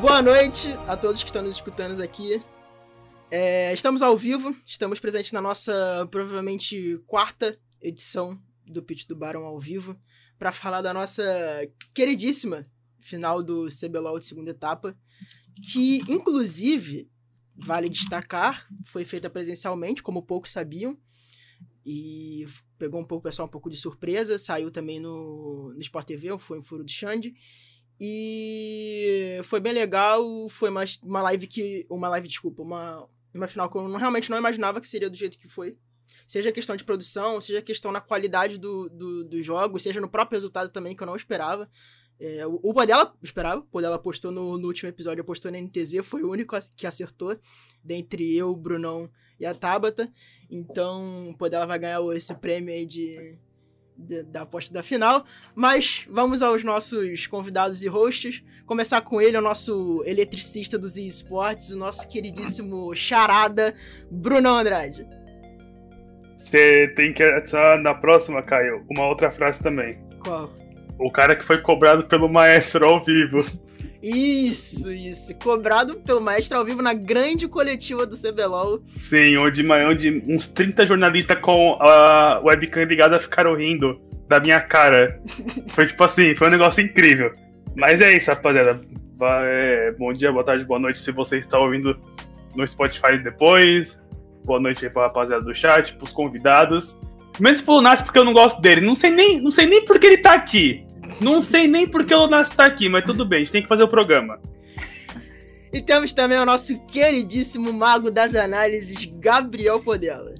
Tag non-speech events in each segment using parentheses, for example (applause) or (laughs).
Boa noite a todos que estão nos escutando aqui. É, estamos ao vivo, estamos presentes na nossa provavelmente quarta edição do Pitch do Barão ao vivo para falar da nossa queridíssima final do CBLOL de segunda etapa, que inclusive vale destacar, foi feita presencialmente, como poucos sabiam, e pegou um pouco o pessoal um pouco de surpresa, saiu também no, no Sport TV, foi um furo do Xande. E foi bem legal, foi uma, uma live que. Uma live, desculpa, uma, uma final que eu não, realmente não imaginava que seria do jeito que foi. Seja questão de produção, seja questão na qualidade do, do, do jogo, seja no próprio resultado também, que eu não esperava. É, o, Podela esperava, o Podela postou no, no último episódio, postou na NTZ, foi o único que acertou, dentre eu, o Brunão e a Tabata. Então, o Podela vai ganhar esse prêmio aí de, de, da aposta da final. Mas vamos aos nossos convidados e hosts. Começar com ele, o nosso eletricista dos esportes, o nosso queridíssimo charada, Brunão Andrade. Você tem que adicionar na próxima, Caio, uma outra frase também. Qual? O cara que foi cobrado pelo maestro ao vivo. Isso, isso. Cobrado pelo maestro ao vivo na grande coletiva do CBLOL. Sim, onde, onde uns 30 jornalistas com a webcam ligada ficaram rindo da minha cara. (laughs) Foi tipo assim, foi um negócio incrível. Mas é isso, rapaziada. É, bom dia, boa tarde, boa noite se você está ouvindo no Spotify depois. Boa noite aí pra rapaziada do chat, pros convidados. Menos pro Nasce porque eu não gosto dele. Não sei nem, não sei nem porque ele tá aqui. Não sei nem porque o Nasce tá aqui, mas tudo bem, a gente tem que fazer o programa. E temos também o nosso queridíssimo mago das análises, Gabriel Podela.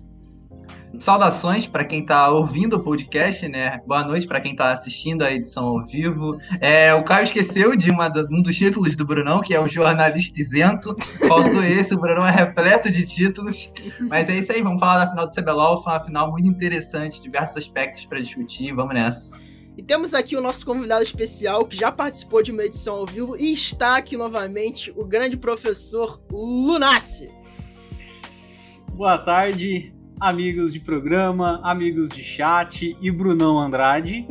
Saudações para quem está ouvindo o podcast, né? Boa noite para quem está assistindo a edição ao vivo. É, o Caio esqueceu de uma, um dos títulos do Brunão, que é o jornalista isento. Faltou (laughs) esse, o Brunão é repleto de títulos. Mas é isso aí, vamos falar da final do CBLOL. Foi uma final muito interessante, diversos aspectos para discutir. Vamos nessa. E temos aqui o nosso convidado especial, que já participou de uma edição ao vivo e está aqui novamente, o grande professor Lunassi. Boa tarde, amigos de programa, amigos de chat e Brunão Andrade.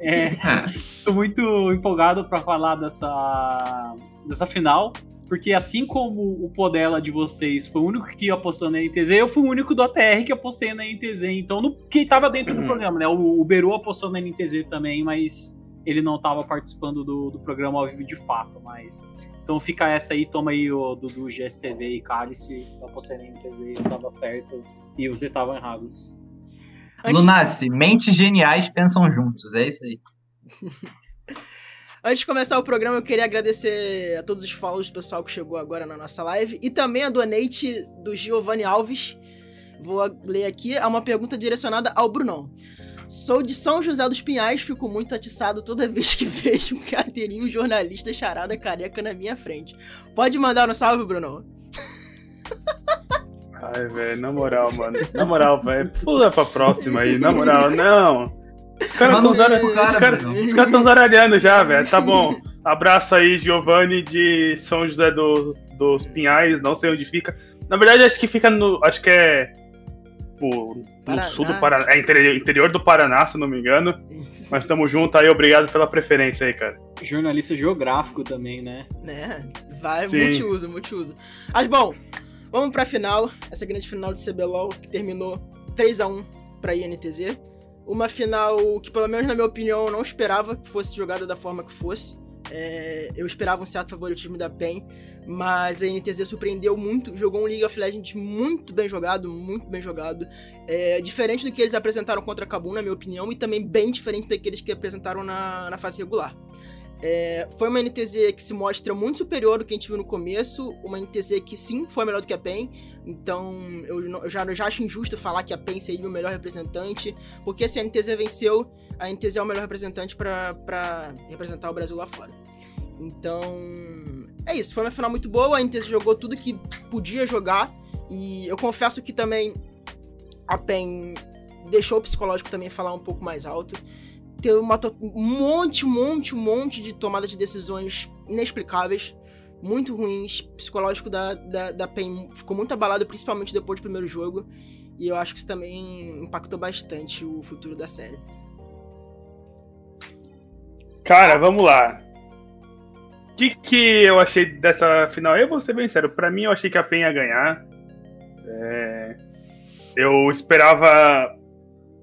Estou é, (laughs) muito empolgado para falar dessa, dessa final porque assim como o Podela de vocês foi o único que apostou na NTZ, eu fui o único do ATR que apostei na NTZ. Então, no, que estava dentro do (clears throat) programa, né? O, o Beru apostou na NTZ também, mas ele não estava participando do, do programa ao vivo de fato. Mas então fica essa aí, toma aí o do, do GSTV e Cálice. Eu apostei na NTZ, eu tava certo e vocês estavam errados. Lunassi, mentes geniais pensam juntos, é isso aí. (laughs) Antes de começar o programa, eu queria agradecer a todos os follows do pessoal que chegou agora na nossa live e também a donate do Giovanni Alves. Vou ler aqui, é uma pergunta direcionada ao Brunão. Sou de São José dos Pinhais, fico muito atiçado toda (laughs) vez que vejo um carteirinho jornalista charada careca na minha frente. Pode mandar no salve, Brunão. Ai, velho, na moral, mano. Na moral, velho. Pula pra próxima aí, na moral, não. Os caras estão cara, cara zaralhando já, velho. Tá bom. Abraço aí, Giovanni de São José do, dos Pinhais, não sei onde fica. Na verdade, acho que fica no. Acho que é. Pô, no sul do Paraná. É interior, interior do Paraná, se não me engano. Mas estamos juntos aí, obrigado pela preferência aí, cara. Jornalista geográfico também, né? Né? Vai, Sim. multiuso, multiuso. Mas bom, vamos pra final. Essa grande final de CBLOL que terminou 3x1 pra INTZ. Uma final que, pelo menos na minha opinião, eu não esperava que fosse jogada da forma que fosse. É, eu esperava um certo favoritismo da PEN, mas a NTZ surpreendeu muito, jogou um League of Legends muito bem jogado, muito bem jogado. É, diferente do que eles apresentaram contra a Kabum, na minha opinião, e também bem diferente daqueles que apresentaram na, na fase regular. É, foi uma NTZ que se mostra muito superior do que a gente viu no começo, uma NTZ que sim foi melhor do que a PEN, então eu, eu, já, eu já acho injusto falar que a PEN seria o melhor representante, porque se a NTZ venceu, a NTZ é o melhor representante para representar o Brasil lá fora. Então, é isso, foi uma final muito boa, a NTZ jogou tudo que podia jogar, e eu confesso que também a PEN deixou o psicológico também falar um pouco mais alto ter uma, um monte, um monte, um monte de tomada de decisões inexplicáveis, muito ruins. Psicológico da, da, da PEN ficou muito abalado, principalmente depois do primeiro jogo. E eu acho que isso também impactou bastante o futuro da série. Cara, vamos lá. que, que eu achei dessa final? Eu vou ser bem sério, pra mim eu achei que a PEN ia ganhar. É... Eu esperava.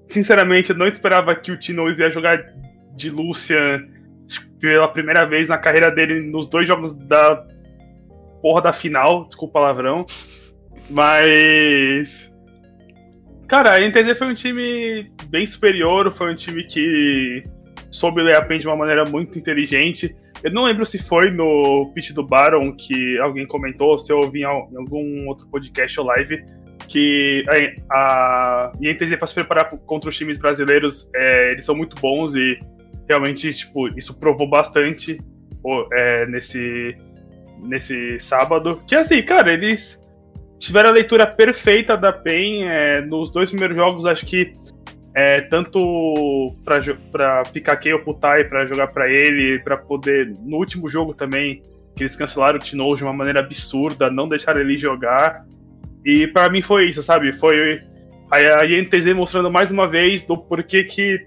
Sinceramente, eu não esperava que o Tinoz ia jogar de Lucian pela primeira vez na carreira dele nos dois jogos da porra da final, desculpa o palavrão. Mas. Cara, a NTZ foi um time bem superior, foi um time que soube ler a PEN de uma maneira muito inteligente. Eu não lembro se foi no pitch do Baron que alguém comentou, se eu ouvi em algum outro podcast ou live, que a, a INTZ para se preparar contra os times brasileiros, é, eles são muito bons e realmente, tipo, isso provou bastante é, nesse, nesse sábado. Que assim, cara, eles tiveram a leitura perfeita da PEN é, nos dois primeiros jogos, acho que é, tanto para Pikachu ou Putai para jogar para ele, para poder no último jogo também que eles cancelaram o Tino de uma maneira absurda, não deixaram ele jogar. E para mim foi isso, sabe? Foi a INTZ mostrando mais uma vez do porquê que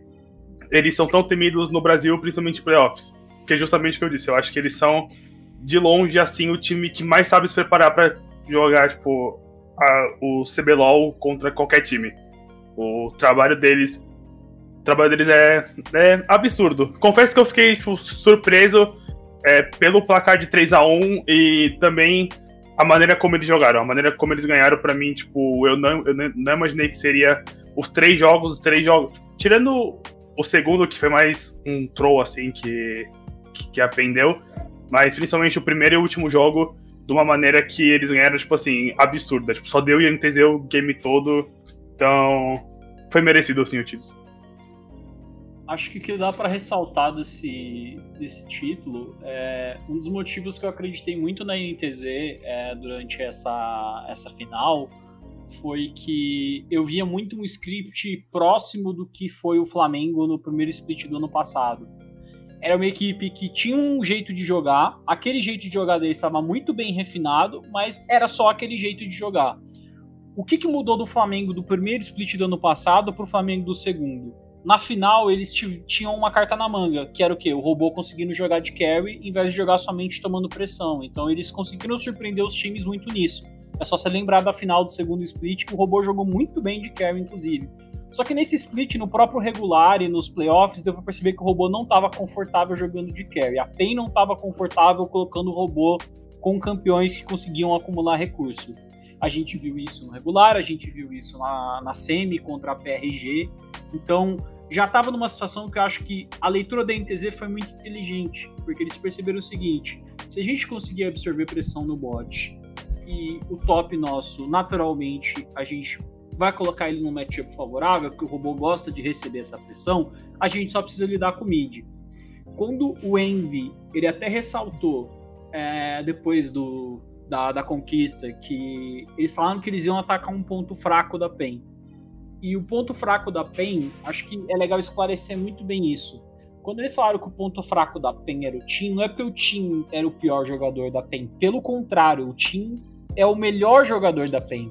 eles são tão temidos no Brasil, principalmente playoffs. Que é justamente o que eu disse. Eu acho que eles são, de longe, assim, o time que mais sabe se preparar para jogar, tipo, a, o CBLOL contra qualquer time. O trabalho deles. O trabalho deles é, é absurdo. Confesso que eu fiquei tipo, surpreso é, pelo placar de 3 a 1 e também a maneira como eles jogaram, a maneira como eles ganharam para mim, tipo, eu não, eu não imaginei que seria os três jogos, os três jogos. Tirando o segundo, que foi mais um troll, assim, que, que, que aprendeu. Mas principalmente o primeiro e o último jogo, de uma maneira que eles ganharam, tipo assim, absurda. Tipo, só deu INTZ o game todo. Então, foi merecido, assim, o título. Acho que o que dá para ressaltar desse, desse título é um dos motivos que eu acreditei muito na INTZ é, durante essa, essa final foi que eu via muito um script próximo do que foi o Flamengo no primeiro split do ano passado. Era uma equipe que tinha um jeito de jogar, aquele jeito de jogar deles estava muito bem refinado, mas era só aquele jeito de jogar. O que, que mudou do Flamengo do primeiro split do ano passado para o Flamengo do segundo? Na final, eles tinham uma carta na manga, que era o quê? O robô conseguindo jogar de carry em vez de jogar somente tomando pressão. Então, eles conseguiram surpreender os times muito nisso. É só se lembrar da final do segundo split, que o robô jogou muito bem de carry, inclusive. Só que nesse split, no próprio regular e nos playoffs, deu pra perceber que o robô não estava confortável jogando de carry. A PEN não estava confortável colocando o robô com campeões que conseguiam acumular recurso. A gente viu isso no regular, a gente viu isso na, na semi contra a PRG. Então, já estava numa situação que eu acho que a leitura da NTZ foi muito inteligente, porque eles perceberam o seguinte: se a gente conseguir absorver pressão no bot e o top nosso, naturalmente, a gente vai colocar ele num matchup favorável, porque o robô gosta de receber essa pressão, a gente só precisa lidar com o mid. Quando o Envy, ele até ressaltou é, depois do, da, da conquista, que eles falaram que eles iam atacar um ponto fraco da PEN. E o ponto fraco da PEN, acho que é legal esclarecer muito bem isso. Quando eles falaram que o ponto fraco da PEN era o Tim, não é porque o Tim era o pior jogador da PEN. Pelo contrário, o Tim é o melhor jogador da PEN.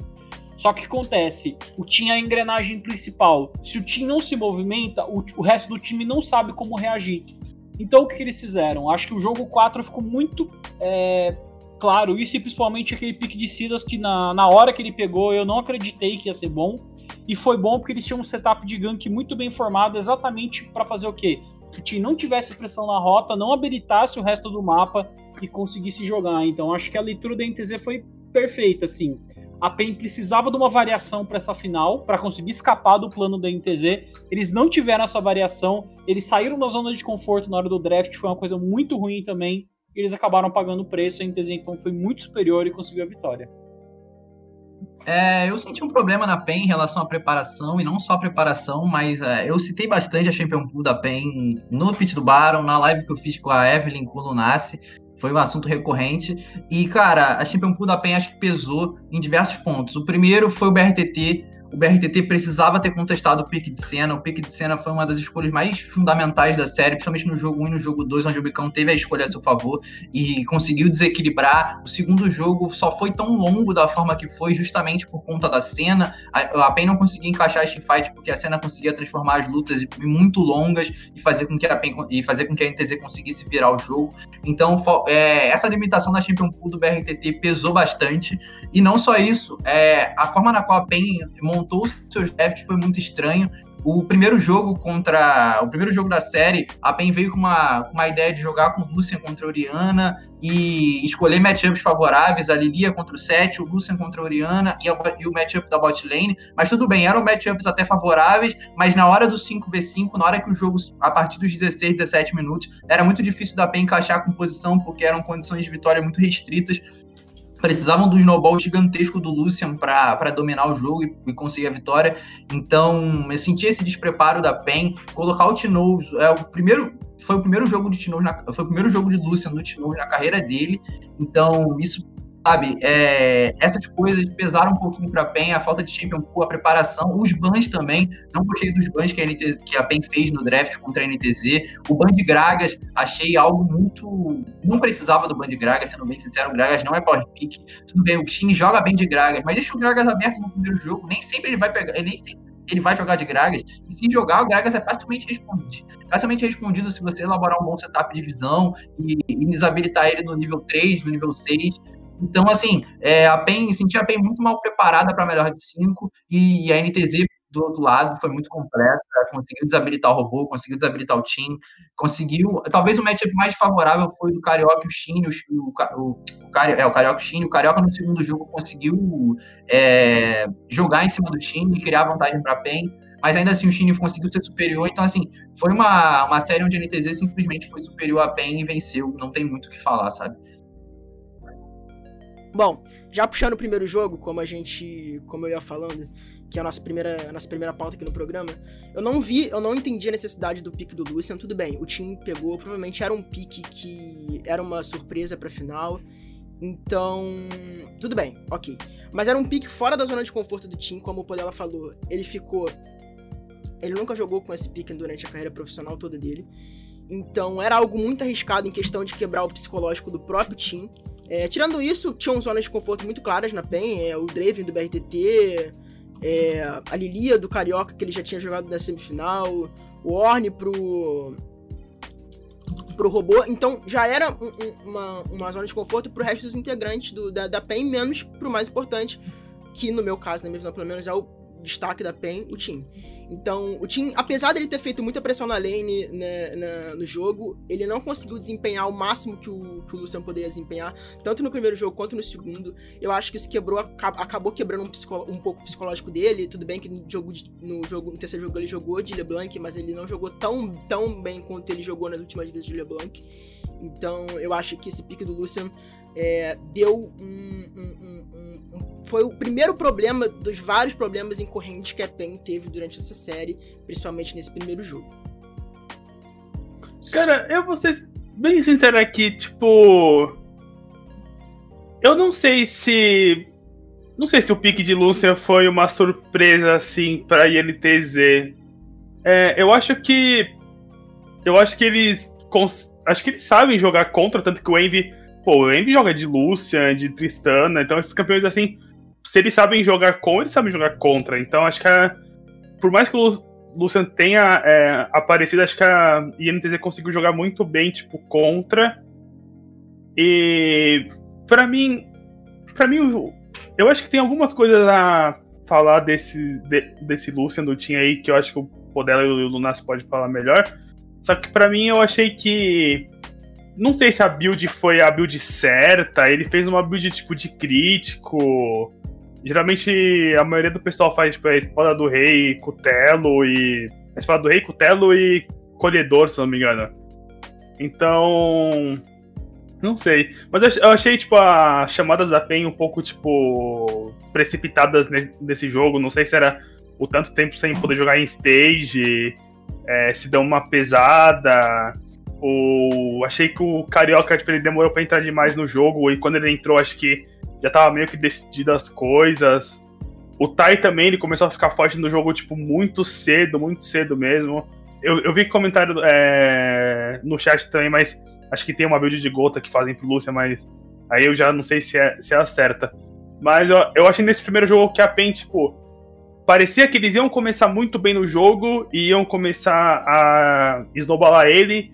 Só que acontece, o Tim é a engrenagem principal. Se o Tim não se movimenta, o, o resto do time não sabe como reagir. Então o que, que eles fizeram? Acho que o jogo 4 ficou muito é, claro isso, e principalmente aquele pique de Silas que na, na hora que ele pegou eu não acreditei que ia ser bom. E foi bom porque eles tinham um setup de gank muito bem formado, exatamente para fazer o quê? Que o time não tivesse pressão na rota, não habilitasse o resto do mapa e conseguisse jogar. Então acho que a leitura da NTZ foi perfeita, assim. A PEN precisava de uma variação para essa final, para conseguir escapar do plano da NTZ. Eles não tiveram essa variação, eles saíram da zona de conforto na hora do draft, foi uma coisa muito ruim também eles acabaram pagando o preço, a NTZ então foi muito superior e conseguiu a vitória. É, eu senti um problema na PEN em relação à preparação, e não só a preparação, mas é, eu citei bastante a Champion Pool da PEN no pitch do Baron, na live que eu fiz com a Evelyn com o Lunassi, foi um assunto recorrente. E, cara, a Champion Pool da PEN acho que pesou em diversos pontos. O primeiro foi o BRTT o BRTT precisava ter contestado o pique de cena. O pique de cena foi uma das escolhas mais fundamentais da série, principalmente no jogo 1 e no jogo 2, onde o Bicão teve a escolha a seu favor e conseguiu desequilibrar. O segundo jogo só foi tão longo da forma que foi, justamente por conta da cena. A, a PEN não conseguia encaixar as teamfights porque a cena conseguia transformar as lutas em muito longas e fazer com que a e fazer com que a NTZ conseguisse virar o jogo. Então, é, essa limitação da Champion Pool do BRTT pesou bastante. E não só isso, é, a forma na qual a PEN montou seus drafts foi muito estranho. O primeiro jogo contra. O primeiro jogo da série, a PEN veio com uma, com uma ideia de jogar com o Lucian contra a Oriana e escolher matchups favoráveis, a Lilia contra o Sete, o Lucian contra a Oriana e, a, e o matchup da bot lane. Mas tudo bem, eram matchups até favoráveis, mas na hora do 5v5, na hora que o jogo, a partir dos 16, 17 minutos, era muito difícil da PEN encaixar com posição, porque eram condições de vitória muito restritas precisavam do snowball gigantesco do Lucian para dominar o jogo e, e, conseguir a vitória. Então, eu senti esse despreparo da PEN. Colocar o Tino, é o primeiro foi o primeiro jogo de Tino foi o primeiro jogo de Lucian do Tino na carreira dele. Então, isso sabe, é, essas coisas pesaram um pouquinho para a PEN, a falta de Champion Pool, a preparação, os bans também, não gostei dos bans que a, NTZ, que a PEN fez no draft contra a NTZ, o ban de Gragas, achei algo muito, não precisava do ban de Gragas, sendo bem sincero, o Gragas não é power pick, tudo bem, o time joga bem de Gragas, mas deixa o Gragas aberto no primeiro jogo, nem sempre ele vai pegar, ele nem sempre ele vai jogar de Gragas, e se jogar, o Gragas é facilmente respondido. Facilmente respondido se você elaborar um bom setup de visão e, e desabilitar ele no nível 3, no nível 6. Então, assim, é, a PEN, senti a PEN muito mal preparada para a melhor de cinco e a NTZ do outro lado foi muito completa, conseguiu desabilitar o robô, conseguiu desabilitar o time, conseguiu. Talvez o matchup mais favorável foi do Carioca e o Chine, o, o, o, é, o Carioca e o Chine. O Carioca no segundo jogo conseguiu é, jogar em cima do time e criar vantagem para a PEN, mas ainda assim o Chine conseguiu ser superior. Então, assim, foi uma, uma série onde a NTZ simplesmente foi superior à PEN e venceu. Não tem muito o que falar, sabe? Bom, já puxando o primeiro jogo, como a gente. Como eu ia falando, que é a nossa primeira, a nossa primeira pauta aqui no programa, eu não vi, eu não entendi a necessidade do pique do Lucian. Tudo bem, o time pegou, provavelmente era um pique que era uma surpresa pra final. Então, tudo bem, ok. Mas era um pique fora da zona de conforto do time, como o Podela falou. Ele ficou. Ele nunca jogou com esse pique durante a carreira profissional toda dele. Então, era algo muito arriscado em questão de quebrar o psicológico do próprio time. É, tirando isso, tinham zonas de conforto muito claras na PEN, é, o Draven do BRTT, é, a Lilia do Carioca, que ele já tinha jogado na semifinal, o Orne pro, pro robô. Então já era um, um, uma, uma zona de conforto pro resto dos integrantes do, da, da PEN, menos pro mais importante, que no meu caso, na minha visão, pelo menos é o destaque da PEN, o time. Então, o time, apesar dele ter feito muita pressão na lane né, na, no jogo, ele não conseguiu desempenhar o máximo que o, que o Luciano poderia desempenhar, tanto no primeiro jogo quanto no segundo. Eu acho que isso quebrou, acabou quebrando um, um pouco o psicológico dele. Tudo bem que no jogo, de, no jogo, no terceiro jogo ele jogou de LeBlanc, mas ele não jogou tão, tão bem quanto ele jogou nas últimas vezes de LeBlanc. Então, eu acho que esse pique do Lucian é, deu um, um, um, Foi o primeiro problema dos vários problemas incorrentes que a PEN teve durante essa série, principalmente nesse primeiro jogo. Cara, eu vou ser bem sincero aqui, tipo. Eu não sei se. Não sei se o pique de Lúcia foi uma surpresa assim pra INTZ. É, eu acho que. Eu acho que eles. Acho que eles sabem jogar contra, tanto que o Envy Pô, o Envy joga de Lucian, de Tristana, então esses campeões assim, se eles sabem jogar com, eles sabem jogar contra. Então acho que por mais que o Lucian tenha é, aparecido, acho que a INTZ conseguiu jogar muito bem, tipo, contra. E para mim, para mim, eu acho que tem algumas coisas a falar desse, de, desse Lucian do Team aí que eu acho que o Podela e o Lunas pode falar melhor. Só que para mim eu achei que não sei se a build foi a build certa, ele fez uma build tipo de crítico. Geralmente a maioria do pessoal faz tipo, a espada do rei, cutelo e. A espada do rei, cutelo e colhedor, se não me engano. Então. Não sei. Mas eu achei, tipo, as chamadas da PEN um pouco, tipo, precipitadas nesse jogo. Não sei se era o tanto tempo sem poder jogar em stage, é, se deu uma pesada. O, achei que o Carioca tipo, ele demorou para entrar demais no jogo, e quando ele entrou, acho que já tava meio que decidido as coisas. O Tai também, ele começou a ficar forte no jogo, tipo, muito cedo, muito cedo mesmo. Eu, eu vi comentário é, no chat também, mas acho que tem uma build de Gota que fazem pro Lúcia, mas aí eu já não sei se é, se é a certa. Mas eu, eu achei nesse primeiro jogo que a PEN, tipo, parecia que eles iam começar muito bem no jogo e iam começar a snowballar ele.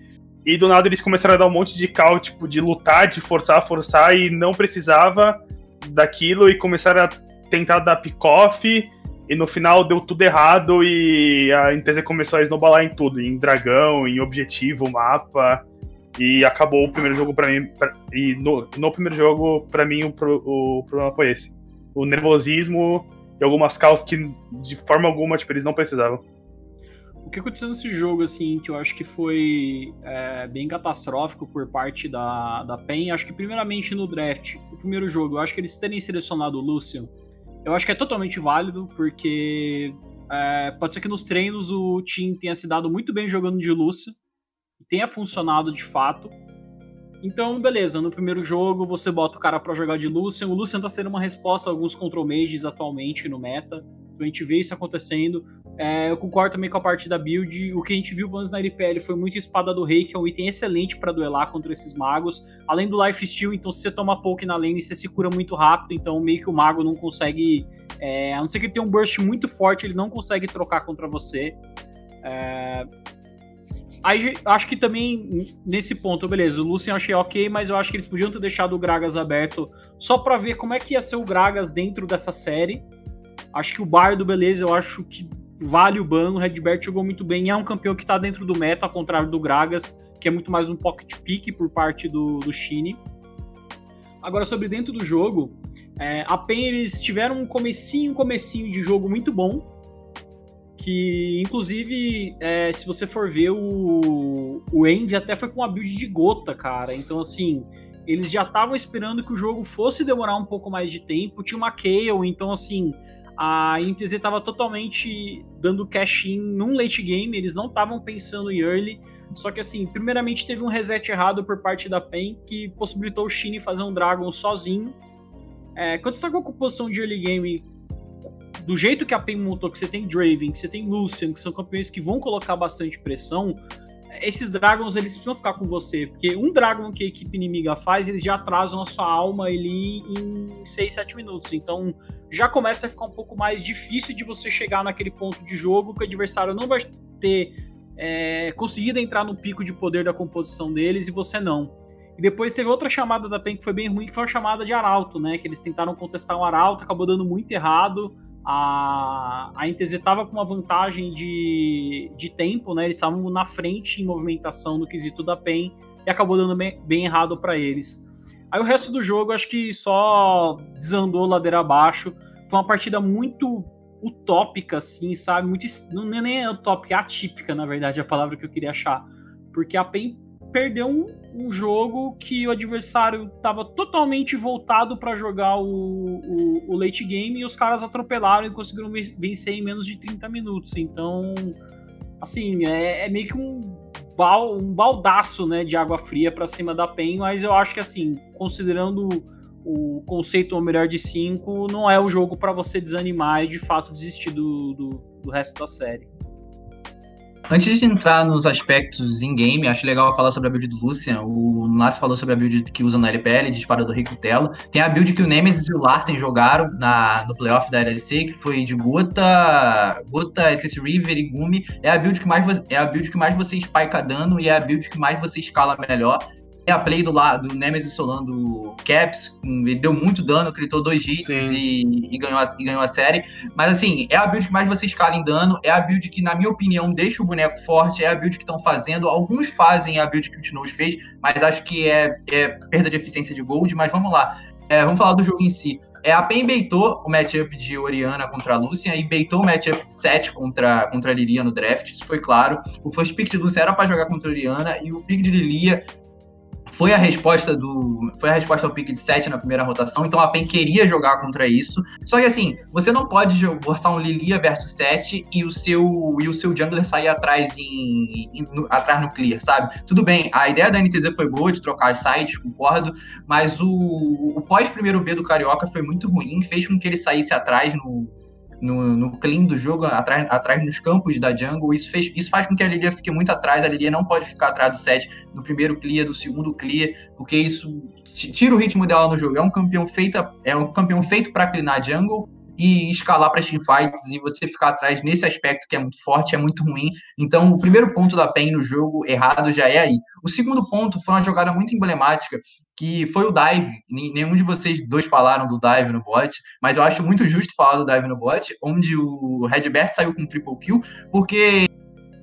E do nada eles começaram a dar um monte de cal, tipo, de lutar, de forçar, forçar, e não precisava daquilo, e começaram a tentar dar pick-off, e no final deu tudo errado, e a NTZ começou a snowballar em tudo, em dragão, em objetivo, mapa, e acabou o primeiro jogo para mim, pra, e no, no primeiro jogo, para mim, o, o problema foi esse. O nervosismo e algumas causas que, de forma alguma, tipo, eles não precisavam. O que aconteceu nesse jogo, assim, que eu acho que foi é, bem catastrófico por parte da, da PEN, acho que primeiramente no draft, o primeiro jogo, eu acho que eles terem selecionado o Lucian, eu acho que é totalmente válido, porque é, pode ser que nos treinos o time tenha se dado muito bem jogando de Lucian, tenha funcionado de fato, então, beleza, no primeiro jogo você bota o cara para jogar de Lucian. O Lucian tá sendo uma resposta a alguns control mages atualmente no meta. A gente vê isso acontecendo. É, eu concordo também com a parte da build. O que a gente viu pelo menos na LPL foi muito Espada do Rei, que é um item excelente para duelar contra esses magos. Além do Life Steal, então se você toma poke na lane, você se cura muito rápido. Então meio que o mago não consegue. É, a não ser que ele tenha um burst muito forte, ele não consegue trocar contra você. É, Aí acho que também nesse ponto, beleza, o Lucian achei ok, mas eu acho que eles podiam ter deixado o Gragas aberto só para ver como é que ia ser o Gragas dentro dessa série. Acho que o Bardo, beleza, eu acho que vale o ban. O Redbert jogou muito bem, é um campeão que tá dentro do meta, ao contrário do Gragas, que é muito mais um pocket pick por parte do, do. Agora, sobre dentro do jogo, é, a PEN eles tiveram um comecinho, comecinho de jogo muito bom, que, inclusive, é, se você for ver, o, o Envy até foi com uma build de gota, cara. Então, assim, eles já estavam esperando que o jogo fosse demorar um pouco mais de tempo. Tinha uma Kayle, então, assim, a INTZ estava totalmente dando cash-in num late game. Eles não estavam pensando em early. Só que, assim, primeiramente teve um reset errado por parte da PEN que possibilitou o Shine fazer um Dragon sozinho. É, quando você está com a composição de early game do jeito que a PEN montou, que você tem Draven, que você tem Lucian, que são campeões que vão colocar bastante pressão, esses Dragons eles precisam ficar com você, porque um Dragon que a equipe inimiga faz, eles já atrasam a sua alma ali em 6, 7 minutos. Então já começa a ficar um pouco mais difícil de você chegar naquele ponto de jogo que o adversário não vai ter é, conseguido entrar no pico de poder da composição deles e você não. E depois teve outra chamada da PEN que foi bem ruim, que foi a chamada de Arauto, né? Que eles tentaram contestar um Arauto, acabou dando muito errado a, a NTZ estava com uma vantagem de, de tempo, né? Eles estavam na frente em movimentação no quesito da PEN e acabou dando bem, bem errado para eles. Aí o resto do jogo acho que só desandou ladeira abaixo. Foi uma partida muito utópica, assim, sabe? Muito, não é nem utópica, é atípica, na verdade, a palavra que eu queria achar. Porque a PEN perdeu um, um jogo que o adversário estava totalmente voltado para jogar o, o, o, late game e os caras atropelaram e conseguiram vencer em menos de 30 minutos. Então, assim, é, é meio que um, bal, um baldaço né, de água fria para cima da PEN, mas eu acho que, assim, considerando o conceito o melhor de cinco, não é o jogo para você desanimar e de fato desistir do, do, do resto da série. Antes de entrar nos aspectos in-game, acho legal falar sobre a build do Lucian. O Nassi falou sobre a build que usa na LPL, dispara do Rico Telo. Tem a build que o Nemesis e o Larsen jogaram na, no playoff da LLC, que foi de Gota, Gota, SS River e Gumi. É a build que mais, é a build que mais você spike dano e é a build que mais você escala melhor a play do lado do Nemesis solando Caps, ele deu muito dano, critou dois hits e, e, ganhou a, e ganhou a série. Mas assim, é a build que mais você escala em dano, é a build que, na minha opinião, deixa o boneco forte, é a build que estão fazendo. Alguns fazem a build que o Tinoz fez, mas acho que é, é, perda de eficiência de gold. Mas vamos lá. É, vamos falar do jogo em si. É, a PEN baitou o matchup de Oriana contra a Lucian e baitou o matchup 7 contra, contra a Lilia no draft, isso foi claro. O first pick de Lucian era para jogar contra a Oriana e o pick de Lilia foi a resposta do. Foi a resposta ao pick de 7 na primeira rotação, então a PEN queria jogar contra isso. Só que assim, você não pode forçar um Lilia versus 7 e o seu e o seu jungler sair atrás em, em no, atrás no clear, sabe? Tudo bem, a ideia da NTZ foi boa de trocar as sides, concordo, mas o, o pós primeiro B do Carioca foi muito ruim, fez com que ele saísse atrás no no, no clean do jogo, atrás, atrás nos campos da jungle. Isso, fez, isso faz com que a Lilia fique muito atrás. A Lilia não pode ficar atrás do set no primeiro clear, do segundo clear, porque isso tira o ritmo dela no jogo. É um campeão feito, é um campeão feito para cleanar jungle e escalar para teamfights e você ficar atrás nesse aspecto que é muito forte, é muito ruim. Então, o primeiro ponto da PEN no jogo errado já é aí. O segundo ponto foi uma jogada muito emblemática, que foi o dive. Nenhum de vocês dois falaram do dive no bot, mas eu acho muito justo falar do dive no bot, onde o Redbert saiu com triple kill, porque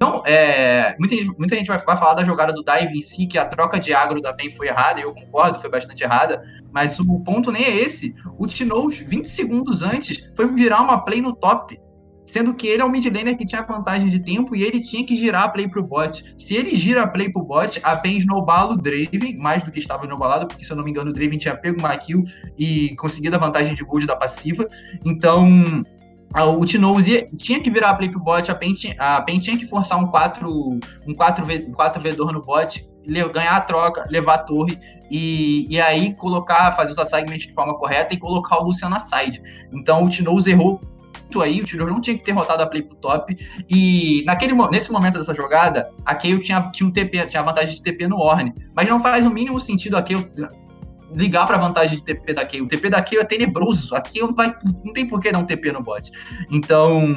então, é, muita, gente, muita gente vai, falar da jogada do dive em si, que a troca de agro da PEN foi errada, e eu concordo, foi bastante errada, mas o ponto nem é esse. O Tinoz, 20 segundos antes, foi virar uma play no top, sendo que ele é o mid laner que tinha vantagem de tempo e ele tinha que girar a play pro bot. Se ele gira a play pro bot, a PEN snowbala o Draven, mais do que estava snowballado, porque se eu não me engano o Draven tinha pego uma kill e conseguido a vantagem de gold da passiva. Então, o Tinoz tinha que virar a play pro bot, a PEN, a PEN tinha que forçar um 4 um 4v, 4 vedor no bot, ganhar a troca, levar a torre e, e aí colocar, fazer os assignments de forma correta e colocar o Luciano na side. Então o Tinoz errou muito aí, o Tinoz não tinha que ter rotado a play pro top e naquele, nesse momento dessa jogada, a Kayle tinha, tinha um TP, tinha vantagem de TP no Orne, mas não faz o mínimo sentido a Kayle ligar para a vantagem de TP da Kayle. O TP da Kayle é tenebroso. Aqui não, vai, não tem por que um TP no bot. Então,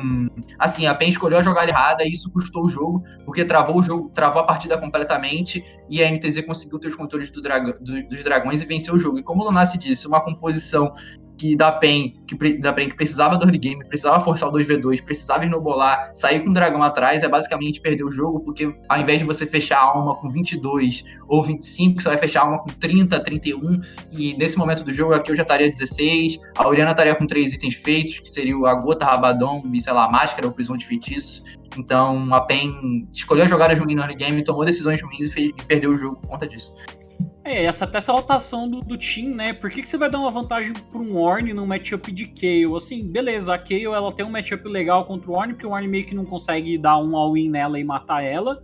assim, a PEN escolheu a jogada errada e isso custou o jogo, porque travou o jogo, travou a partida completamente e a NTZ conseguiu ter os controles do do, dos dragões e venceu o jogo. E como o Lunassi disse, uma composição que da PEN, que, da PEN que precisava do early game, precisava forçar o 2v2, precisava inobolar, sair com o dragão atrás, é basicamente perder o jogo, porque ao invés de você fechar a alma com 22 ou 25, você vai fechar a alma com 30, 31, e nesse momento do jogo aqui eu já estaria 16, a Oriana estaria com três itens feitos, que seria a Gota, Rabadon e, sei lá, a Máscara ou Prisão de Feitiço. Então a PEN escolheu jogar ruins no early game, tomou decisões ruins e, e perdeu o jogo por conta disso. É, essa, até essa rotação do, do team, né? Por que, que você vai dar uma vantagem para um Orne no matchup de Kayle? Assim, beleza, a Kayle ela tem um matchup legal contra o Orne, porque o Orne meio que não consegue dar um all-in nela e matar ela.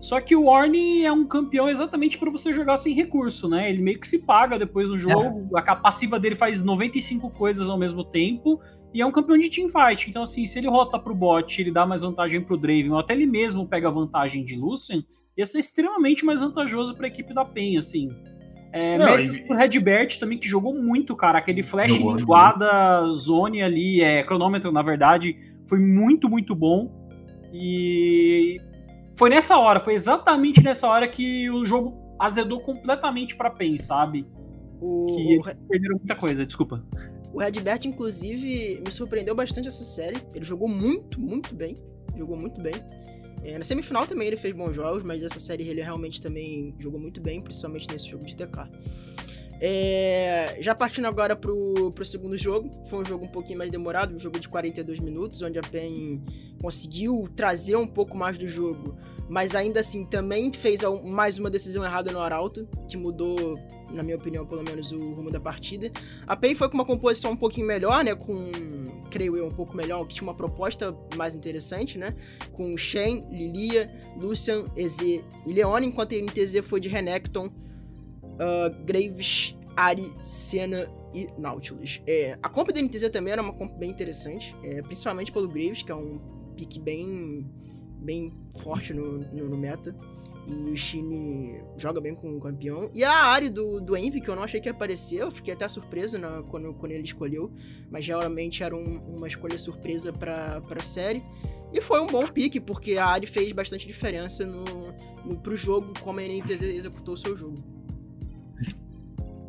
Só que o Orne é um campeão exatamente para você jogar sem recurso, né? Ele meio que se paga depois do jogo, é. a passiva dele faz 95 coisas ao mesmo tempo, e é um campeão de teamfight. Então, assim, se ele rota pro bot, ele dá mais vantagem pro Draven, ou até ele mesmo pega vantagem de Lucian, ia ser extremamente mais vantajoso para a equipe da PEN, assim. É, Não, mérito e... pro Redbert também, que jogou muito, cara. Aquele flash jogou, linguada, zone ali, é, cronômetro, na verdade, foi muito, muito bom. E foi nessa hora, foi exatamente nessa hora que o jogo azedou completamente pra PEN, sabe? O... Que o... perderam muita coisa, desculpa. O Redbert, inclusive, me surpreendeu bastante essa série. Ele jogou muito, muito bem. Jogou muito bem. É, na semifinal também ele fez bons jogos, mas essa série ele realmente também jogou muito bem, principalmente nesse jogo de TK. É, já partindo agora pro, pro segundo jogo, foi um jogo um pouquinho mais demorado, um jogo de 42 minutos, onde a PEN conseguiu trazer um pouco mais do jogo, mas ainda assim também fez mais uma decisão errada no Arauto, que mudou, na minha opinião, pelo menos o rumo da partida. A PEN foi com uma composição um pouquinho melhor, né, com creio eu, um pouco melhor, que tinha uma proposta mais interessante, né? Com Shen, Lilia, Lucian, EZ e Leone, enquanto a NTZ foi de Renekton, uh, Graves, Ari, Senna e Nautilus. É, a comp da NTZ também era uma comp bem interessante, é, principalmente pelo Graves, que é um pick bem, bem forte no, no, no meta. E o Shine joga bem com o campeão. E a área do, do Envy, que eu não achei que ia aparecer, eu fiquei até surpreso na, quando, quando ele escolheu. Mas geralmente era um, uma escolha surpresa pra, pra série. E foi um bom pique, porque a Ari fez bastante diferença no, no, pro jogo, como a NTZ executou o seu jogo.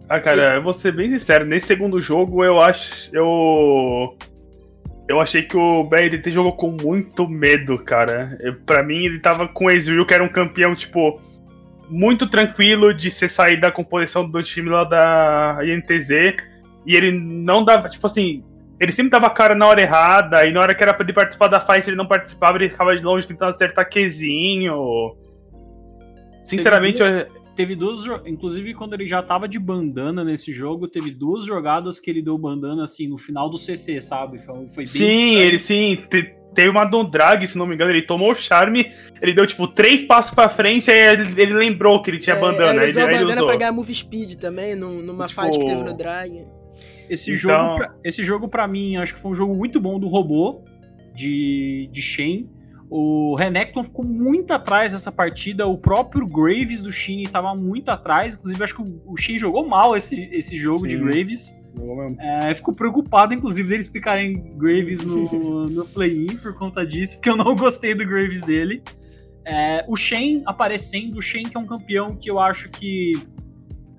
Ah, cara, eu vou ser bem sincero, nesse segundo jogo eu acho. Eu eu achei que o BRTT jogou com muito medo, cara. Pra mim, ele tava com o Ezreal, que era um campeão, tipo, muito tranquilo de ser sair da composição do time lá da INTZ. E ele não dava, tipo assim, ele sempre dava cara na hora errada, e na hora que era pra ele participar da fight, ele não participava, ele ficava de longe tentando acertar Qzinho. Sinceramente, eu, teve duas. Inclusive, quando ele já tava de bandana nesse jogo, teve duas jogadas que ele deu bandana assim no final do CC, sabe? Foi, foi sim, ele sim. Teve uma do drag, se não me engano, ele tomou o charme, ele deu tipo três passos pra frente, aí ele, ele lembrou que ele tinha é, bandana. Ele usou a bandana usou. pra ganhar move speed também, numa tipo... fight que teve no drag. Esse então... jogo, pra, esse jogo para mim, acho que foi um jogo muito bom do robô de, de Shen. O Renekton ficou muito atrás nessa partida. O próprio Graves do Shin estava muito atrás. Inclusive, acho que o Shin jogou mal esse, esse jogo Sim. de Graves. É, fico preocupado, inclusive, deles picarem Graves no, (laughs) no play-in por conta disso, porque eu não gostei do Graves dele. É, o Shen aparecendo, o Shen que é um campeão que eu acho que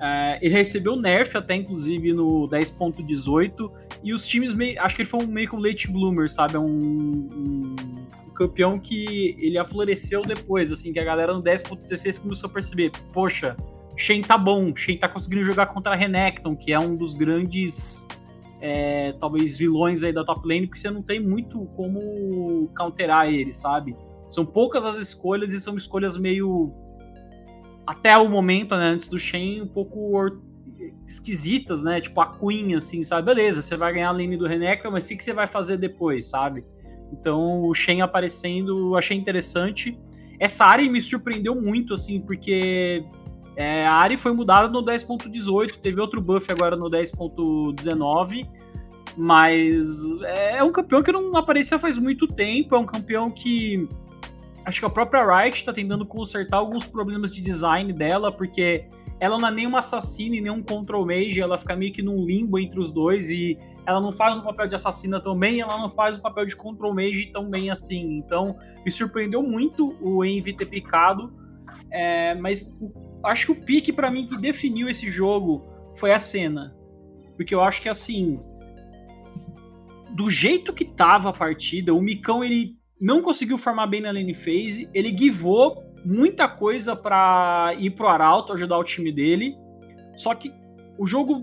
é, ele recebeu nerf até, inclusive, no 10.18, e os times, meio, acho que ele foi um, meio que um late bloomer, sabe? É um, um, campeão que ele afloresceu depois, assim, que a galera no 10.16 começou a perceber, poxa, Shen tá bom, Shen tá conseguindo jogar contra a Renekton, que é um dos grandes, é, talvez, vilões aí da top lane, porque você não tem muito como counterar ele, sabe? São poucas as escolhas e são escolhas meio. Até o momento, né, antes do Shen, um pouco esquisitas, né? Tipo a Queen, assim, sabe? Beleza, você vai ganhar a lane do Renekton, mas o que, que você vai fazer depois, sabe? Então o Shen aparecendo, achei interessante. Essa área me surpreendeu muito, assim, porque é, a área foi mudada no 10.18, teve outro buff agora no 10.19, mas é um campeão que não aparecia faz muito tempo, é um campeão que acho que a própria Riot está tentando consertar alguns problemas de design dela, porque ela não é nem uma assassina e nem um control mage, ela fica meio que num limbo entre os dois e ela não faz o papel de assassina tão bem, ela não faz o papel de control mage tão bem assim. Então, me surpreendeu muito o Envy ter picado, é, mas acho que o pique para mim que definiu esse jogo foi a cena. Porque eu acho que assim, do jeito que tava a partida, o Micão ele não conseguiu formar bem na lane phase, ele givou muita coisa para ir pro Arauto, ajudar o time dele. Só que o jogo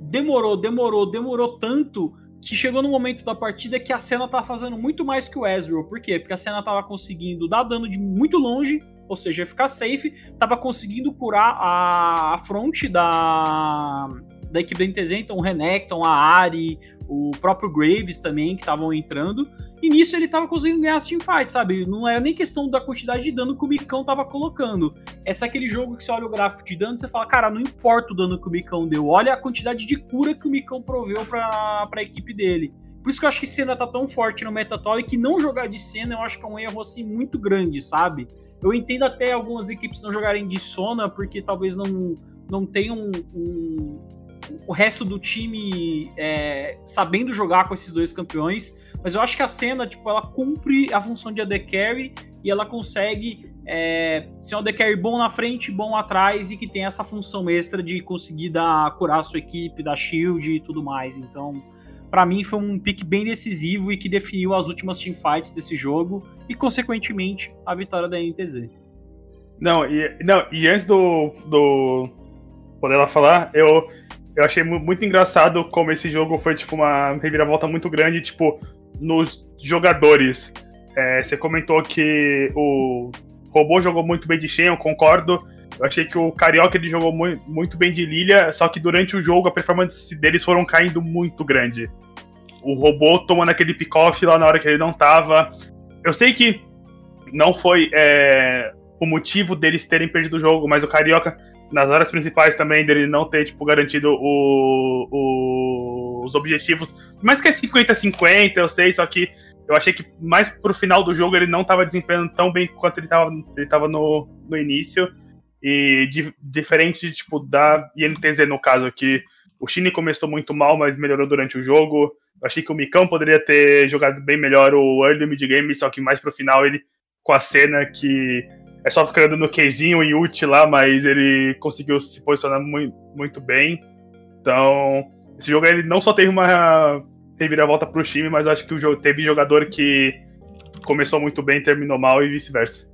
demorou, demorou, demorou tanto que chegou no momento da partida que a cena tá fazendo muito mais que o Ezreal. Por quê? Porque a cena tava conseguindo dar dano de muito longe ou seja, ficar safe, tava conseguindo curar a, a fronte da, da equipe da NTZ, então o Renekton, a Ari, o próprio Graves também, que estavam entrando. E nisso ele tava conseguindo ganhar as teamfights, sabe? Não era nem questão da quantidade de dano que o Micão tava colocando. Essa é aquele jogo que você olha o gráfico de dano e você fala, cara, não importa o dano que o Micão deu, olha a quantidade de cura que o Micão proveu pra, pra equipe dele. Por isso que eu acho que Senna tá tão forte no Metatol e que não jogar de Senna eu acho que é um erro assim muito grande, sabe? Eu entendo até algumas equipes não jogarem de Sona, porque talvez não, não tenham um, um, o resto do time é, sabendo jogar com esses dois campeões. Mas eu acho que a cena, tipo, ela cumpre a função de AD Carry e ela consegue é, ser um AD Carry bom na frente, bom atrás e que tem essa função extra de conseguir dar, curar a sua equipe, dar shield e tudo mais. Então, para mim foi um pick bem decisivo e que definiu as últimas teamfights desse jogo e, consequentemente, a vitória da NTZ. Não, e, não, e antes do, do poder ela falar, eu, eu achei muito engraçado como esse jogo foi tipo uma reviravolta muito grande, tipo, nos jogadores. É, você comentou que o robô jogou muito bem de Shen, eu concordo. Eu achei que o Carioca ele jogou muito, bem de Lilia, só que durante o jogo a performance deles foram caindo muito grande. O robô tomando aquele pick-off lá na hora que ele não tava. Eu sei que não foi é, o motivo deles terem perdido o jogo, mas o Carioca, nas horas principais também, dele não ter, tipo, garantido o, o, os objetivos. Mais que é 50-50, eu sei, só que eu achei que mais pro final do jogo ele não tava desempenhando tão bem quanto ele tava, ele tava no, no início. E di diferente, tipo, da INTZ no caso aqui, o Chine começou muito mal, mas melhorou durante o jogo. Eu achei que o Micão poderia ter jogado bem melhor o early mid game, só que mais pro final ele, com a cena que é só ficando no Keizinho e ult lá, mas ele conseguiu se posicionar muito, muito bem. Então, esse jogo ele não só teve uma reviravolta pro time, mas acho que o jogo teve jogador que começou muito bem, terminou mal e vice-versa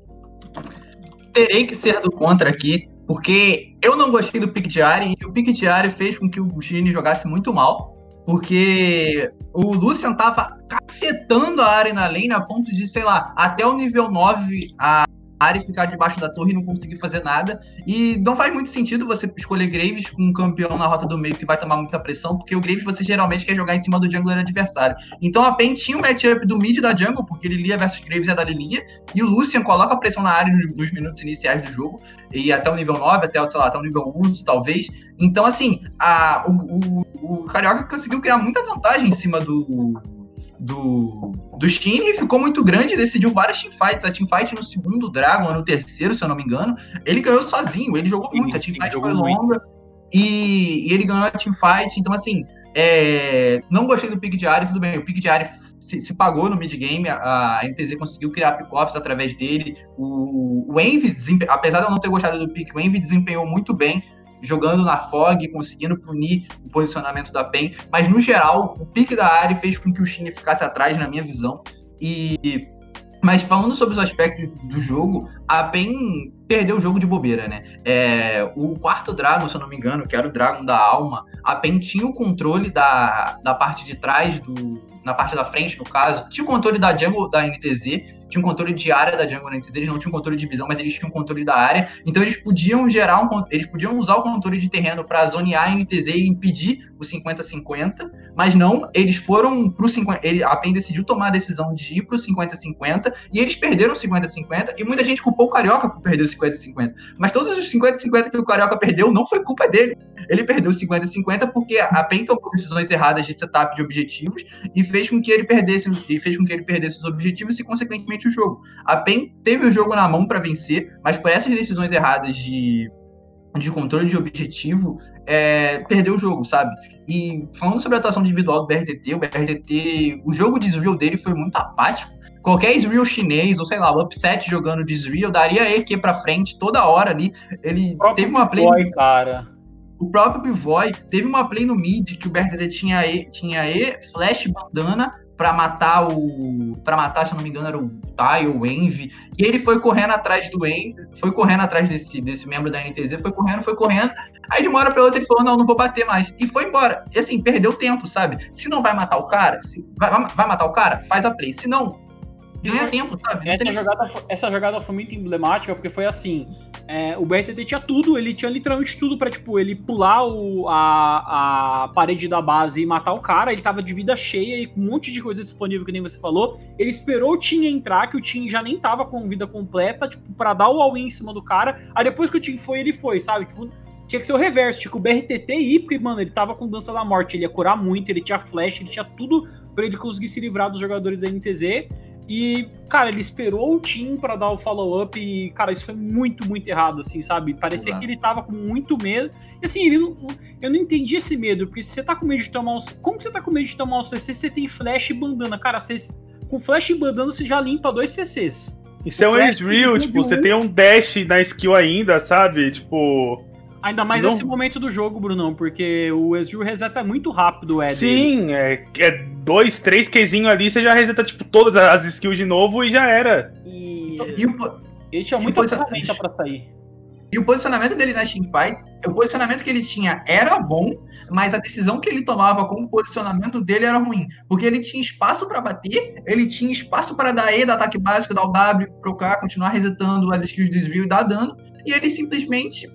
terei que ser do contra aqui, porque eu não gostei do pick diário e o pick diário fez com que o Gini jogasse muito mal. Porque o Lucian tava cacetando a área na lane a ponto de, sei lá, até o nível 9 a área e ficar debaixo da torre e não conseguir fazer nada. E não faz muito sentido você escolher Graves com um campeão na rota do meio que vai tomar muita pressão, porque o Graves você geralmente quer jogar em cima do jungler adversário. Então a PEN tinha um matchup do mid da jungle, porque Lilia versus Graves é da Lilia, e o Lucian coloca pressão na área nos minutos iniciais do jogo, e até o nível 9, até, sei lá, até o nível 11, talvez. Então, assim, a, o, o, o Carioca conseguiu criar muita vantagem em cima do, do, do e ficou muito grande, decidiu várias teamfights. A teamfight no segundo Dragon, no terceiro, se eu não me engano, ele ganhou sozinho, ele jogou muito, a teamfight foi longa e, e, ele ganhou a teamfight. Então, assim, é, não gostei do pick de área, tudo bem, o pick de área se, se, pagou no mid-game, a, a NTZ conseguiu criar pick-offs através dele. O, o Envy, apesar de eu não ter gostado do pick, o Envy desempenhou muito bem jogando na fog, conseguindo punir o posicionamento da PEN, mas no geral, o pique da área fez com que o Chine ficasse atrás, na minha visão. E mas falando sobre os aspectos do jogo, a PEN perdeu o jogo de bobeira, né? É, o quarto Dragon, se eu não me engano, que era o Dragon da Alma, a PEN tinha o controle da, da parte de trás do, na parte da frente, no caso, tinha o controle da jungle da NTZ, tinha um controle de área da jungle da NTZ, eles não tinham controle de visão, mas eles tinham controle da área, então eles podiam gerar um, eles podiam usar o controle de terreno para zonear a NTZ e impedir o 50-50, mas não, eles foram pro 50, ele, a PEN decidiu tomar a decisão de ir pro 50-50, e eles perderam o 50-50, e muita gente culpou o Carioca por perder o 50-50, mas todos os 50-50 que o Carioca perdeu não foi culpa dele, ele perdeu o 50-50 porque a PEN tomou decisões erradas de setup de objetivos e fez com que ele perdesse e fez com que ele perdesse os objetivos e consequentemente o jogo. A PEN teve o jogo na mão para vencer, mas por essas decisões erradas de de controle de objetivo, é, perdeu o jogo, sabe? E falando sobre a atuação individual do BRTT, o BRTT, o jogo de Israel dele foi muito apático. Qualquer Israel chinês, ou sei lá, o upset jogando de Israel, daria EQ pra frente toda hora ali. Ele teve uma play. Boy, cara. O próprio Pivoy teve uma play no mid que o BRTT tinha E, tinha e Flash Bandana para matar o. para matar, se eu não me engano, era o Tai ou o Envy. E ele foi correndo atrás do Envy, foi correndo atrás desse, desse membro da NTZ, foi correndo, foi correndo. Aí de uma hora pra outra ele falou: não, não vou bater mais. E foi embora. E assim, perdeu tempo, sabe? Se não vai matar o cara, se, vai, vai matar o cara, faz a play. Se não, tempo, sabe? Essa jogada, essa jogada foi muito emblemática, porque foi assim: é, o BRTT tinha tudo, ele tinha literalmente tudo pra, tipo, ele pular o, a, a parede da base e matar o cara, ele tava de vida cheia e com um monte de coisa disponível, que nem você falou. Ele esperou o Tim entrar, que o Tim já nem tava com vida completa, tipo, pra dar o all-in em cima do cara. Aí depois que o Tim foi, ele foi, sabe? Tipo, tinha que ser o reverso, tipo, o BRTT ir, porque, mano, ele tava com dança da morte, ele ia curar muito, ele tinha flash, ele tinha tudo para ele conseguir se livrar dos jogadores da NTZ. E, cara, ele esperou o Tim para dar o follow-up e, cara, isso foi muito, muito errado, assim, sabe? Parecia Exato. que ele tava com muito medo. E, assim, ele não, eu não entendi esse medo, porque se você tá com medo de tomar um... Como você tá com medo de tomar um CC, você tem flash e bandana? Cara, você, com flash e bandana você já limpa dois CCs. Isso é um real, tipo, você tem um dash na skill ainda, sabe? Tipo... Ainda mais não... nesse momento do jogo, Brunão, porque o Ezreal reseta muito rápido o Ed. Sim, é, é dois, três Qzinho ali, você já reseta, tipo, todas as skills de novo e já era. E, e o... Ele tinha muita ferramenta pra sair. E o posicionamento dele nas teamfights, o posicionamento que ele tinha era bom, mas a decisão que ele tomava com o posicionamento dele era ruim. Porque ele tinha espaço para bater, ele tinha espaço para dar E, dar ataque básico, dar o W, trocar, continuar resetando as skills do desvio e dar dano. E ele simplesmente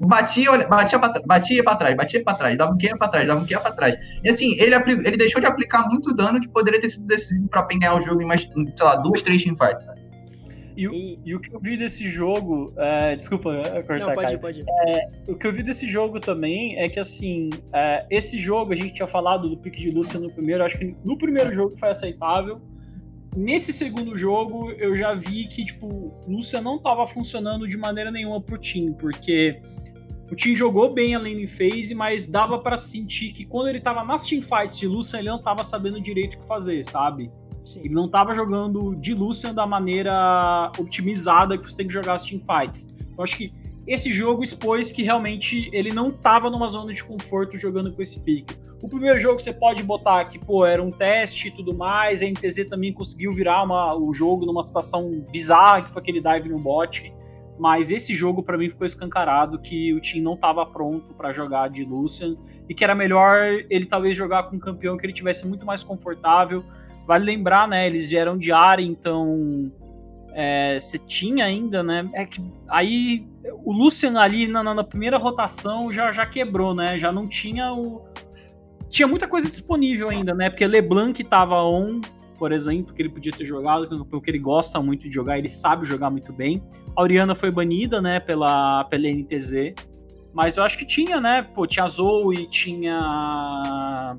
batia, olha, batia para batia pra trás, batia para trás, dava um que para trás, dava um que para trás. E assim, ele, ele deixou de aplicar muito dano que poderia ter sido decisivo para ganhar o jogo em mais, sei lá, duas, três teamfights, sabe? E, e, e, o que eu vi desse jogo. É, desculpa cortar, Não, pode ir, pode ir. É, o que eu vi desse jogo também é que, assim, é, esse jogo a gente tinha falado do pique de Lúcia no primeiro. Acho que no primeiro jogo foi aceitável. Nesse segundo jogo, eu já vi que, tipo, Lúcia não estava funcionando de maneira nenhuma pro time, porque o time jogou bem a lane phase, mas dava para sentir que quando ele tava nas teamfights de Lucian, ele não tava sabendo direito o que fazer, sabe? Sim. Ele não tava jogando de Lucian da maneira otimizada que você tem que jogar as teamfights. Eu acho que esse jogo expôs que realmente ele não tava numa zona de conforto jogando com esse pick. O primeiro jogo você pode botar que, pô, era um teste e tudo mais, a NTZ também conseguiu virar uma, o jogo numa situação bizarra, que foi aquele dive no bot. Mas esse jogo para mim ficou escancarado que o time não estava pronto para jogar de Lucian e que era melhor ele talvez jogar com um campeão que ele tivesse muito mais confortável. Vale lembrar, né? Eles vieram de área, então é, você tinha ainda, né? É que aí o Lucian ali na, na, primeira rotação já, já quebrou, né? Já não tinha o. Tinha muita coisa disponível ainda, né? Porque LeBlanc tava on, por exemplo, que ele podia ter jogado, porque ele gosta muito de jogar, ele sabe jogar muito bem. A Oriana foi banida, né, pela, pela NTZ. Mas eu acho que tinha, né? Pô, tinha a Zoe, tinha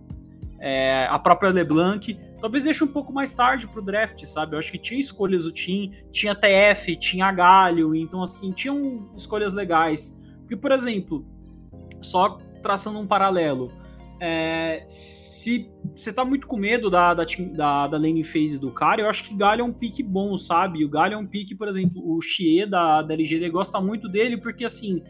é, a própria LeBlanc. Talvez deixe um pouco mais tarde pro draft, sabe? Eu acho que tinha escolhas do Team, tinha TF, tinha Galho, então assim, tinham escolhas legais. Porque, por exemplo, só traçando um paralelo, é, se você tá muito com medo da, da, da, da lane phase do cara, eu acho que Galho é um pique bom, sabe? O Galho é um pique, por exemplo, o Xie da, da LGD gosta muito dele, porque assim,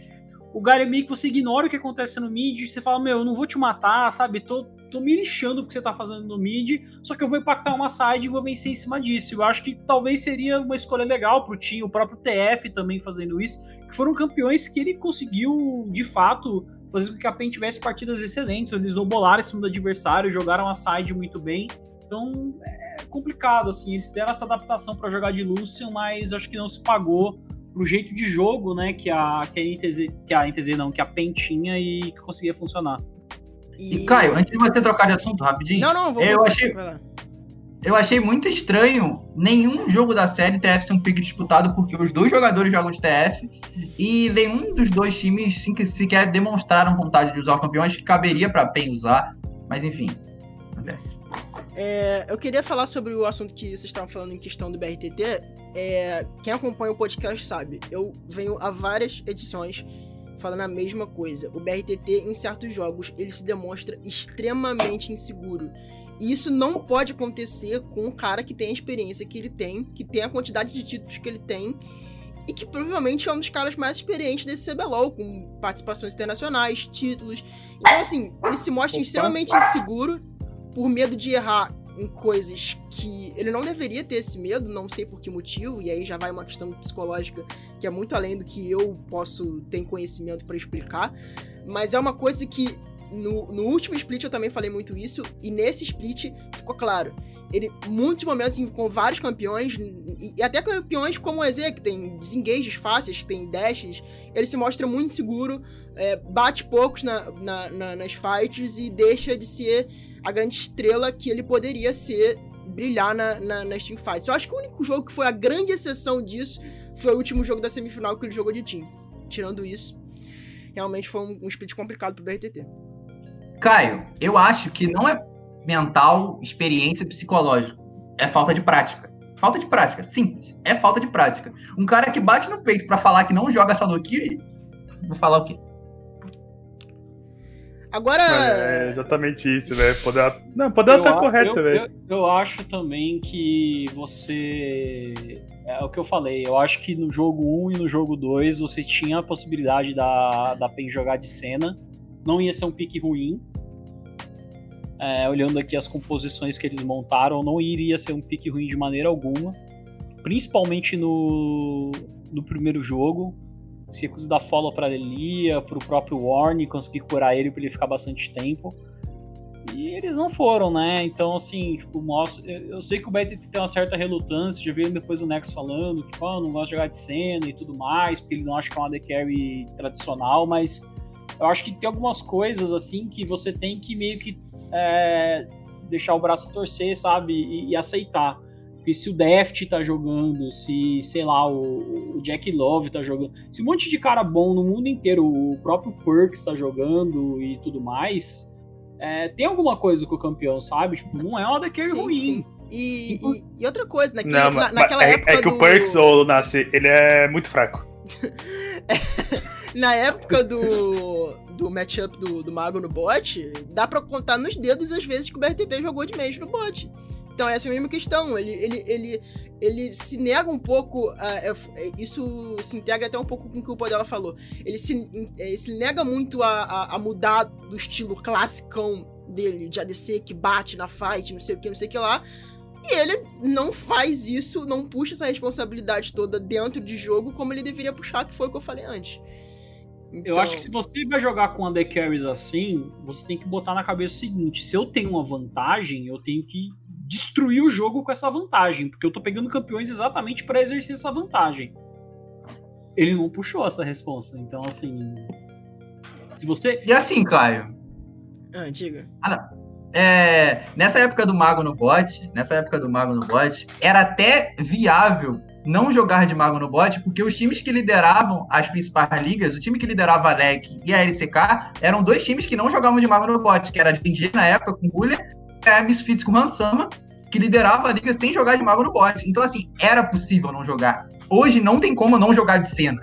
o Galho é meio que você ignora o que acontece no mid, você fala, meu, eu não vou te matar, sabe? Tô, tô me lixando porque você tá fazendo no mid, só que eu vou impactar uma side e vou vencer em cima disso. Eu acho que talvez seria uma escolha legal pro time, o próprio TF também fazendo isso, que foram campeões que ele conseguiu, de fato, fazer com que a PEN tivesse partidas excelentes, eles bolaram em cima do adversário, jogaram a side muito bem. Então é complicado, assim, eles fizeram essa adaptação para jogar de Lucian, mas acho que não se pagou pro jeito de jogo, né, que a, que a NTZ, que a NTZ não, que a PEN tinha e que conseguia funcionar. E... e, Caio, antes de você trocar de assunto rapidinho, não, não, vou, eu achei eu achei muito estranho nenhum jogo da série TF ser um pique disputado, porque os dois jogadores jogam de TF e nenhum dos dois times sequer demonstraram vontade de usar o. Acho que caberia para PEN usar, mas enfim, acontece. É, eu queria falar sobre o assunto que vocês estavam falando em questão do BRTT. É, quem acompanha o podcast sabe, eu venho a várias edições falando a mesma coisa. O BRTT, em certos jogos, ele se demonstra extremamente inseguro. E isso não pode acontecer com um cara que tem a experiência que ele tem, que tem a quantidade de títulos que ele tem, e que provavelmente é um dos caras mais experientes desse CBLOL, com participações internacionais, títulos. Então, assim, ele se mostra Opa. extremamente inseguro por medo de errar em coisas que ele não deveria ter esse medo, não sei por que motivo, e aí já vai uma questão psicológica que é muito além do que eu posso ter conhecimento para explicar, mas é uma coisa que no, no último split eu também falei muito isso, e nesse split ficou claro. Ele, muitos momentos com vários campeões, e até campeões como o EZ, que tem desengages fáceis, que tem dashes, ele se mostra muito seguro, é, bate poucos na, na, na, nas fights e deixa de ser a grande estrela que ele poderia ser, brilhar na, na, nas teamfights. Eu acho que o único jogo que foi a grande exceção disso foi o último jogo da semifinal que ele jogou de team. Tirando isso, realmente foi um, um split complicado pro BRTT. Caio, eu acho que não é mental, experiência psicológico. É falta de prática. Falta de prática, simples. É falta de prática. Um cara que bate no peito para falar que não joga solo kill, vou falar o quê? Agora. É exatamente isso, né? Poder... Não, poder estar correto, velho. Eu, eu, acho também que você. É o que eu falei. Eu acho que no jogo 1 e no jogo 2 você tinha a possibilidade da, da PEN jogar de cena. Não ia ser um pique ruim. É, olhando aqui as composições que eles montaram, não iria ser um pique ruim de maneira alguma. Principalmente no, no primeiro jogo se recusa dar follow pra Lilia, pro próprio Warne, conseguir curar ele pra ele ficar bastante tempo. E eles não foram, né? Então, assim, tipo, mostra. Eu sei que o BTT tem uma certa relutância, já veio depois o Nex falando que, oh, não gosta de jogar de cena e tudo mais, porque ele não acha que é uma AD Carry tradicional, mas eu acho que tem algumas coisas, assim, que você tem que meio que é, deixar o braço torcer, sabe? E, e aceitar. Porque se o Deft tá jogando, se, sei lá, o, o, Jack Love tá jogando, se um monte de cara bom no mundo inteiro, o próprio Perks tá jogando e tudo mais, é, tem alguma coisa com o campeão, sabe? Tipo, não é uma daquele ruim. Sim. E, e, e, outra coisa, naquele, não, na, naquela é, época. É que do... o Perks, ou Nasce, ele é muito fraco. (laughs) na época do, (laughs) do matchup do, do Mago no bot, dá pra contar nos dedos as vezes que o BRTT jogou de mage no bot. Então, essa é a mesma questão. Ele, ele, ele, ele se nega um pouco. Uh, isso se integra até um pouco com o que o Podela falou. Ele se, ele se nega muito a, a, a, mudar do estilo classicão dele, de ADC que bate na fight, não sei o que, não sei o que lá. E ele não faz isso, não puxa essa responsabilidade toda dentro de jogo como ele deveria puxar, que foi o que eu falei antes. Então... Eu acho que se você vai jogar com undercarries assim, você tem que botar na cabeça o seguinte: se eu tenho uma vantagem, eu tenho que destruir o jogo com essa vantagem, porque eu tô pegando campeões exatamente para exercer essa vantagem. Ele não puxou essa resposta, então assim. Se você. E assim, Caio. Ah, diga. Ah, não. É, nessa época do Mago no bot, nessa época do Mago no bot, era até viável não jogar de Mago no bot, porque os times que lideravam as principais ligas, o time que liderava a LEC e a LCK, eram dois times que não jogavam de Mago no bot, que era a Defendir na época com Guller e a Misfits com Hansama, que liderava a liga sem jogar de Mago no bot. Então, assim, era possível não jogar. Hoje não tem como não jogar de cena.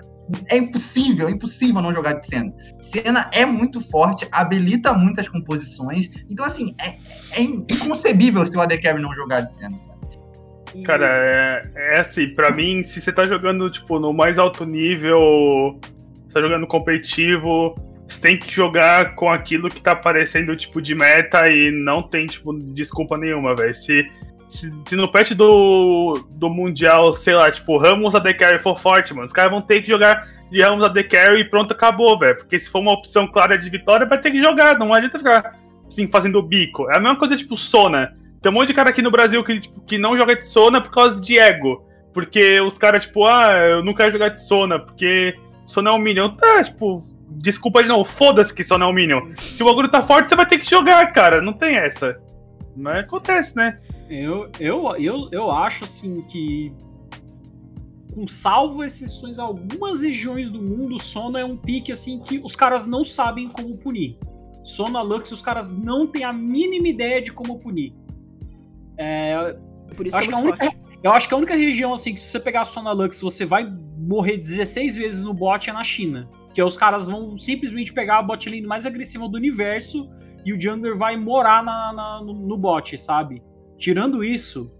É impossível, é impossível não jogar de cena. Cena é muito forte, habilita muitas composições. Então, assim, é, é inconcebível se o AD Carry não jogar de cena, sabe? Cara, é, é assim, pra mim, se você tá jogando, tipo, no mais alto nível, tá jogando competitivo, você tem que jogar com aquilo que tá aparecendo, tipo, de meta e não tem, tipo, desculpa nenhuma, velho. Se, se, se, no patch do, do Mundial, sei lá, tipo, Ramos AD Carry for forte, mano, os caras vão ter que jogar de Ramos AD Carry e pronto, acabou, velho. Porque se for uma opção clara de vitória, vai ter que jogar, não adianta ficar, assim, fazendo bico. É a mesma coisa, tipo, Sona. Tem um monte de cara aqui no Brasil que, tipo, que não joga de Sona por causa de ego. Porque os caras, tipo, ah, eu não quero jogar de Sona, porque Sona é um Minion. Tá, tipo, desculpa de novo, foda-se que Sona é um Minion. Se o bagulho tá forte, você vai ter que jogar, cara. Não tem essa. Mas acontece, né? Eu, eu, eu, eu acho, assim, que com salvo exceções algumas regiões do mundo, Sona é um pique assim que os caras não sabem como punir. Sona Lux, os caras não têm a mínima ideia de como punir. É, Por isso que, é que única, eu acho que a única região assim que se você pegar a Sonalux, você vai morrer 16 vezes no bot é na China. Que os caras vão simplesmente pegar a bot lane mais agressiva do universo e o jungler vai morar na, na no, no, bot, sabe? Tirando isso,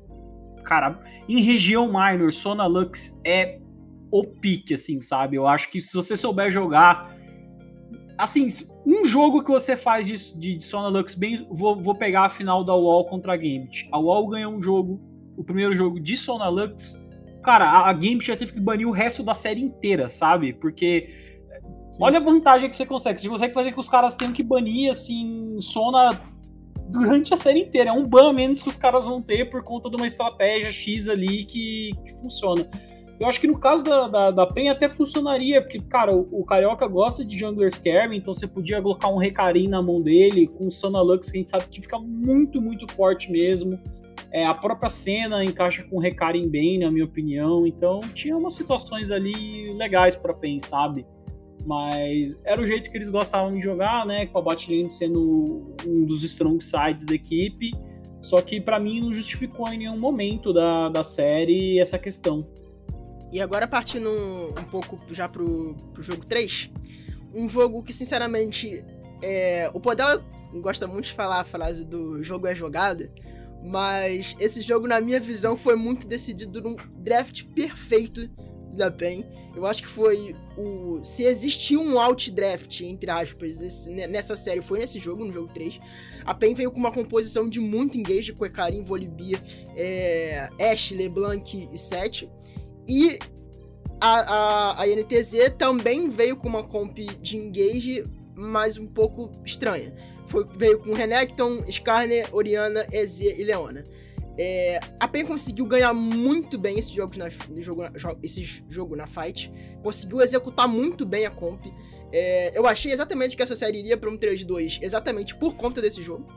cara, em região minor, Sonalux é o pique, assim, sabe? Eu acho que se você souber jogar. Assim, um jogo que você faz de, de, de Sonalux bem. Vou, vou pegar a final da UOL contra a Gambit. A UOL ganhou um jogo, o primeiro jogo de Sonalux. Cara, a, a Gambit já teve que banir o resto da série inteira, sabe? Porque. Olha a vantagem que você consegue. Você consegue fazer que os caras tenham que banir, assim, Sona durante a série inteira. É um ban menos que os caras vão ter por conta de uma estratégia X ali que, que funciona. Eu acho que no caso da, da, da PEN até funcionaria, porque, cara, o, o Carioca gosta de Jungler Scare, então você podia colocar um Recarim na mão dele, com o Sonalux, que a gente sabe que fica muito, muito forte mesmo. É, a própria cena encaixa com o Recarim bem, na minha opinião, então tinha umas situações ali legais para PEN, sabe? Mas era o jeito que eles gostavam de jogar, né? Com a botlane sendo um dos strong sides da equipe. Só que para mim não justificou em nenhum momento da, da série essa questão. E agora partindo um, pouco já pro, pro jogo 3, um jogo que sinceramente é, o Podela gosta muito de falar a frase do jogo é jogado, mas esse jogo na minha visão foi muito decidido num draft perfeito da PEN. Eu acho que foi o. Se existiu um out draft, entre aspas, esse, nessa série, foi nesse jogo, no jogo 3. A PEN veio com uma composição de muito engage com Ekarim, Volibear, é, Ash, LeBlanc e Seth. E a, a, a NTZ também veio com uma comp de engage, mas um pouco estranha. Foi, veio com Renekton, Skarner, Oriana, EZ e Leona. É, a PEN conseguiu ganhar muito bem esse jogo, na, jogo, esse jogo na fight. Conseguiu executar muito bem a comp. É, eu achei exatamente que essa série iria para um 3-2 exatamente por conta desse jogo.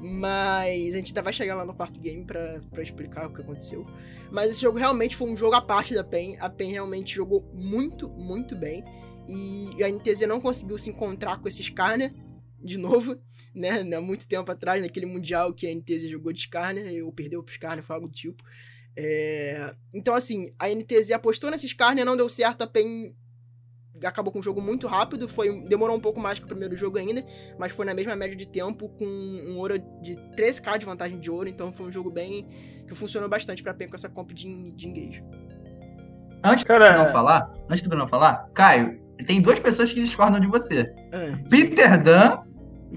Mas a gente ainda vai chegar lá no quarto game para explicar o que aconteceu. Mas esse jogo realmente foi um jogo à parte da PEN. A PEN realmente jogou muito, muito bem. E a NTZ não conseguiu se encontrar com esse Skarner de novo, (laughs) né? Há muito tempo atrás, naquele Mundial que a NTZ jogou de Skarner, ou perdeu pro Skarner, foi algo do tipo. É... Então, assim, a NTZ apostou nesse Skarner, não deu certo, a PEN acabou com um jogo muito rápido, foi demorou um pouco mais que o primeiro jogo ainda, mas foi na mesma média de tempo, com um ouro de 13k de vantagem de ouro, então foi um jogo bem que funcionou bastante pra PEN com essa comp de, de engage. Antes Cara... do Bruno falar, antes do Bruno falar, Caio, tem duas pessoas que discordam de você. É. Peter Dan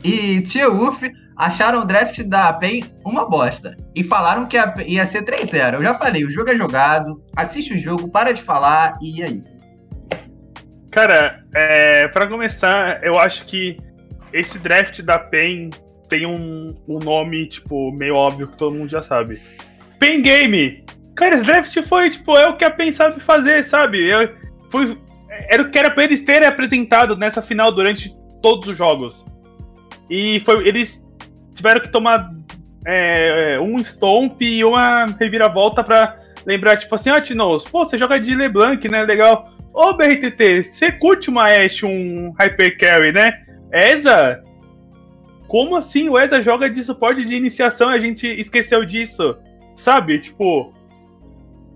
e Tia Uff acharam o draft da PEN uma bosta. E falaram que ia ser 3-0. Eu já falei, o jogo é jogado, assiste o jogo, para de falar e é isso. Cara, é, para começar, eu acho que esse draft da PEN tem um, um nome, tipo, meio óbvio que todo mundo já sabe. Pen Game! Cara, esse draft foi, tipo, é o que a Pen sabe fazer, sabe? Eu, foi, era o que era pra eles terem apresentado nessa final durante todos os jogos. E foi, eles tiveram que tomar é, um stomp e uma reviravolta pra lembrar, tipo assim, ah, Tinoz, pô, você joga de LeBlanc, né? Legal. Ô, BRTT, você curte uma Ashe, um Hyper Carry, né? Eza? Como assim o Eza joga de suporte de iniciação e a gente esqueceu disso? Sabe? Tipo.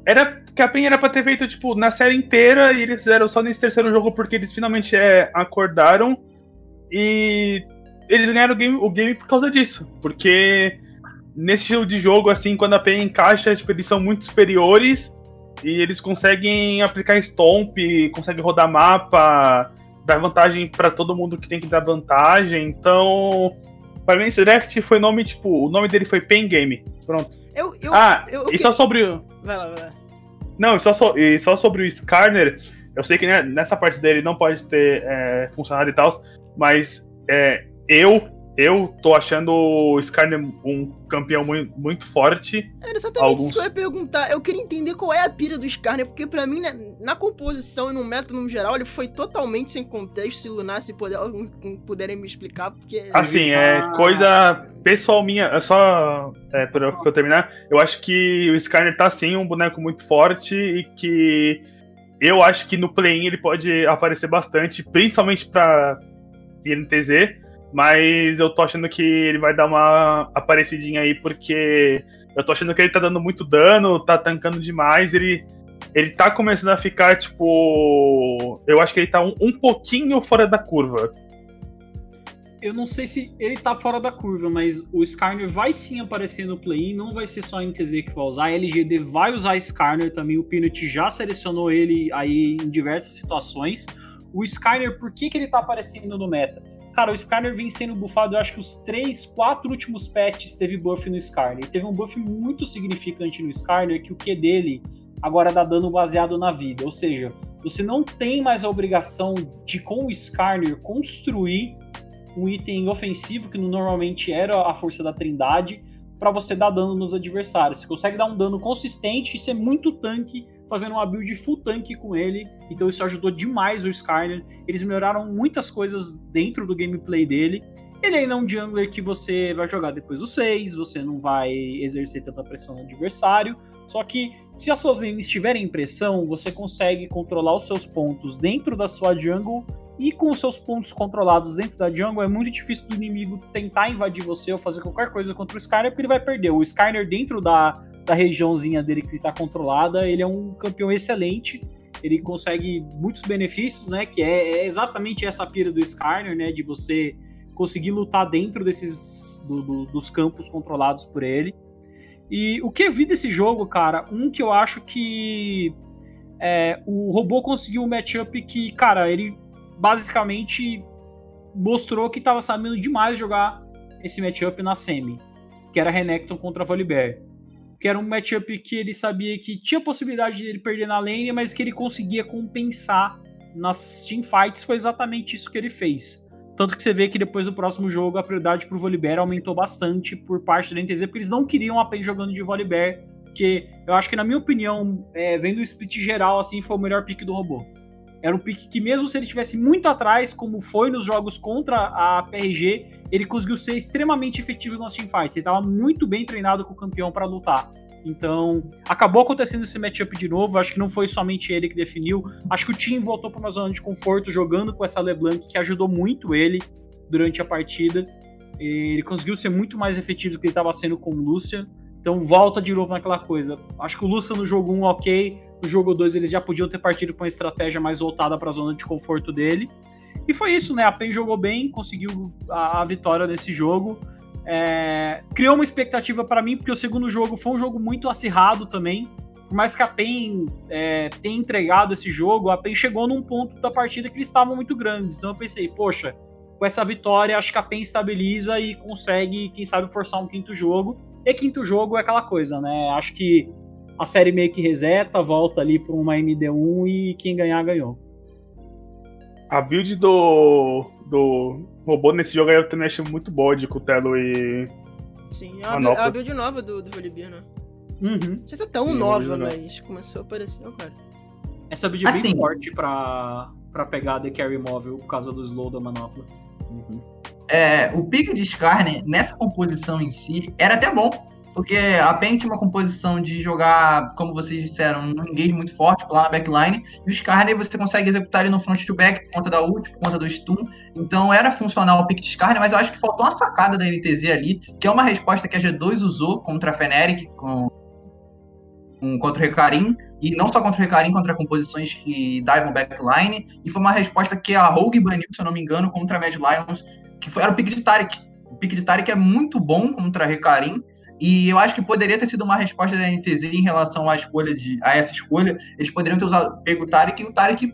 Era. Que a PEN era pra ter feito, tipo, na série inteira e eles fizeram só nesse terceiro jogo porque eles finalmente é, acordaram. E eles ganharam o game, o game por causa disso. Porque nesse estilo de jogo, assim, quando a PEN encaixa, tipo, eles são muito superiores e eles conseguem aplicar stomp, conseguem rodar mapa, dar vantagem para todo mundo que tem que dar vantagem. Então, para mim esse draft foi nome, tipo, o nome dele foi Pen Game. Pronto. Eu, eu, ah, eu, e só sobre. Vai lá, vai lá. Não, e só, so... e só sobre o Skarner, eu sei que né, nessa parte dele não pode ter é, funcionário e tal, mas é, eu eu tô achando o Skarner um campeão muito, muito forte. Era exatamente Alguns... isso que eu ia perguntar. Eu queria entender qual é a pira do Skarner, porque para mim, na, né, na, composição e no método no geral, ele foi totalmente sem contexto. Se Lunar, se puder, alguns puderem me explicar, porque. Assim, é ah... coisa pessoal minha. É só é, pra eu terminar. Eu acho que o Skarner tá sim um boneco muito forte e que. Eu acho que no play-in ele pode aparecer bastante, principalmente pra INTZ mas eu tô achando que ele vai dar uma aparecidinha aí, porque eu tô achando que ele tá dando muito dano, tá tancando demais, ele, ele tá começando a ficar, tipo. Eu acho que ele tá um, um pouquinho fora da curva. Eu não sei se ele tá fora da curva, mas o Skarner vai sim aparecer no play-in, não vai ser só a NTZ que vai usar, a LGD vai usar Skarner também, o Peanut já selecionou ele aí em diversas situações. O Skarner, por que, que ele tá aparecendo no meta? Cara, o Skarner vem sendo buffado, eu acho que os três, quatro últimos patches teve buff no Skarner. Teve um buff muito significante no Skarner, que o Q dele agora dá dano baseado na vida. Ou seja, você não tem mais a obrigação de, com o Skarner, construir um item ofensivo, que normalmente era a força da trindade, para você dar dano nos adversários. Você consegue dar um dano consistente e ser muito tanque fazendo uma build full tank com ele, então isso ajudou demais o Skarner. Eles melhoraram muitas coisas dentro do gameplay dele. Ele ainda é um jungler que você vai jogar depois do 6, você não vai exercer tanta pressão no adversário. Só que se as suas lanes tiverem pressão, você consegue controlar os seus pontos dentro da sua jungle e com os seus pontos controlados dentro da jungle, é muito difícil do inimigo tentar invadir você ou fazer qualquer coisa contra o Skyner, porque ele vai perder. O Skyner dentro da, da regiãozinha dele que está controlada, ele é um campeão excelente. Ele consegue muitos benefícios, né? Que é, é exatamente essa pira do Skyner, né? De você conseguir lutar dentro desses do, do, dos campos controlados por ele. E o que eu vi desse jogo, cara, um que eu acho que é, o robô conseguiu um matchup que, cara, ele basicamente mostrou que estava sabendo demais jogar esse matchup na semi, que era Renekton contra Volibear. Que era um matchup que ele sabia que tinha possibilidade de ele perder na lane, mas que ele conseguia compensar nas teamfights. Foi exatamente isso que ele fez. Tanto que você vê que depois do próximo jogo a prioridade pro Volibear aumentou bastante por parte da NTZ, porque eles não queriam a PEN jogando de Volibear, porque eu acho que, na minha opinião, é, vendo o split geral, assim, foi o melhor pick do robô. Era um pick que, mesmo se ele estivesse muito atrás, como foi nos jogos contra a PRG, ele conseguiu ser extremamente efetivo nas teamfights. Ele estava muito bem treinado com o campeão para lutar. Então, acabou acontecendo esse matchup de novo. Acho que não foi somente ele que definiu. Acho que o time voltou para uma zona de conforto jogando com essa LeBlanc, que ajudou muito ele durante a partida. Ele conseguiu ser muito mais efetivo do que ele estava sendo com o Lúcia. Então, volta de novo naquela coisa. Acho que o Lúcia no jogo 1, ok. No jogo 2 eles já podiam ter partido com uma estratégia mais voltada para a zona de conforto dele. E foi isso, né? A PEN jogou bem, conseguiu a, a vitória nesse jogo. É, criou uma expectativa para mim, porque o segundo jogo foi um jogo muito acirrado também. Por mais que a PEN é, tenha entregado esse jogo, a PEN chegou num ponto da partida que eles estavam muito grandes. Então eu pensei, poxa, com essa vitória, acho que a PEN estabiliza e consegue, quem sabe, forçar um quinto jogo. E quinto jogo é aquela coisa, né? Acho que a série meio que reseta, volta ali para uma MD1 e quem ganhar, ganhou. A build do, do robô nesse jogo aí eu também achei muito boa de Cutelo e. Sim, é a, build, a build nova do, do Volibear, né? Uhum. Não sei se é tão Sim, nova, mas começou a aparecer agora. Essa build é bem assim, forte pra, pra pegar The Carry Móvel por causa do slow da manopla. Uhum. É, o pick de Skarner, nessa composição em si, era até bom. Porque a PEN tinha uma composição de jogar, como vocês disseram, um engage muito forte lá na backline. E o Skarner você consegue executar ele no front to back por conta da ult, por conta do stun. Então era funcional o pick de Skarner, mas eu acho que faltou uma sacada da NTZ ali, que é uma resposta que a G2 usou contra a Fnatic, com, com, contra o Recarim. E não só contra o Recarim, contra composições que divam backline. E foi uma resposta que a Rogue baniu, se eu não me engano, contra a Mad Lions, que foi, era o pick de Tarik. O pick de Tarik é muito bom contra Recarim. E eu acho que poderia ter sido uma resposta da NTZ em relação à escolha de a essa escolha. Eles poderiam ter usado, pego o Tarek e o Tarek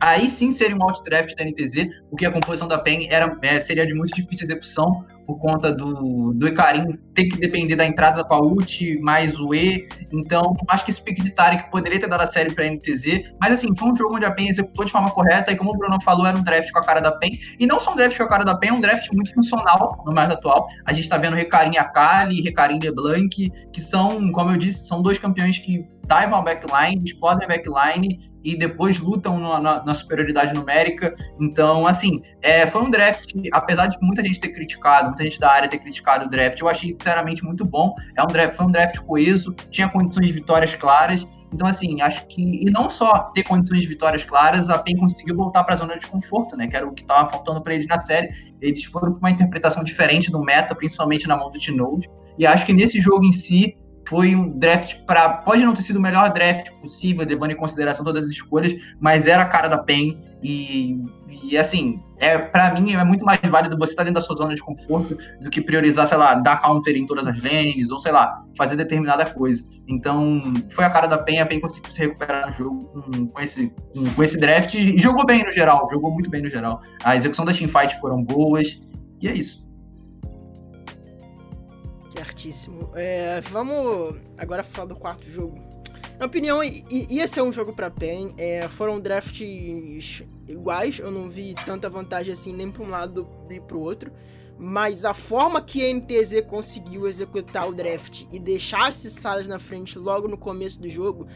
aí sim seria um out draft da NTZ, porque a composição da PEN era, é, seria de muito difícil execução por conta do, do Icarim ter que depender da entrada da ult mais o E. Então, acho que esse pick de Tarek poderia ter dado a série pra NTZ. Mas assim, foi um jogo onde a PEN executou de forma correta. E como o Bruno falou, era um draft com a cara da PEN. E não só um draft com a cara da PEN, é um draft muito funcional no mais atual. A gente tá vendo Recarim Akali, Recarim LeBlanc, que são, como eu disse, são dois campeões que divam a backline, explodem a backline e depois lutam na, na, na superioridade numérica. Então, assim, é, foi um draft, apesar de muita gente ter criticado, muita gente da área ter criticado o draft, eu achei sinceramente muito bom. É um draft, foi um draft coeso, tinha condições de vitórias claras. Então, assim, acho que. E não só ter condições de vitórias claras, a PEN conseguiu voltar para a zona de conforto, né? Que era o que estava faltando para eles na série. Eles foram com uma interpretação diferente do meta, principalmente na mão do T-Node. E acho que nesse jogo em si, foi um draft para pode não ter sido o melhor draft possível, levando em consideração todas as escolhas, mas era a cara da PEN e, e assim, é para mim é muito mais válido você estar tá dentro da sua zona de conforto do que priorizar, sei lá, dar counter em todas as lanes ou sei lá, fazer determinada coisa. Então, foi a cara da PEN, a PEN conseguiu se recuperar no jogo com, com esse com, com esse draft e jogou bem no geral, jogou muito bem no geral. A execução das teamfights foram boas e é isso. Certíssimo. É, vamos agora falar do quarto jogo. Na opinião, ia ser um jogo pra PEN. É, foram drafts iguais. Eu não vi tanta vantagem assim nem pra um lado nem pro outro. Mas a forma que a NTZ conseguiu executar o draft e deixar esses salas na frente logo no começo do jogo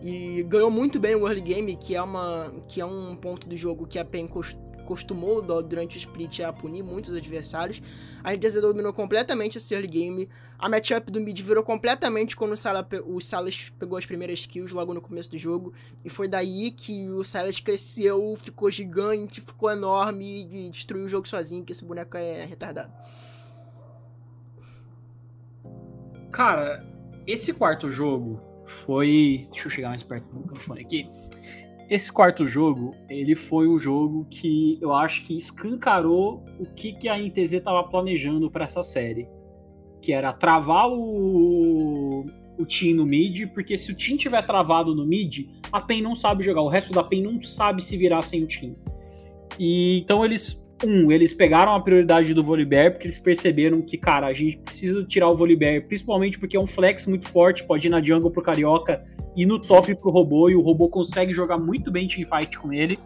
e ganhou muito bem o early game, que é, uma, que é um ponto do jogo que a PEN costuma costumou durante o split a punir muitos adversários. A NTZ dominou completamente esse early game. A matchup do mid virou completamente quando o, Sala, o Salas pegou as primeiras kills logo no começo do jogo. E foi daí que o Salas cresceu, ficou gigante, ficou enorme e destruiu o jogo sozinho, que esse boneco é retardado. Cara, esse quarto jogo foi. Deixa eu chegar mais perto do microfone aqui. Esse quarto jogo, ele foi um jogo que eu acho que escancarou o que, que a NTZ estava planejando para essa série. Que era travar o, o Team no mid, porque se o Team tiver travado no mid, a PEN não sabe jogar, o resto da PEN não sabe se virar sem o Team. E então eles um, eles pegaram a prioridade do Volibear porque eles perceberam que, cara, a gente precisa tirar o Volibear, principalmente porque é um flex muito forte, pode ir na jungle pro Carioca e no top pro robô, e o robô consegue jogar muito bem teamfight com ele.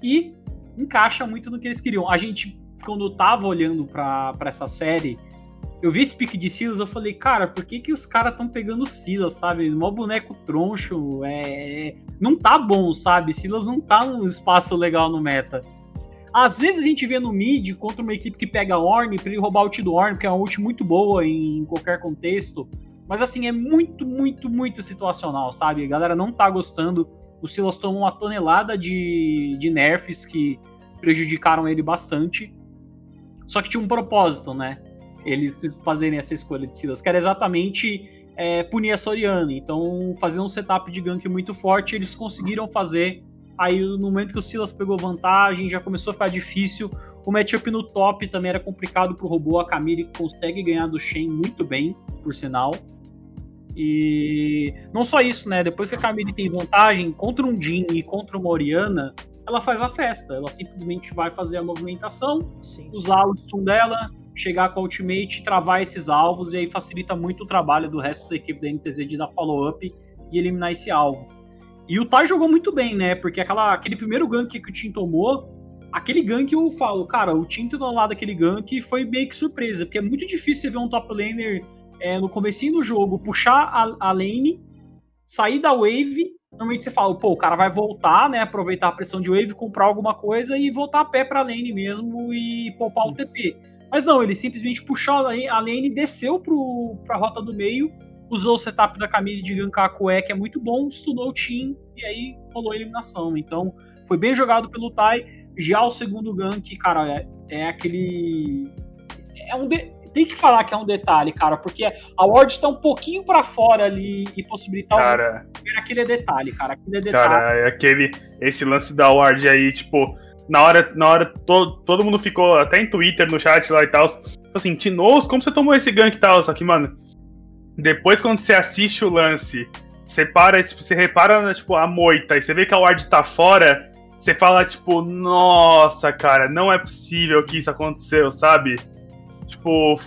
E encaixa muito no que eles queriam. A gente, quando tava olhando pra essa série, eu vi esse pique de Silas, eu falei, cara, por que, que os caras estão pegando Silas, sabe? Mó boneco troncho, é... não tá bom, sabe? Silas não tá num espaço legal no meta. Às vezes a gente vê no mid contra uma equipe que pega Orn pra ele roubar o ult do Orn, que é uma ult muito boa em qualquer contexto. Mas assim, é muito, muito, muito situacional, sabe? A galera não tá gostando. O Silas tomou uma tonelada de, de nerfs que prejudicaram ele bastante. Só que tinha um propósito, né? Eles fazerem essa escolha de Silas, que era exatamente é, punir a Soriana. Então, fazer um setup de gank muito forte, eles conseguiram fazer. Aí, no momento que o Silas pegou vantagem, já começou a ficar difícil. O matchup no top também era complicado pro robô. A Camille consegue ganhar do Shen muito bem, por sinal. E não só isso, né? Depois que a Camille tem vantagem contra um Jin e contra uma Oriana, ela faz a festa. Ela simplesmente vai fazer a movimentação, sim, usar sim. o stun dela, chegar com a ultimate, travar esses alvos, e aí facilita muito o trabalho do resto da equipe da NTZ de dar follow-up e eliminar esse alvo. E o Tai jogou muito bem, né? Porque aquela, aquele primeiro gank que o Tim tomou, aquele gank eu falo, cara, o Tinto do lado daquele gank foi meio que surpresa, porque é muito difícil você ver um top laner é, no comecinho do jogo puxar a, a lane, sair da wave, normalmente você fala, pô, o cara vai voltar, né, aproveitar a pressão de wave, comprar alguma coisa e voltar a pé pra lane mesmo e poupar o TP. Mas não, ele simplesmente puxou a lane, a lane desceu pro, pra rota do meio, usou o setup da Camille de gankar a Kue, que é muito bom, estudou o team e aí rolou a eliminação. Então, foi bem jogado pelo Tai. Já o segundo gank, cara, é, é aquele. É um de... Tem que falar que é um detalhe, cara, porque a Ward tá um pouquinho para fora ali e possibilitar cara, o... aquele é detalhe, cara. Aquele é detalhe. Cara, é aquele. Esse lance da Ward aí, tipo na hora, na hora todo, todo mundo ficou, até em Twitter, no chat lá e tal, tipo assim, Tinoz, como você tomou esse gank e tal? Só que, mano, depois quando você assiste o lance, você para, tipo, você repara na, tipo, a moita e você vê que a ward tá fora, você fala, tipo, nossa, cara, não é possível que isso aconteceu, sabe? Tipo,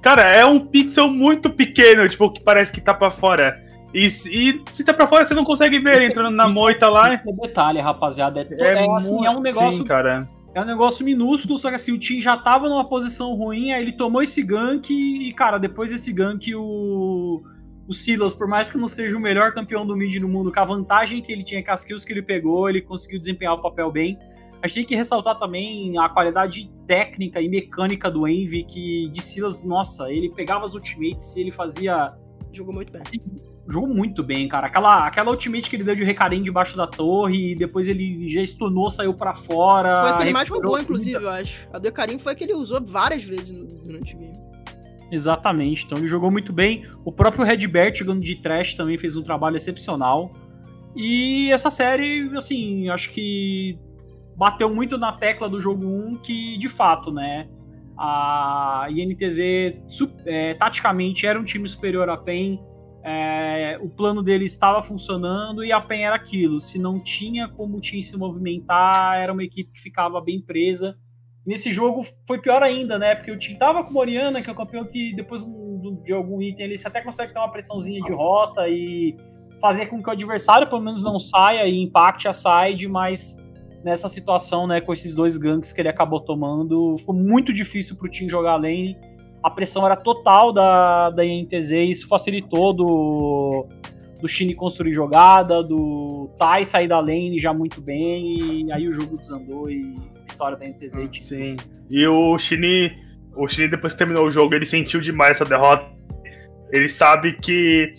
cara, é um pixel muito pequeno, tipo, que parece que tá pra fora. E, e, se tá pra fora, você não consegue ver ele entrando na moita lá. Isso é detalhe, rapaziada. É, é, é assim, é um negócio. Sim, cara. É um negócio minúsculo, só que assim, o Tim já tava numa posição ruim, aí ele tomou esse gank e, cara, depois desse gank, o, o Silas, por mais que não seja o melhor campeão do mid no mundo, com a vantagem que ele tinha, com as kills que ele pegou, ele conseguiu desempenhar o papel bem. A gente tem que ressaltar também a qualidade técnica e mecânica do Envy, que de Silas, nossa, ele pegava as ultimates e ele fazia. Jogou muito bem jogou muito bem, cara. Aquela, aquela ultimate que ele deu de recarinho debaixo da torre e depois ele já estunou, saiu para fora. Foi a que ele mais roubou, inclusive, eu acho. A do recarinho foi a que ele usou várias vezes durante o game. Exatamente, então ele jogou muito bem. O próprio Redbert jogando de trash também fez um trabalho excepcional. E essa série, assim, acho que bateu muito na tecla do jogo 1 que, de fato, né, a INTZ é, taticamente era um time superior a PEN, é, o plano dele estava funcionando e a PEN era aquilo. Se não tinha como o time se movimentar, era uma equipe que ficava bem presa. Nesse jogo foi pior ainda, né? Porque o time tava com o Moriana, que é um campeão que depois de algum item ele até consegue ter uma pressãozinha de rota e fazer com que o adversário pelo menos não saia e impacte a side, mas nessa situação, né, com esses dois ganks que ele acabou tomando, ficou muito difícil pro time jogar lane a pressão era total da, da INTZ e isso facilitou do, do Shin construir jogada, do Tai sair da lane já muito bem, e aí o jogo desandou e vitória da INTZ. Hum, sim. E o Shin, o Shin depois que terminou o jogo, ele sentiu demais essa derrota. Ele sabe que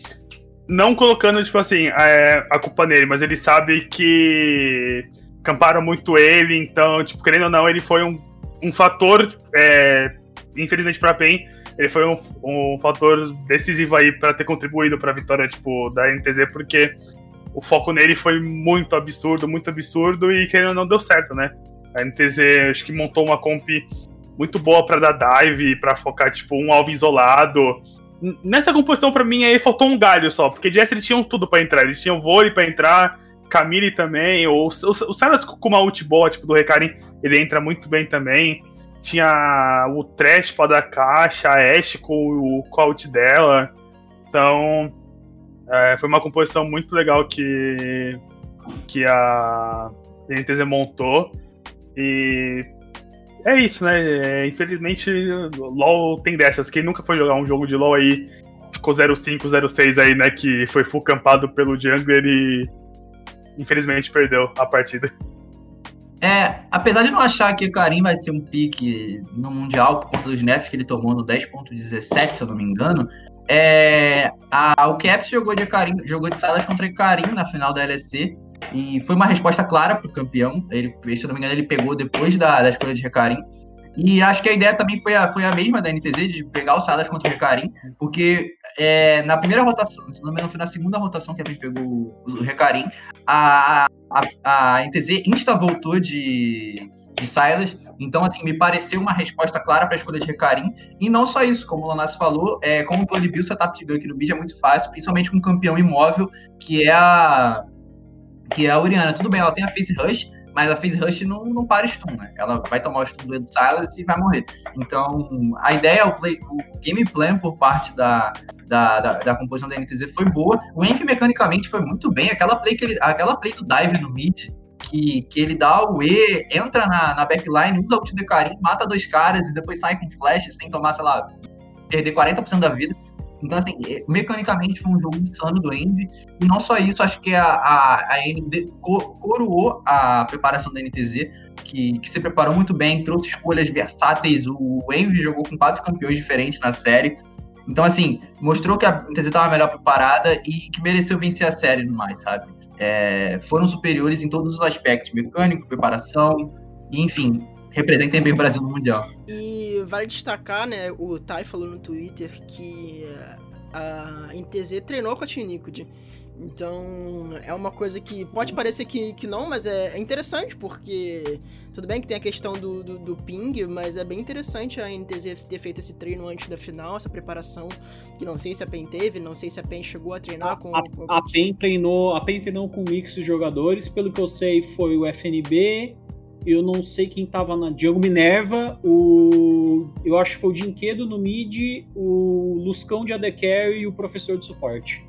não colocando, tipo assim, a, a culpa nele, mas ele sabe que camparam muito ele, então, tipo, querendo ou não, ele foi um, um fator é, infelizmente para PEN, ele foi um, um fator decisivo aí para ter contribuído para a vitória tipo, da NTZ, porque o foco nele foi muito absurdo, muito absurdo e que não deu certo, né? A NTZ acho que montou uma comp muito boa para dar dive, para focar tipo um alvo isolado. Nessa composição para mim aí faltou um galho só, porque de eles tinham tudo para entrar, eles tinham vôlei para entrar, Camille também, ou o, o, Silas com uma ult boa, tipo do Recarim, ele entra muito bem também tinha o Trash para dar caixa, a Ashe com o coach dela. Então, é, foi uma composição muito legal que, que a NTZ montou. E é isso, né? É, infelizmente, LoL tem dessas. Quem nunca foi jogar um jogo de LoL aí, ficou 05, 06 aí, né? Que foi full campado pelo jungler e infelizmente perdeu a partida. É, apesar de não achar que o Karim vai ser um pique no Mundial por conta dos nerfs que ele tomou no 10.17, se eu não me engano, é, a, o Caps jogou de Karim, jogou de Salas contra o Karim na final da LEC e foi uma resposta clara pro campeão. Ele, se eu não me engano, ele pegou depois da, da escolha de Recarim. E acho que a ideia também foi a, foi a mesma da NTZ, de pegar o Salas contra o Recarim, porque é, na primeira rotação, se não me engano, foi na segunda rotação que a gente pegou o Recarim, a, a, a NTZ insta voltou de, de Silas, então, assim, me pareceu uma resposta clara para a escolha de Recarim. E não só isso, como o Lanassi falou, é, como o Volibear, o setup de gank no mid é muito fácil, principalmente com um campeão imóvel, que é a que é a Oriana. Tudo bem, ela tem a Face Rush, mas a Phase Rush não, não para stun, né? Ela vai tomar o stun do Silence e vai morrer. Então, a ideia, o, play, o game plan por parte da, da, da, da, composição da NTZ foi boa. O Enf mecanicamente foi muito bem. Aquela play, que ele, aquela play do dive no mid, que que, ele dá o E, entra na, na backline, usa o ult de carinho, mata dois caras e depois sai com flashes sem tomar, sei lá, perder 40% da vida. Então, assim, é, mecanicamente foi um jogo insano do Envy. E não só isso, acho que a, a, a coroou a preparação da NTZ, que, que se preparou muito bem, trouxe escolhas versáteis. O Envy jogou com quatro campeões diferentes na série. Então, assim, mostrou que a NTZ estava melhor preparada e que mereceu vencer a série no mais, sabe? É, foram superiores em todos os aspectos, mecânico, preparação, enfim, representem bem o Brasil no Mundial. E vale destacar, né, o Tai falou no Twitter que a NTZ treinou com a Team Liquid. Então, é uma coisa que pode parecer que, que não, mas é, é interessante, porque tudo bem que tem a questão do, do, do, ping, mas é bem interessante a NTZ ter feito esse treino antes da final, essa preparação, que não sei se a PEN teve, não sei se a PEN chegou a treinar a, com... A, com... a, PEN treinou, a PEN treinou com mix de jogadores, pelo que eu sei foi o FNB, eu não sei quem tava na Diogo Minerva, o eu acho que foi o Dinquedo no mid, o Luscão de AD e o professor de suporte.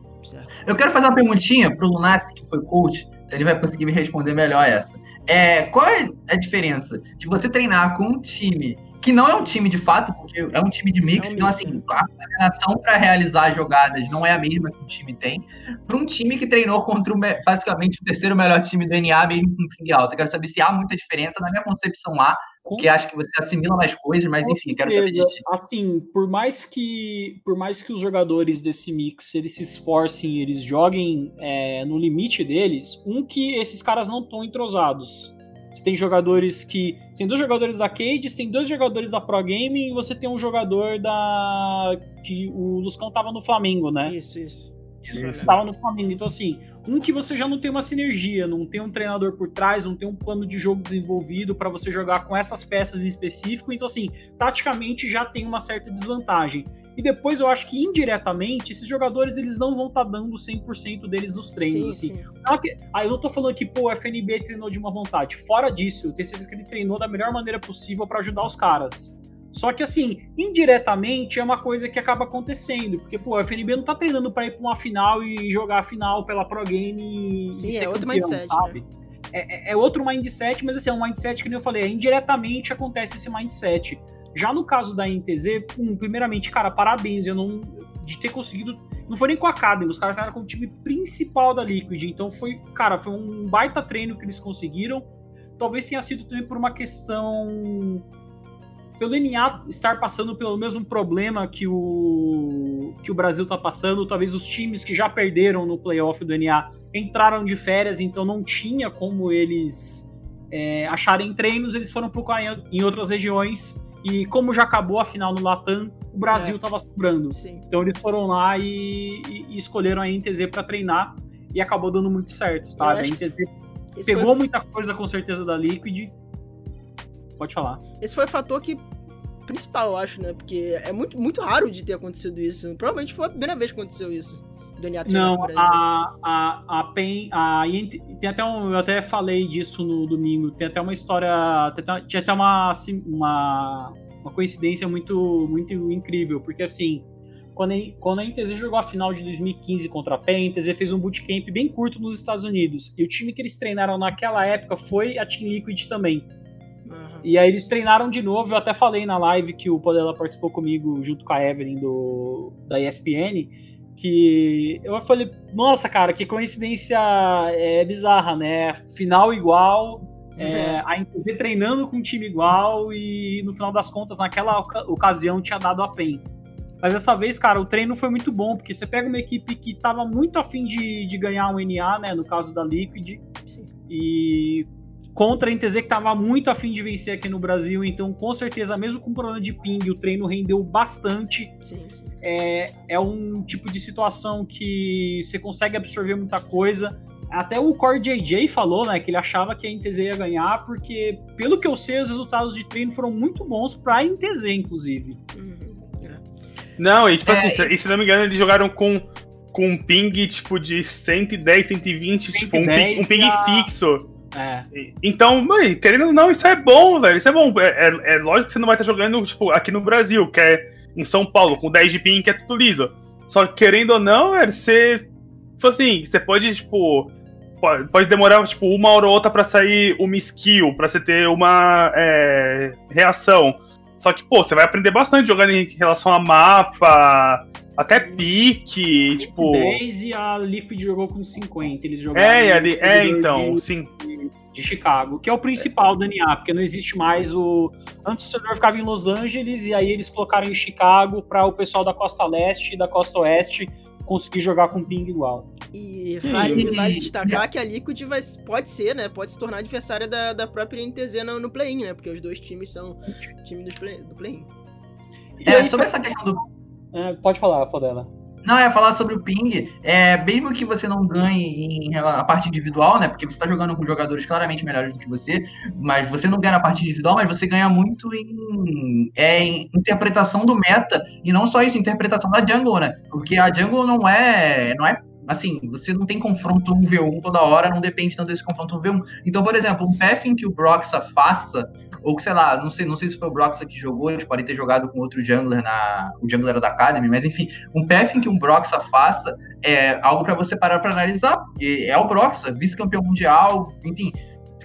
Eu quero fazer uma perguntinha pro Lunassi, que foi coach, ele vai conseguir me responder melhor essa. É, qual é a diferença de você treinar com um time que não é um time de fato, porque é um time de mix, é um então assim, né? a coordenação para realizar jogadas não é a mesma que o time tem, para um time que treinou contra o, basicamente o terceiro melhor time do NA, mesmo com ping alto. Eu quero saber se há muita diferença, na minha concepção lá, porque acho que você assimila mais coisas, mas enfim, quero saber de Assim, por mais que por mais que os jogadores desse mix eles se esforcem, eles joguem é, no limite deles, um que esses caras não estão entrosados. Você tem jogadores que. Você tem dois jogadores da Cade, tem dois jogadores da Pro Game e você tem um jogador da. que o Luscão tava no Flamengo, né? Isso, isso. Estava no Flamengo. Então, assim, um que você já não tem uma sinergia, não tem um treinador por trás, não tem um plano de jogo desenvolvido para você jogar com essas peças em específico. Então, assim, taticamente já tem uma certa desvantagem. E depois eu acho que indiretamente esses jogadores eles não vão estar tá dando 100% deles nos treinos. Sim, assim. sim. Aí eu não tô falando que pô, o FNB treinou de uma vontade. Fora disso, eu tenho certeza que ele treinou da melhor maneira possível para ajudar os caras. Só que assim, indiretamente é uma coisa que acaba acontecendo, porque pô, o FNB não tá treinando para ir para uma final e jogar a final pela Pro Game Sim, e é outro campeão, mindset, sabe? Né? É, é, outro mindset, mas assim, é um mindset que nem eu falei, é, indiretamente acontece esse mindset. Já no caso da NTZ, um, primeiramente, cara, parabéns, eu não de ter conseguido, não foi nem com a Academy, os caras eram com o time principal da Liquid, então foi, cara, foi um baita treino que eles conseguiram. Talvez tenha sido também por uma questão pelo NA estar passando pelo mesmo problema que o, que o Brasil está passando, talvez os times que já perderam no playoff do NA entraram de férias, então não tinha como eles é, acharem treinos, eles foram procurar em outras regiões. E como já acabou a final no Latam, o Brasil estava é. sobrando. Sim. Então eles foram lá e, e escolheram a NTZ para treinar e acabou dando muito certo, sabe? A NTZ pegou foi... muita coisa com certeza da Liquid Pode falar. Esse foi o fator que principal, eu acho, né? Porque é muito, muito raro de ter acontecido isso. Provavelmente foi a primeira vez que aconteceu isso. Do Não, a, a, a PEN. A, tem até um. Eu até falei disso no domingo. Tem até uma história. Tinha até uma, assim, uma, uma coincidência muito, muito incrível. Porque assim. Quando a, quando a NTZ jogou a final de 2015 contra a PEN, a NTZ fez um bootcamp bem curto nos Estados Unidos. E o time que eles treinaram naquela época foi a Team Liquid também. E aí eles treinaram de novo. Eu até falei na live que o Podela participou comigo junto com a Evelyn do, da ESPN. Que eu falei, nossa, cara, que coincidência é bizarra, né? Final igual, é, a NTZ treinando com um time igual e no final das contas, naquela ocasião, tinha dado a PEN. Mas dessa vez, cara, o treino foi muito bom, porque você pega uma equipe que tava muito afim de, de ganhar um NA, né? No caso da Liquid. Sim. E contra a NTZ que estava muito afim de vencer aqui no Brasil, então com certeza, mesmo com problema de ping, o treino rendeu bastante. Sim, sim. É, é um tipo de situação que você consegue absorver muita coisa. Até o Core JJ falou, né, que ele achava que a NTZ ia ganhar, porque, pelo que eu sei, os resultados de treino foram muito bons para a NTZ, inclusive. Uhum. É. Não, e tipo é, assim, e... se não me engano, eles jogaram com, com um ping tipo de 110, 120, 110 tipo um ping, um ping fixo. É. Então, mãe, querendo ou não, isso é bom, velho. Isso é bom. É, é, é, lógico que você não vai estar jogando, tipo, aqui no Brasil, que é em São Paulo, com 10 de ping, que é tudo liso. Só que, querendo ou não, velho, você. Tipo assim, você pode, tipo. pode, pode demorar, tipo, uma hora ou outra pra sair uma skill, pra você ter uma é, reação. Só que, pô, você vai aprender bastante jogando em relação a mapa, até pique, tipo. 10 e a Liquid jogou com 50. Eles jogaram. É, ali, é então, de, sim. De Chicago, que é o principal é. do NA, porque não existe mais o. Antes o servidor ficava em Los Angeles e aí eles colocaram em Chicago para o pessoal da costa leste e da costa oeste conseguir jogar com ping igual. E vale, vale, destacar que a Liquid vai, pode ser, né? Pode se tornar adversária da, da própria NTZ no, no play-in, né? Porque os dois times são time do play-in. Play é, sobre essa questão do. É, pode falar, Podela. Não, é falar sobre o ping. É, mesmo que você não ganhe em a parte individual, né? Porque você está jogando com jogadores claramente melhores do que você, mas você não ganha na parte individual, mas você ganha muito em, é, em interpretação do meta. E não só isso, interpretação da jungle, né? Porque a jungle não é. não é assim, você não tem confronto 1v1 toda hora, não depende tanto desse confronto 1v1. Então, por exemplo, um path em que o Broxa faça, ou sei lá, não sei, não sei se foi o Broxa que jogou, eles podem ter jogado com outro jungler na. O jungler da Academy, mas enfim, um path em que um Broxa faça é algo para você parar para analisar, porque é o Broxa, vice-campeão mundial, enfim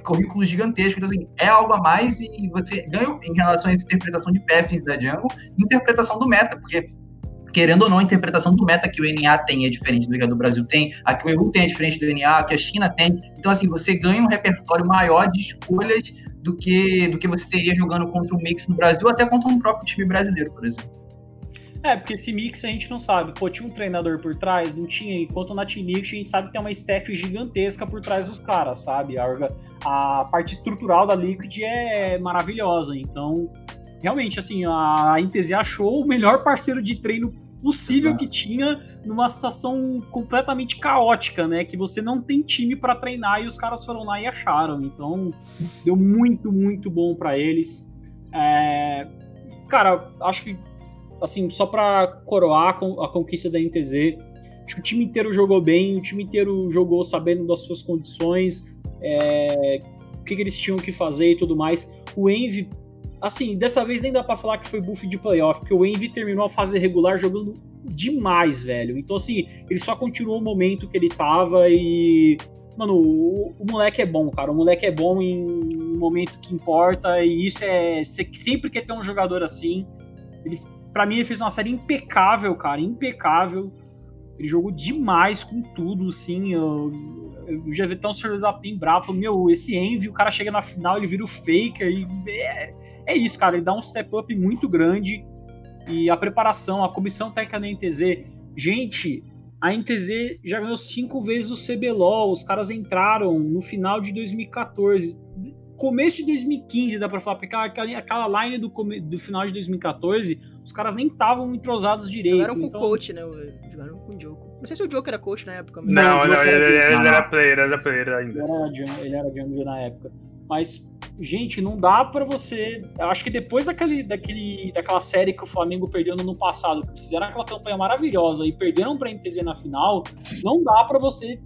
currículo gigantesco. Então, assim, é algo a mais e você ganha em relação a essa interpretação de paths da jungle interpretação do meta, porque querendo ou não, a interpretação do meta que o NA tem é diferente do que a do Brasil tem, a que o EU tem é diferente do NA, a que a China tem. Então, assim, você ganha um repertório maior de escolhas do que, do que você teria jogando contra um mix no Brasil, até contra um próprio time brasileiro, por exemplo. É, porque esse mix a gente não sabe. Pô, tinha um treinador por trás? Não tinha. Enquanto na Team Mix a gente sabe que tem uma staff gigantesca por trás dos caras, sabe? A, a parte estrutural da Liquid é maravilhosa. Então, realmente, assim, a NTZ achou o melhor parceiro de treino possível que tinha numa situação completamente caótica, né? Que você não tem time para treinar e os caras foram lá e acharam. Então, deu muito, muito bom para eles. É... Cara, acho que, assim, só para coroar a conquista da NTZ, acho que o time inteiro jogou bem, o time inteiro jogou sabendo das suas condições, é... o que, que eles tinham que fazer e tudo mais. O Envy Assim, dessa vez nem dá pra falar que foi buff de playoff, porque o Envy terminou a fase regular jogando demais, velho. Então, assim, ele só continuou o momento que ele tava e. Mano, o, o moleque é bom, cara. O moleque é bom em um momento que importa, e isso é. Sempre quer ter um jogador assim. Ele, pra mim, ele fez uma série impecável, cara. Impecável. Ele jogou demais com tudo, assim. Eu, eu já vi tão Sr. bem bravo. Falou, meu, esse Envy, o cara chega na final, ele vira o Faker. E é, é isso, cara. Ele dá um step up muito grande. E a preparação, a comissão técnica da NTZ. Gente, a NTZ já ganhou cinco vezes o CBLOL. Os caras entraram no final de 2014. Começo de 2015, dá pra falar, porque aquela, aquela line do, do final de 2014, os caras nem estavam entrosados direito. Jogaram com então... o coach, né? Jogaram com o Joko. Não sei se o Joker era coach na época. Mas... Não, não, não ele, ele, ele, era player, era player ainda. Ele era, ele era jungle na época. Mas, gente, não dá para você. Acho que depois daquele, daquele, daquela série que o Flamengo perdeu no ano passado, que fizeram aquela campanha maravilhosa e perderam pra NTZ na final, não dá para você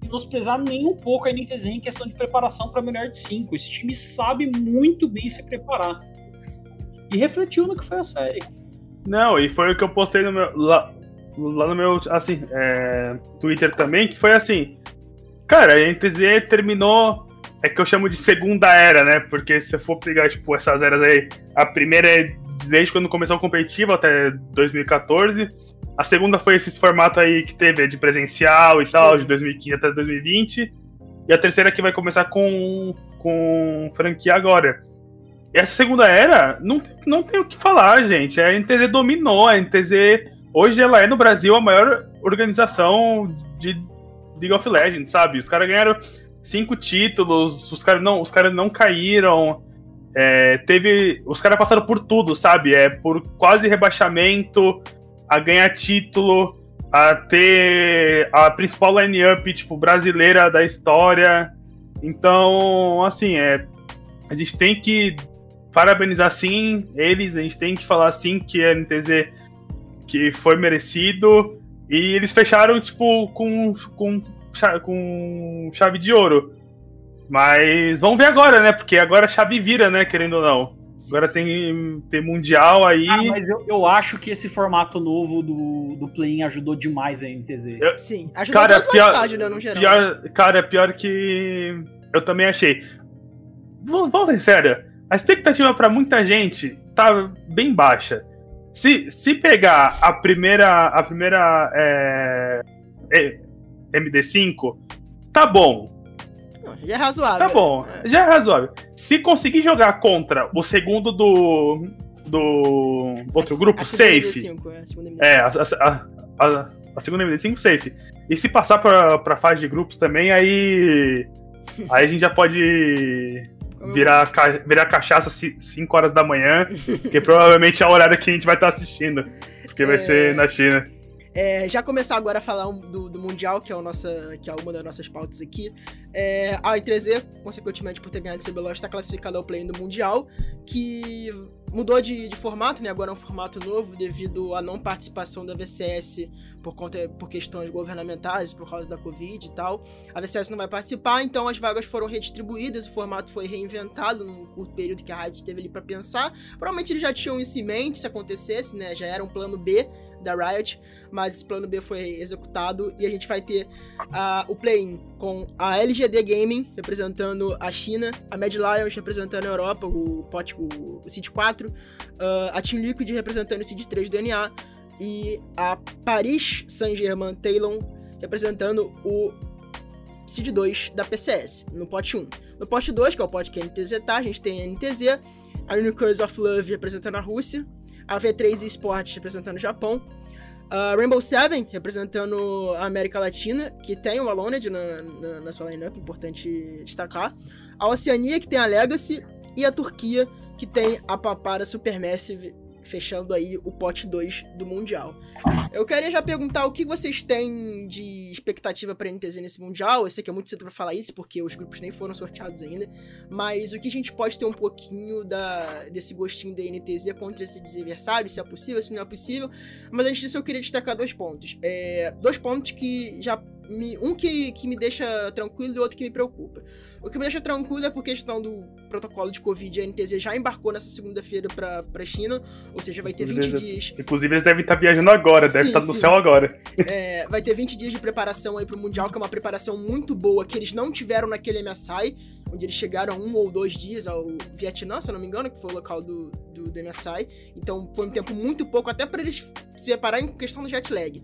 menosprezar nem um pouco a NTZ em questão de preparação para melhor de cinco. Esse time sabe muito bem se preparar. E refletiu no que foi a série. Não, e foi o que eu postei no meu, lá, lá no meu assim, é, Twitter também, que foi assim. Cara, a NTZ terminou é que eu chamo de segunda era, né? Porque se eu for pegar, tipo, essas eras aí, a primeira é desde quando começou a competitiva até 2014. A segunda foi esse formato aí que teve de presencial e tal, de 2015 até 2020. E a terceira que vai começar com, com franquia agora. Essa segunda era, não, não tem o que falar, gente. A NTZ dominou. A NTZ, hoje, ela é no Brasil a maior organização de League of Legends, sabe? Os caras ganharam cinco títulos, os caras não, os cara não caíram. É, teve. Os caras passaram por tudo, sabe? É por quase rebaixamento, a ganhar título, a ter a principal line-up, tipo, brasileira da história. Então, assim, é. A gente tem que parabenizar sim eles, a gente tem que falar sim que a NTZ que foi merecido. E eles fecharam, tipo, com, com com chave de ouro. Mas vamos ver agora, né? Porque agora a chave vira, né? Querendo ou não. sim, Agora sim. Tem, tem Mundial aí. Ah, mas eu, eu acho que esse formato novo do, do play-in ajudou demais a NTZ. Eu, sim, ajudou cara, pior, card, né, no geral. Pior, cara, pior que eu também achei. Vamos ser sério, a expectativa para muita gente tá bem baixa. Se, se pegar a primeira. A primeira. É, é, MD5, tá bom. Já é razoável. Tá bom, é. já é razoável. Se conseguir jogar contra o segundo do. do outro a, grupo, a safe. MD5, é, a segunda MD5. É, a, a, a, segunda MD5, safe. E se passar pra, pra fase de grupos também, aí. aí a gente já pode virar, virar cachaça 5 horas da manhã, que provavelmente é a horário que a gente vai estar tá assistindo, porque vai é... ser na China. É, já começar agora a falar do, do Mundial, que é, o nossa, que é uma das nossas pautas aqui. É, a I3Z, consequentemente por ter ganhado esse CBLOL, está classificada ao play do Mundial, que mudou de, de, formato, né? Agora é um formato novo devido à não participação da VCS por conta por questões governamentais, por causa da Covid e tal. A VCS não vai participar, então as vagas foram redistribuídas, o formato foi reinventado num curto período que a Riot teve ali para pensar. Provavelmente eles já tinham isso em mente se acontecesse, né? Já era um plano B da Riot, mas esse plano B foi executado e a gente vai ter uh, o play-in com a LGD Gaming representando a China, a Mad Lions representando a Europa, o POT, o, o Cid 4, uh, a Team Liquid representando o Cid 3 do NA e a Paris Saint-Germain Talon representando o Cid 2 da PCS, no pote 1. No pote 2, que é o pote que a NTZ tá, a gente tem a NTZ, a Unicorns of Love representando a Rússia, a V3 Esports representando o Japão, a Rainbow Seven representando a América Latina, que tem o Aloned na, na, na sua lineup, importante destacar, a Oceania, que tem a Legacy, e a Turquia, que tem a Papara Supermassive fechando aí o pote 2 do Mundial. Eu queria já perguntar o que vocês têm de expectativa para a NTZ nesse Mundial. Eu sei que é muito cedo para falar isso, porque os grupos nem foram sorteados ainda. Mas o que a gente pode ter um pouquinho da, desse gostinho da NTZ contra esses adversários, se é possível, se não é possível. Mas antes disso, eu queria destacar dois pontos. É, dois pontos que já. Me, um que, que me deixa tranquilo e outro que me preocupa. O que me deixa tranquilo é por questão do protocolo de Covid. A NTZ já embarcou nessa segunda-feira pra, pra China, ou seja, vai ter 20 dias. Inclusive, eles devem estar viajando agora, devem estar no céu agora. (laughs) É, vai ter 20 dias de preparação aí pro Mundial, que é uma preparação muito boa, que eles não tiveram naquele MSI, onde eles chegaram um ou dois dias ao Vietnã, se eu não me engano, que foi o local do, do, do MSI. Então foi um tempo muito pouco, até para eles se prepararem em questão do jet lag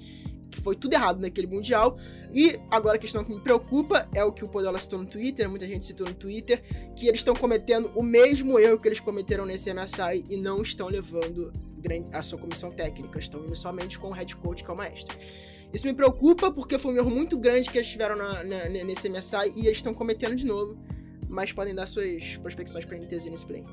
que foi tudo errado naquele Mundial. E agora a questão que me preocupa é o que o Podola citou no Twitter, muita gente citou no Twitter, que eles estão cometendo o mesmo erro que eles cometeram nesse MSI e não estão levando a sua comissão técnica, estão indo somente com o head coach, que é o maestro. Isso me preocupa porque foi um erro muito grande que eles tiveram na, na, nesse MSI e eles estão cometendo de novo, mas podem dar suas prospecções para NTZ nesse play.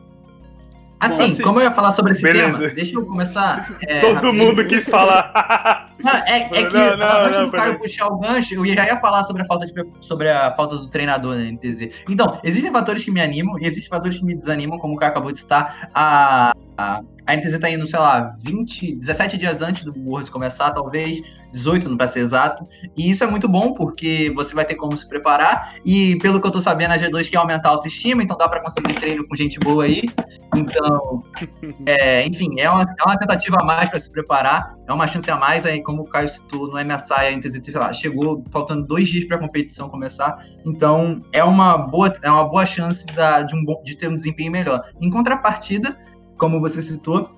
Assim, assim, como eu ia falar sobre esse Beleza. tema, deixa eu começar. É, Todo rapidinho. mundo quis falar. (laughs) Não, é, é que não, não, antes do Caio puxar o gancho, eu já ia falar sobre a falta, de, sobre a falta do treinador na NTZ. Então, existem fatores que me animam e existem fatores que me desanimam, como o Caio acabou de citar. A, a, a NTZ tá indo, sei lá, 20, 17 dias antes do Worlds começar, talvez, 18 não para ser exato. E isso é muito bom porque você vai ter como se preparar. E pelo que eu tô sabendo, a G2 quer aumentar a autoestima, então dá para conseguir treino com gente boa aí. Então, (laughs) é, enfim, é uma, é uma tentativa a mais para se preparar, é uma chance a mais. Aí, como o Caio citou, no MSI a NTZ lá, chegou faltando dois dias para a competição começar. Então, é uma boa, é uma boa chance da, de, um, de ter um desempenho melhor. Em contrapartida, como você citou,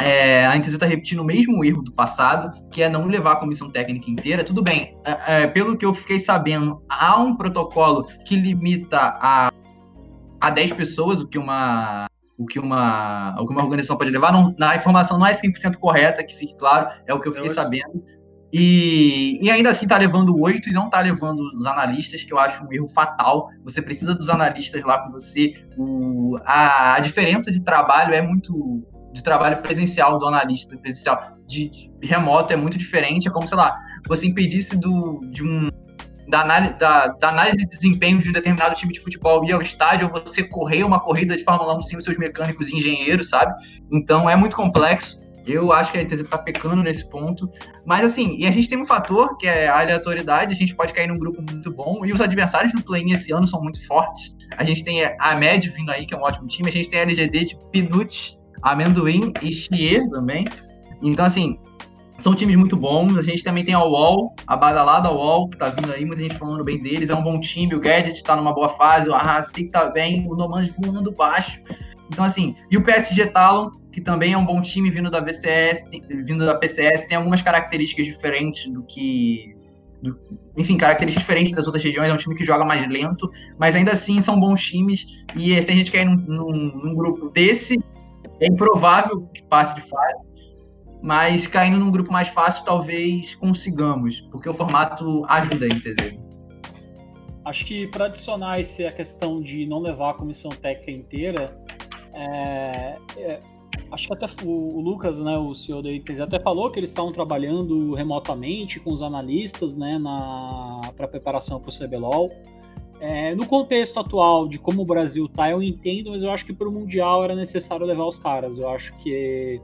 é, a NTZ está repetindo o mesmo erro do passado, que é não levar a comissão técnica inteira. Tudo bem, é, é, pelo que eu fiquei sabendo, há um protocolo que limita a, a 10 pessoas, o que uma. O que, uma, o que uma organização pode levar, não, a informação não é 100% correta, que fique claro, é o que eu fiquei sabendo. E, e, ainda assim tá levando oito e não tá levando os analistas, que eu acho um erro fatal. Você precisa dos analistas lá com você. O, a, a diferença de trabalho é muito. De trabalho presencial do analista, presencial de, de, remoto é muito diferente. É como, sei lá, você impedisse do, de um. Da análise, da, da análise de desempenho de um determinado time de futebol ir ao estádio, ou você correr uma corrida de Fórmula 1 sem os seus mecânicos e engenheiros, sabe? Então é muito complexo Eu acho que a NTZ tá pecando nesse ponto. Mas assim, e a gente tem um fator que é a aleatoriedade, a gente pode cair num grupo muito bom, e os adversários do play esse ano são muito fortes. A gente tem a Med vindo aí, que é um ótimo time, a gente tem a LGD de Pinut, Amendoim e Chier também. Então, assim, são times muito bons. A gente também tem a UOL, a badalada UOL, que tá vindo aí, muita gente falando bem deles. É um bom time, o Gadget tá numa boa fase, o Arras tem que tá bem, o Noman voando baixo. Então, assim, e o PSG Talon, que também é um bom time vindo da VCS, vindo da PCS, tem algumas características diferentes do que. Do, enfim, características diferentes das outras regiões, é um time que joga mais lento, mas ainda assim são bons times. E se a gente cair num, num, num grupo desse, é improvável que passe de fase mas caindo num grupo mais fácil talvez consigamos, porque o formato ajuda a NTZ. Acho que para adicionar esse, a questão de não levar a comissão técnica inteira, é, é, acho que até o, Lucas, né, o CEO da NTZ, até falou que eles estavam trabalhando remotamente com os analistas né, para preparação para o CBLOL. É, no contexto atual de como o Brasil tá, eu entendo, mas eu acho que para o Mundial era necessário levar os caras. Eu acho que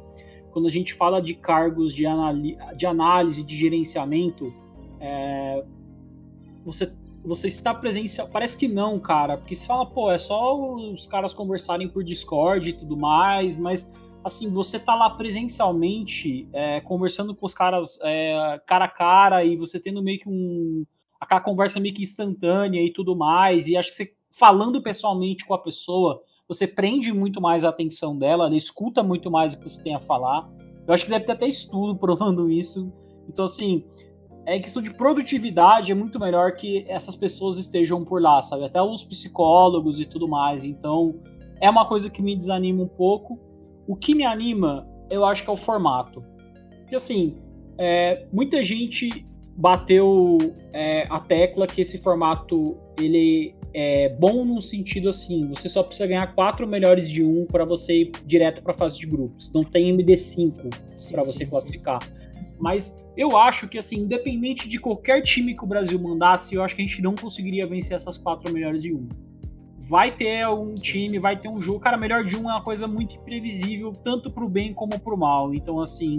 quando a gente fala de cargos de, de análise, de gerenciamento, é, você, você está presencial. Parece que não, cara, porque você fala, pô, é só os caras conversarem por Discord e tudo mais, mas assim, você tá lá presencialmente, é, conversando com os caras é, cara a cara e você tendo meio que um. aquela conversa meio que instantânea e tudo mais, e acho que você falando pessoalmente com a pessoa você prende muito mais a atenção dela, ela escuta muito mais o que você tem a falar. Eu acho que deve ter até estudo (laughs) provando isso. Então, assim, é questão de produtividade, é muito melhor que essas pessoas estejam por lá, sabe? Até os psicólogos e tudo mais. Então, é uma coisa que me desanima um pouco. O que me anima, eu acho que é o formato. Porque, assim, é, muita gente bateu é, a tecla que esse formato ele é bom no sentido assim, você só precisa ganhar quatro melhores de um para você ir direto para a fase de grupos. Não tem MD5 para você sim, classificar. Sim. Mas eu acho que assim, independente de qualquer time que o Brasil mandasse, eu acho que a gente não conseguiria vencer essas quatro melhores de um. Vai ter um sim, time, vai ter um jogo. Cara, melhor de um é uma coisa muito imprevisível, tanto pro bem como pro mal. Então, assim,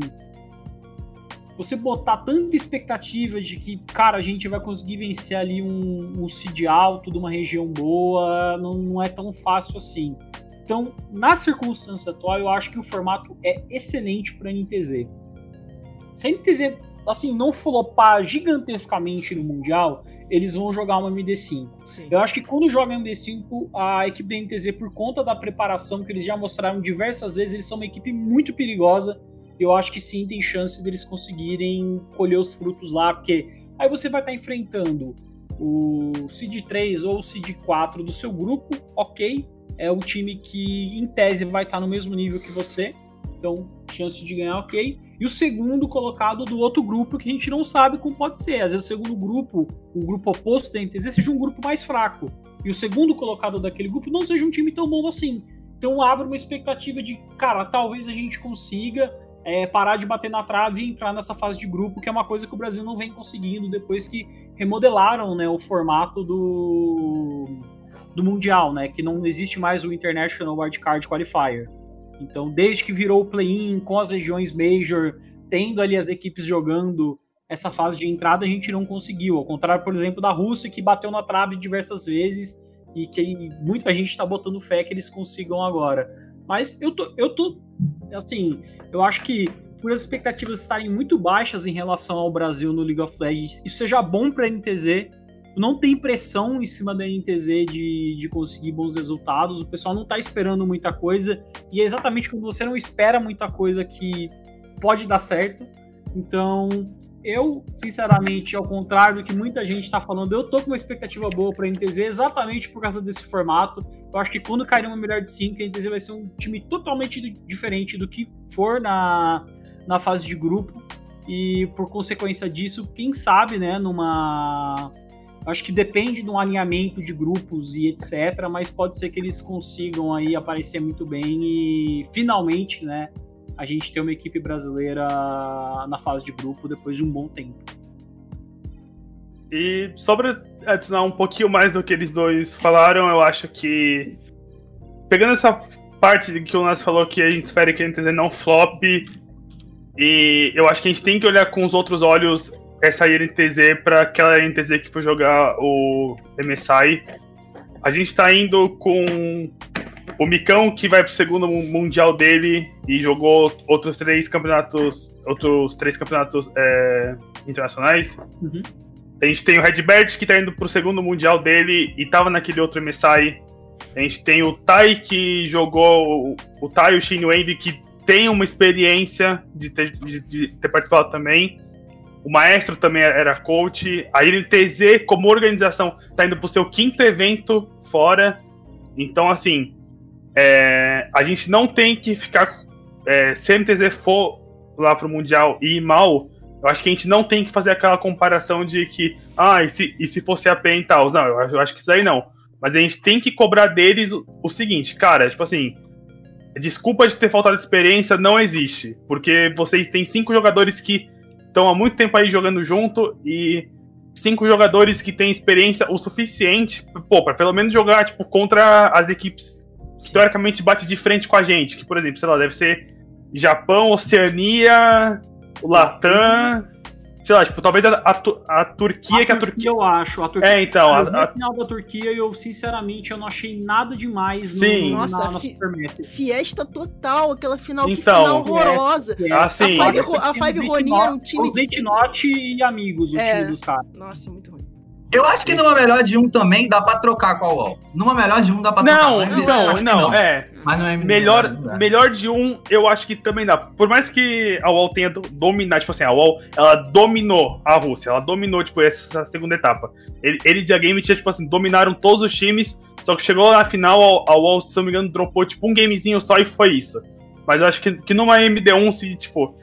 você botar tanta expectativa de que, cara, a gente vai conseguir vencer ali um, um seed alto de uma região boa, não, não é tão fácil assim. Então, na circunstância atual, eu acho que o formato é excelente para a NTZ. Se a NTZ, assim, não flopar gigantescamente no Mundial, eles vão jogar uma MD5. Sim. Eu acho que quando joga MD5, a equipe da NTZ, por conta da preparação que eles já mostraram diversas vezes, eles são uma equipe muito perigosa eu acho que sim tem chance deles conseguirem colher os frutos lá, porque aí você vai estar enfrentando o Seed 3 ou o Seed 4 do seu grupo, ok, é um time que em tese vai estar no mesmo nível que você, então chance de ganhar ok. E o segundo colocado do outro grupo que a gente não sabe como pode ser. Às vezes o segundo grupo, o grupo oposto da NTZ, seja um grupo mais fraco. E o segundo colocado daquele grupo não seja um time tão bom assim. Então abre uma expectativa de, cara, talvez a gente consiga é, parar de bater na trave e entrar nessa fase de grupo, que é uma coisa que o Brasil não vem conseguindo depois que remodelaram né, o formato do, do Mundial, né, que não existe mais o International Wildcard Qualifier. Então, desde que virou o play-in com as regiões Major, tendo ali as equipes jogando essa fase de entrada, a gente não conseguiu. Ao contrário, por exemplo, da Rússia, que bateu na trave diversas vezes e que muita gente está botando fé que eles consigam agora. Mas eu tô, eu tô assim, eu acho que por as expectativas estarem muito baixas em relação ao Brasil no League of Legends, isso seja bom para a NTZ. Não tem pressão em cima da NTZ de, de conseguir bons resultados, o pessoal não está esperando muita coisa, e é exatamente quando você não espera muita coisa que pode dar certo. Então, eu, sinceramente, ao contrário do que muita gente está falando, eu tô com uma expectativa boa para a NTZ exatamente por causa desse formato. Eu acho que quando cair uma melhor de 5, a NTZ vai ser um time totalmente diferente do que for na, na fase de grupo. E por consequência disso, quem sabe, né, numa. Acho que depende de um alinhamento de grupos e etc. Mas pode ser que eles consigam aí aparecer muito bem e finalmente, né, a gente ter uma equipe brasileira na fase de grupo depois de um bom tempo. E sobre adicionar um pouquinho mais do que eles dois falaram, eu acho que. Pegando essa parte que o Nas falou que a gente espera que a NTZ não flop, E eu acho que a gente tem que olhar com os outros olhos essa INTZ para aquela INTZ que foi jogar o MSI. A gente tá indo com o Micão, que vai pro segundo mundial dele e jogou outros três campeonatos. Outros três campeonatos é, internacionais. Uhum. A gente tem o Redbert, que tá indo pro segundo mundial dele e tava naquele outro MSI. A gente tem o Tai, que jogou. O Tai e o Shin que tem uma experiência de ter, de, de ter participado também. O Maestro também era coach. A INTZ, como organização, tá indo pro seu quinto evento fora. Então, assim, é, a gente não tem que ficar. É, se a INTZ for lá pro Mundial e ir mal, eu acho que a gente não tem que fazer aquela comparação de que, ah, e se, e se fosse a PEN e tal? Não, eu acho que isso aí não. Mas a gente tem que cobrar deles o, o seguinte, cara, tipo assim, desculpa de ter faltado experiência não existe. Porque vocês têm cinco jogadores que estão há muito tempo aí jogando junto e cinco jogadores que têm experiência o suficiente, pô, pra pelo menos jogar, tipo, contra as equipes que teoricamente bate de frente com a gente. Que, por exemplo, sei lá, deve ser Japão, Oceania, Latam sei lá, tipo, talvez a, a, a Turquia, a que a Turquia. Eu acho. A Turquia, é, então. A, a... final da Turquia, eu, sinceramente, eu não achei nada demais Sim. No, Nossa, na, fi, Fiesta total, aquela final, então, que final horrorosa. É, é. Assim, a Five, a Five Ronin é um time. de... Note e amigos, o é. time dos caras. Nossa, muito ruim. Eu acho que numa melhor de um também dá pra trocar com a UOL. Numa melhor de um dá pra não, trocar. Não, não, não, é. Mas não é melhor, melhor de um, eu acho que também dá. Por mais que a UOL tenha dominado, tipo assim, a UOL, ela dominou a Rússia, ela dominou, tipo, essa segunda etapa. Eles e a Game, tipo assim, dominaram todos os times, só que chegou na final, a UOL, se não me engano, dropou, tipo, um gamezinho só e foi isso. Mas eu acho que, que numa MD1, se, tipo,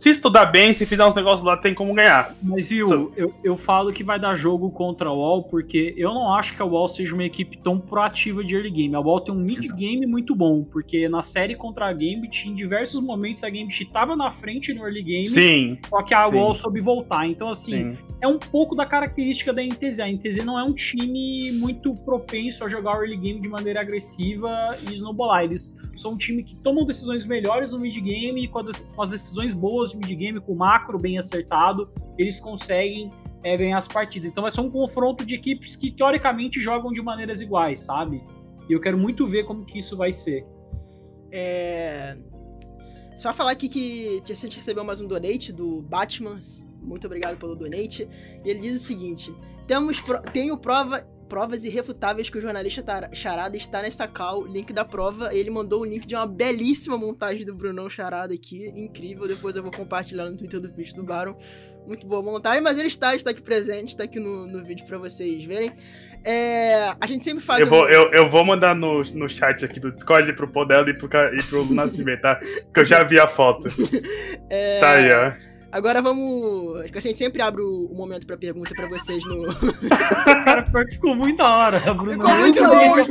se estudar bem, se fizer uns negócios lá, tem como ganhar. Mas, viu, so... eu, eu falo que vai dar jogo contra a UOL, porque eu não acho que a UOL seja uma equipe tão proativa de early game. A UOL tem um mid game muito bom, porque na série contra a Gambit, em diversos momentos, a Gambit estava na frente no early game, sim, só que a sim. UOL soube voltar. Então, assim, sim. é um pouco da característica da NTZ. A NTZ não é um time muito propenso a jogar o early game de maneira agressiva e snowballar. Eles são um time que tomam decisões melhores no mid game e com as decisões boas de mid-game com macro bem acertado, eles conseguem é, ganhar as partidas. Então vai ser um confronto de equipes que teoricamente jogam de maneiras iguais, sabe? E eu quero muito ver como que isso vai ser. É... Só falar aqui que a gente recebeu mais um donate do Batman. Muito obrigado pelo donate. E ele diz o seguinte: Temos pro... tenho prova provas irrefutáveis que o jornalista Charada está nessa call, link da prova. Ele mandou o link de uma belíssima montagem do Brunão Charada aqui, incrível. Depois eu vou compartilhar no Twitter do vídeo do Baron. Muito boa montagem, mas ele está, está aqui presente, está aqui no, no vídeo para vocês verem. É, a gente sempre faz. Eu, um... vou, eu, eu vou mandar no, no chat aqui do Discord pro Podelo e pro, e pro Nascimento, tá? Que eu já vi a foto. (laughs) é... Tá aí, ó. Agora vamos. A gente sempre abre o momento pra pergunta pra vocês no. Cara, ficou muita hora, Bruno. Ficou muito bom, eu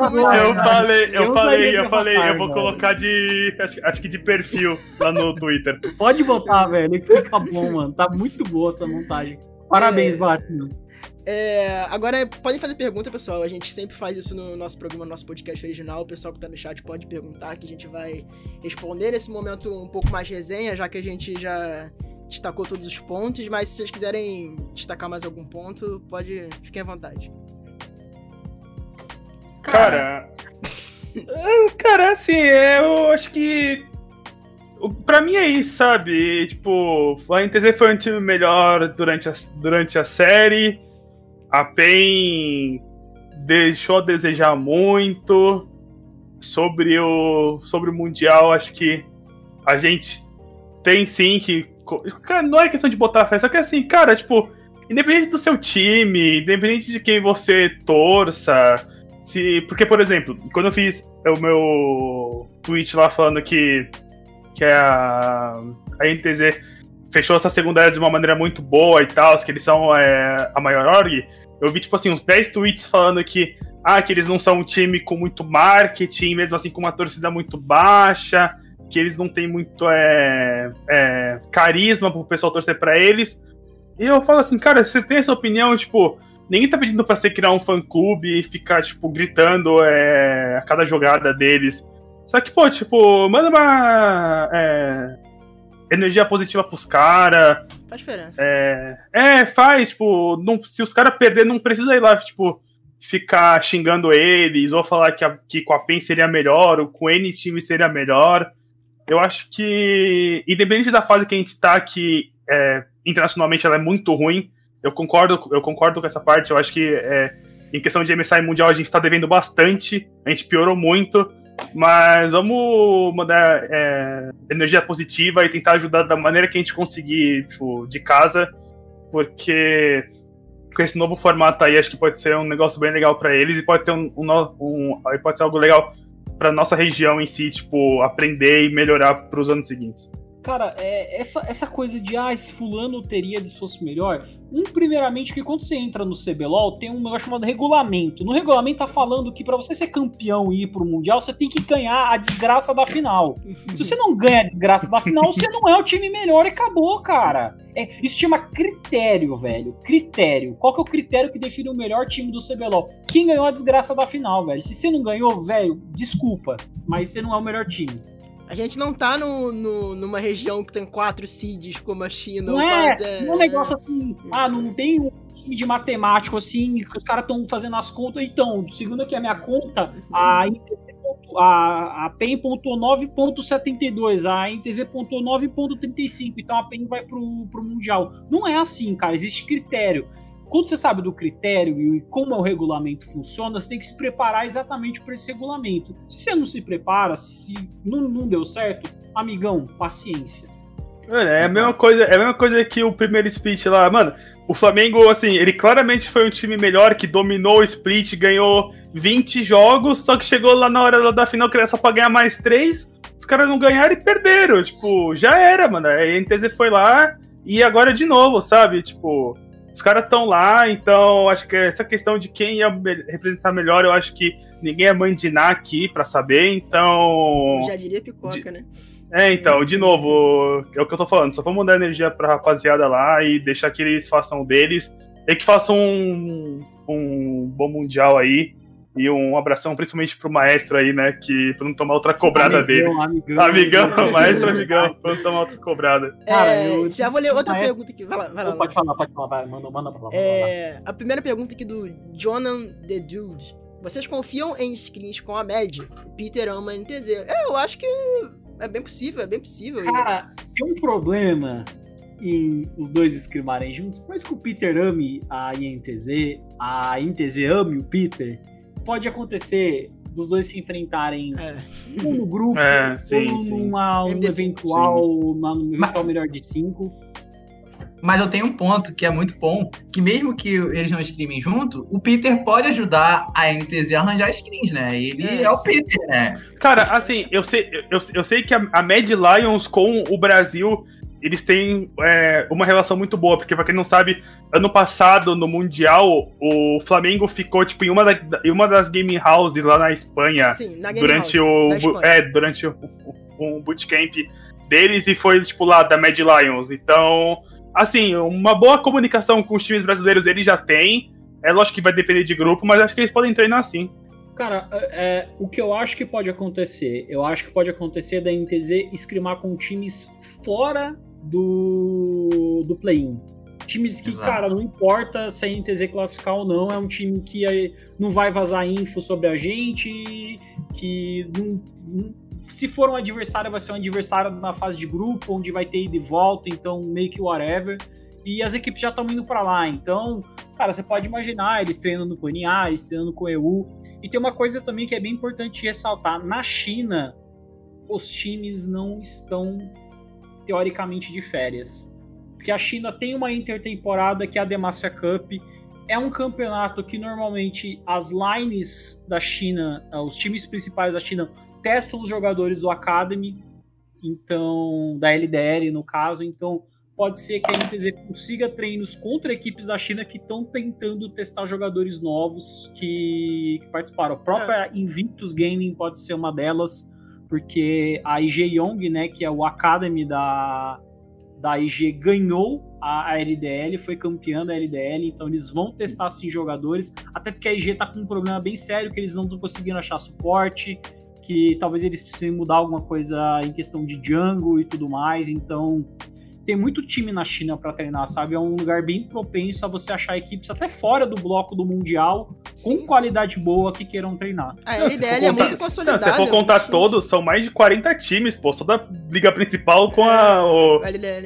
falei, eu, eu falei, eu falei, eu vou colocar de. Acho, acho, que de perfil lá no Twitter. Pode botar, velho, que fica bom, mano. Tá muito boa essa montagem. Parabéns, é... Batman. É, agora, podem fazer pergunta, pessoal. A gente sempre faz isso no nosso programa, no nosso podcast original. O pessoal que tá no chat pode perguntar, que a gente vai responder. Nesse momento, um pouco mais resenha, já que a gente já destacou todos os pontos, mas se vocês quiserem destacar mais algum ponto, pode. Fiquem à vontade. Cara. (laughs) cara, assim, eu acho que. Pra mim é isso, sabe? Tipo, a NTZ foi um time melhor durante a, durante a série. A PEN deixou a desejar muito. Sobre o, sobre o Mundial, acho que a gente tem sim que Cara, não é questão de botar fé, só que assim, cara, tipo, independente do seu time, independente de quem você torça, se. Porque, por exemplo, quando eu fiz o meu tweet lá falando que, que a, a NTZ fechou essa segunda era de uma maneira muito boa e tal, que eles são é, a maior org, eu vi, tipo assim, uns 10 tweets falando que, ah, que eles não são um time com muito marketing, mesmo assim com uma torcida muito baixa, que eles não têm muito é, é, carisma pro pessoal torcer para eles. E eu falo assim, cara, você tem essa opinião, tipo, ninguém tá pedindo pra você criar um fã-clube e ficar, tipo, gritando é, a cada jogada deles. Só que, pô, tipo, manda uma. É, energia positiva pros caras. Faz diferença. É, é, faz, tipo, não, se os caras perderem, não precisa ir lá, tipo, ficar xingando eles, ou falar que, a, que com a PEN seria melhor, ou com N time seria melhor. Eu acho que, independente da fase que a gente tá, que é, internacionalmente ela é muito ruim, eu concordo, eu concordo com essa parte, eu acho que é, em questão de MSI mundial a gente tá devendo bastante, a gente piorou muito, mas vamos mandar é, energia positiva e tentar ajudar da maneira que a gente conseguir, tipo, de casa, porque com esse novo formato aí, acho que pode ser um negócio bem legal para eles e pode ter um, um, um, pode ser algo legal para nossa região em si, tipo, aprender e melhorar para os anos seguintes. Cara, é, essa, essa coisa de, ah, esse fulano teria se fosse melhor. Um, primeiramente, que quando você entra no CBLOL, tem um negócio chamado regulamento. No regulamento tá falando que para você ser campeão e ir pro Mundial, você tem que ganhar a desgraça da final. (laughs) Se você não ganha a desgraça da final, você não é o time melhor e acabou, cara. É, isso chama critério, velho. Critério. Qual que é o critério que define o melhor time do CBLOL? Quem ganhou a desgraça da final, velho? Se você não ganhou, velho, desculpa, mas você não é o melhor time. A gente não tá no, no, numa região que tem quatro seeds como a China. Não é, quatro, é, um negócio assim, ah, não tem um time de matemático assim, que os caras estão fazendo as contas. Então, segundo aqui a minha conta, a a, a PEN pontuou 9.72, a NTZ pontuou 9.35, então a PEN vai pro, pro Mundial. Não é assim, cara, existe critério quando você sabe do critério e como o regulamento funciona, você tem que se preparar exatamente para esse regulamento. Se você não se prepara, se não, não deu certo, amigão, paciência. é a mesma coisa, é a mesma coisa que o primeiro split lá, mano. O Flamengo, assim, ele claramente foi um time melhor que dominou o split, ganhou 20 jogos, só que chegou lá na hora da final que era só pra ganhar mais 3. Os caras não ganharam e perderam. Tipo, já era, mano. A NTZ foi lá e agora de novo, sabe? Tipo, os caras estão lá, então acho que essa questão de quem ia representar melhor, eu acho que ninguém é Ná aqui para saber, então. Já diria picoca, de... né? É, então, de novo, é o que eu tô falando, só vamos dar energia pra rapaziada lá e deixar que eles façam deles. E que façam um, um bom mundial aí. E um abração principalmente pro maestro aí, né? Que pra não tomar outra cobrada amigão, dele. Amigão, amigão, (laughs) maestro amigão, pra não tomar outra cobrada. É, Cara, eu, já vou ler outra maestro... pergunta aqui. Vai lá, vai lá. Pode falar, pode falar, vai, manda, manda pra lá. É, a primeira pergunta aqui do Jonan The Dude. Vocês confiam em screens com a média? Peter ama NTZ. É, eu acho que é bem possível, é bem possível. Cara, tem um problema em os dois escrimarem juntos, mas que o Peter ame a INTZ, a INTZ ame o Peter pode acontecer dos dois se enfrentarem é. um no grupo, é, sim, ou numa, um eventual, uma, no eventual melhor de cinco. Mas eu tenho um ponto que é muito bom, que mesmo que eles não streamem junto, o Peter pode ajudar a NTZ a arranjar screens, né? Ele é, é o Peter, né? Cara, assim, eu sei, eu, eu sei que a, a Mad Lions com o Brasil eles têm é, uma relação muito boa, porque pra quem não sabe, ano passado, no Mundial, o Flamengo ficou, tipo, em uma, da, em uma das game houses lá na Espanha. Sim, na game durante house, o. É, durante o, o, o, bootcamp deles e foi, tipo, lá da Mad Lions. Então, assim, uma boa comunicação com os times brasileiros eles já têm. É lógico que vai depender de grupo, mas acho que eles podem treinar assim. Cara, é, é, o que eu acho que pode acontecer, eu acho que pode acontecer da NTZ escrimar com times fora do, do play-in. Times que, Exato. cara, não importa se a NTZ classificar ou não, é um time que não vai vazar info sobre a gente, que não, se for um adversário, vai ser um adversário na fase de grupo, onde vai ter ida e volta, então meio que whatever. E as equipes já estão indo para lá, então, cara, você pode imaginar eles treinando com o NA, eles treinando com o EU. E tem uma coisa também que é bem importante ressaltar: na China, os times não estão teoricamente de férias. Porque a China tem uma intertemporada que é a Demacia Cup. É um campeonato que normalmente as lines da China, eh, os times principais da China, testam os jogadores do Academy, então da LDL no caso. Então pode ser que a NTZ consiga treinos contra equipes da China que estão tentando testar jogadores novos que, que participaram. A própria é. Invictus Gaming pode ser uma delas porque a IG Young, né, que é o Academy da, da IG, ganhou a, a LDL, foi campeã da LDL, então eles vão testar assim jogadores, até porque a IG tá com um problema bem sério, que eles não estão conseguindo achar suporte, que talvez eles precisem mudar alguma coisa em questão de jungle e tudo mais. Então, tem muito time na China para treinar, sabe? É um lugar bem propenso a você achar equipes até fora do bloco do Mundial, com sim, qualidade sim. boa, que queiram treinar. A LDL é muito consolidada. Se for contar todos, são mais de 40 times, pô, só da liga principal com a, o,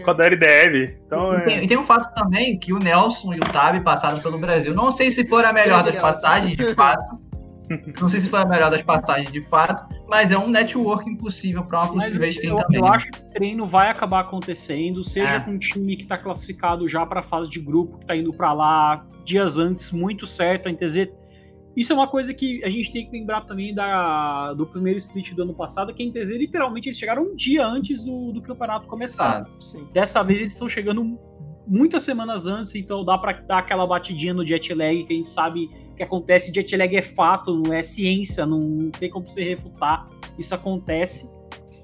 com a da LDL. Então, e, é... tem, e tem um fato também que o Nelson e o Tabi passaram pelo Brasil. Não sei se for a melhor das passagens, de fato. (laughs) Não sei se foi a melhor das passagens de fato, mas é um networking possível para uma Sim, possível eu, também. Eu acho que o treino vai acabar acontecendo, seja é. com um time que está classificado já para a fase de grupo, que está indo para lá dias antes, muito certo. A NTZ. Isso é uma coisa que a gente tem que lembrar também da, do primeiro split do ano passado, que a NTZ literalmente eles chegaram um dia antes do, do campeonato começar. Dessa vez eles estão chegando muitas semanas antes, então dá para dar aquela batidinha no jet lag que a gente sabe que acontece. Jet lag é fato, não é ciência, não tem como você refutar. Isso acontece,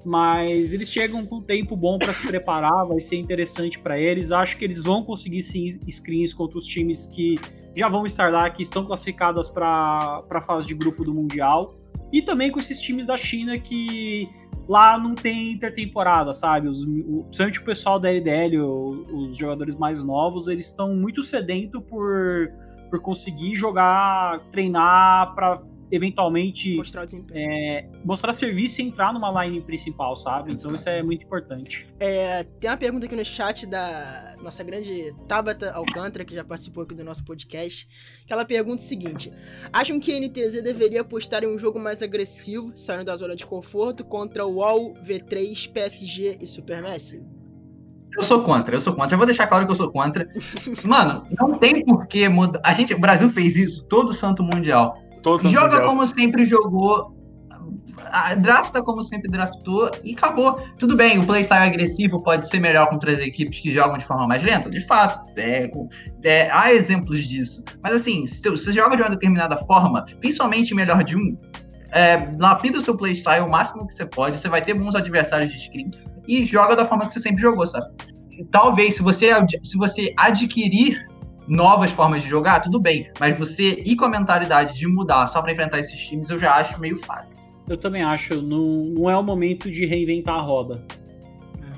mas eles chegam com tempo bom para se preparar, vai ser interessante para eles. Acho que eles vão conseguir sim screens contra os times que já vão estar lá, que estão classificados para a fase de grupo do Mundial. E também com esses times da China que lá não tem intertemporada, sabe? Os, o, principalmente o pessoal da LDL, os jogadores mais novos, eles estão muito sedentos por por conseguir jogar, treinar para eventualmente mostrar, é, mostrar serviço e entrar numa line principal, sabe? Então isso é muito importante. É, tem uma pergunta aqui no chat da nossa grande Tabata Alcântara, que já participou aqui do nosso podcast, que ela pergunta o seguinte: acham que a NTZ deveria apostar em um jogo mais agressivo, saindo da zona de conforto, contra o UOL, V3, PSG e Supermassive? Eu sou contra, eu sou contra. Eu vou deixar claro que eu sou contra. Mano, não tem porquê mudar. A gente, o Brasil fez isso todo santo mundial. Todo Joga mundial. como sempre jogou. Drafta como sempre draftou e acabou. Tudo bem, o playstyle agressivo pode ser melhor com três equipes que jogam de forma mais lenta, de fato. É, é, há exemplos disso. Mas assim, se você joga de uma determinada forma, principalmente melhor de um, é, lapida o seu playstyle o máximo que você pode, você vai ter bons adversários de screen e joga da forma que você sempre jogou, sabe? E, talvez, se você, se você adquirir novas formas de jogar, tudo bem, mas você ir com a mentalidade de mudar só para enfrentar esses times, eu já acho meio falho. Eu também acho, não, não é o momento de reinventar a roda.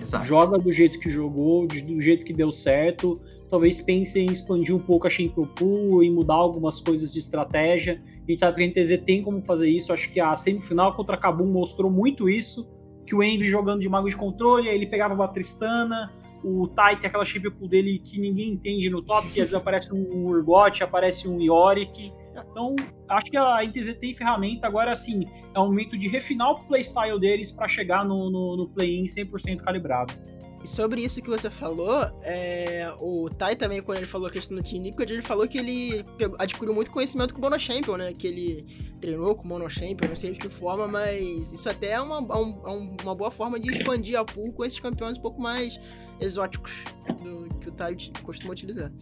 Exato. Joga do jeito que jogou, do jeito que deu certo. Talvez pense em expandir um pouco a Champion Pool e mudar algumas coisas de estratégia. A gente sabe que a NTZ tem como fazer isso. Acho que a semifinal contra a Kabum mostrou muito isso. Que o Envy jogando de mago de controle, ele pegava uma Tristana, o Tai tem aquela chip pool dele que ninguém entende no top, que às vezes aparece um Urgot, aparece um Yorick. Então, acho que a NTZ tem ferramenta. Agora, assim, é o momento de refinar o playstyle deles para chegar no, no, no play-in 100% calibrado. E sobre isso que você falou, é, o Tai também, quando ele falou a questão do Team Liquid, ele falou que ele pegou, adquiriu muito conhecimento com o Mono Champion, né? Que ele treinou com o Mono Champion, não sei de que forma, mas isso até é uma, é um, é uma boa forma de expandir a pool com esses campeões um pouco mais exóticos do que o Tai costuma utilizar.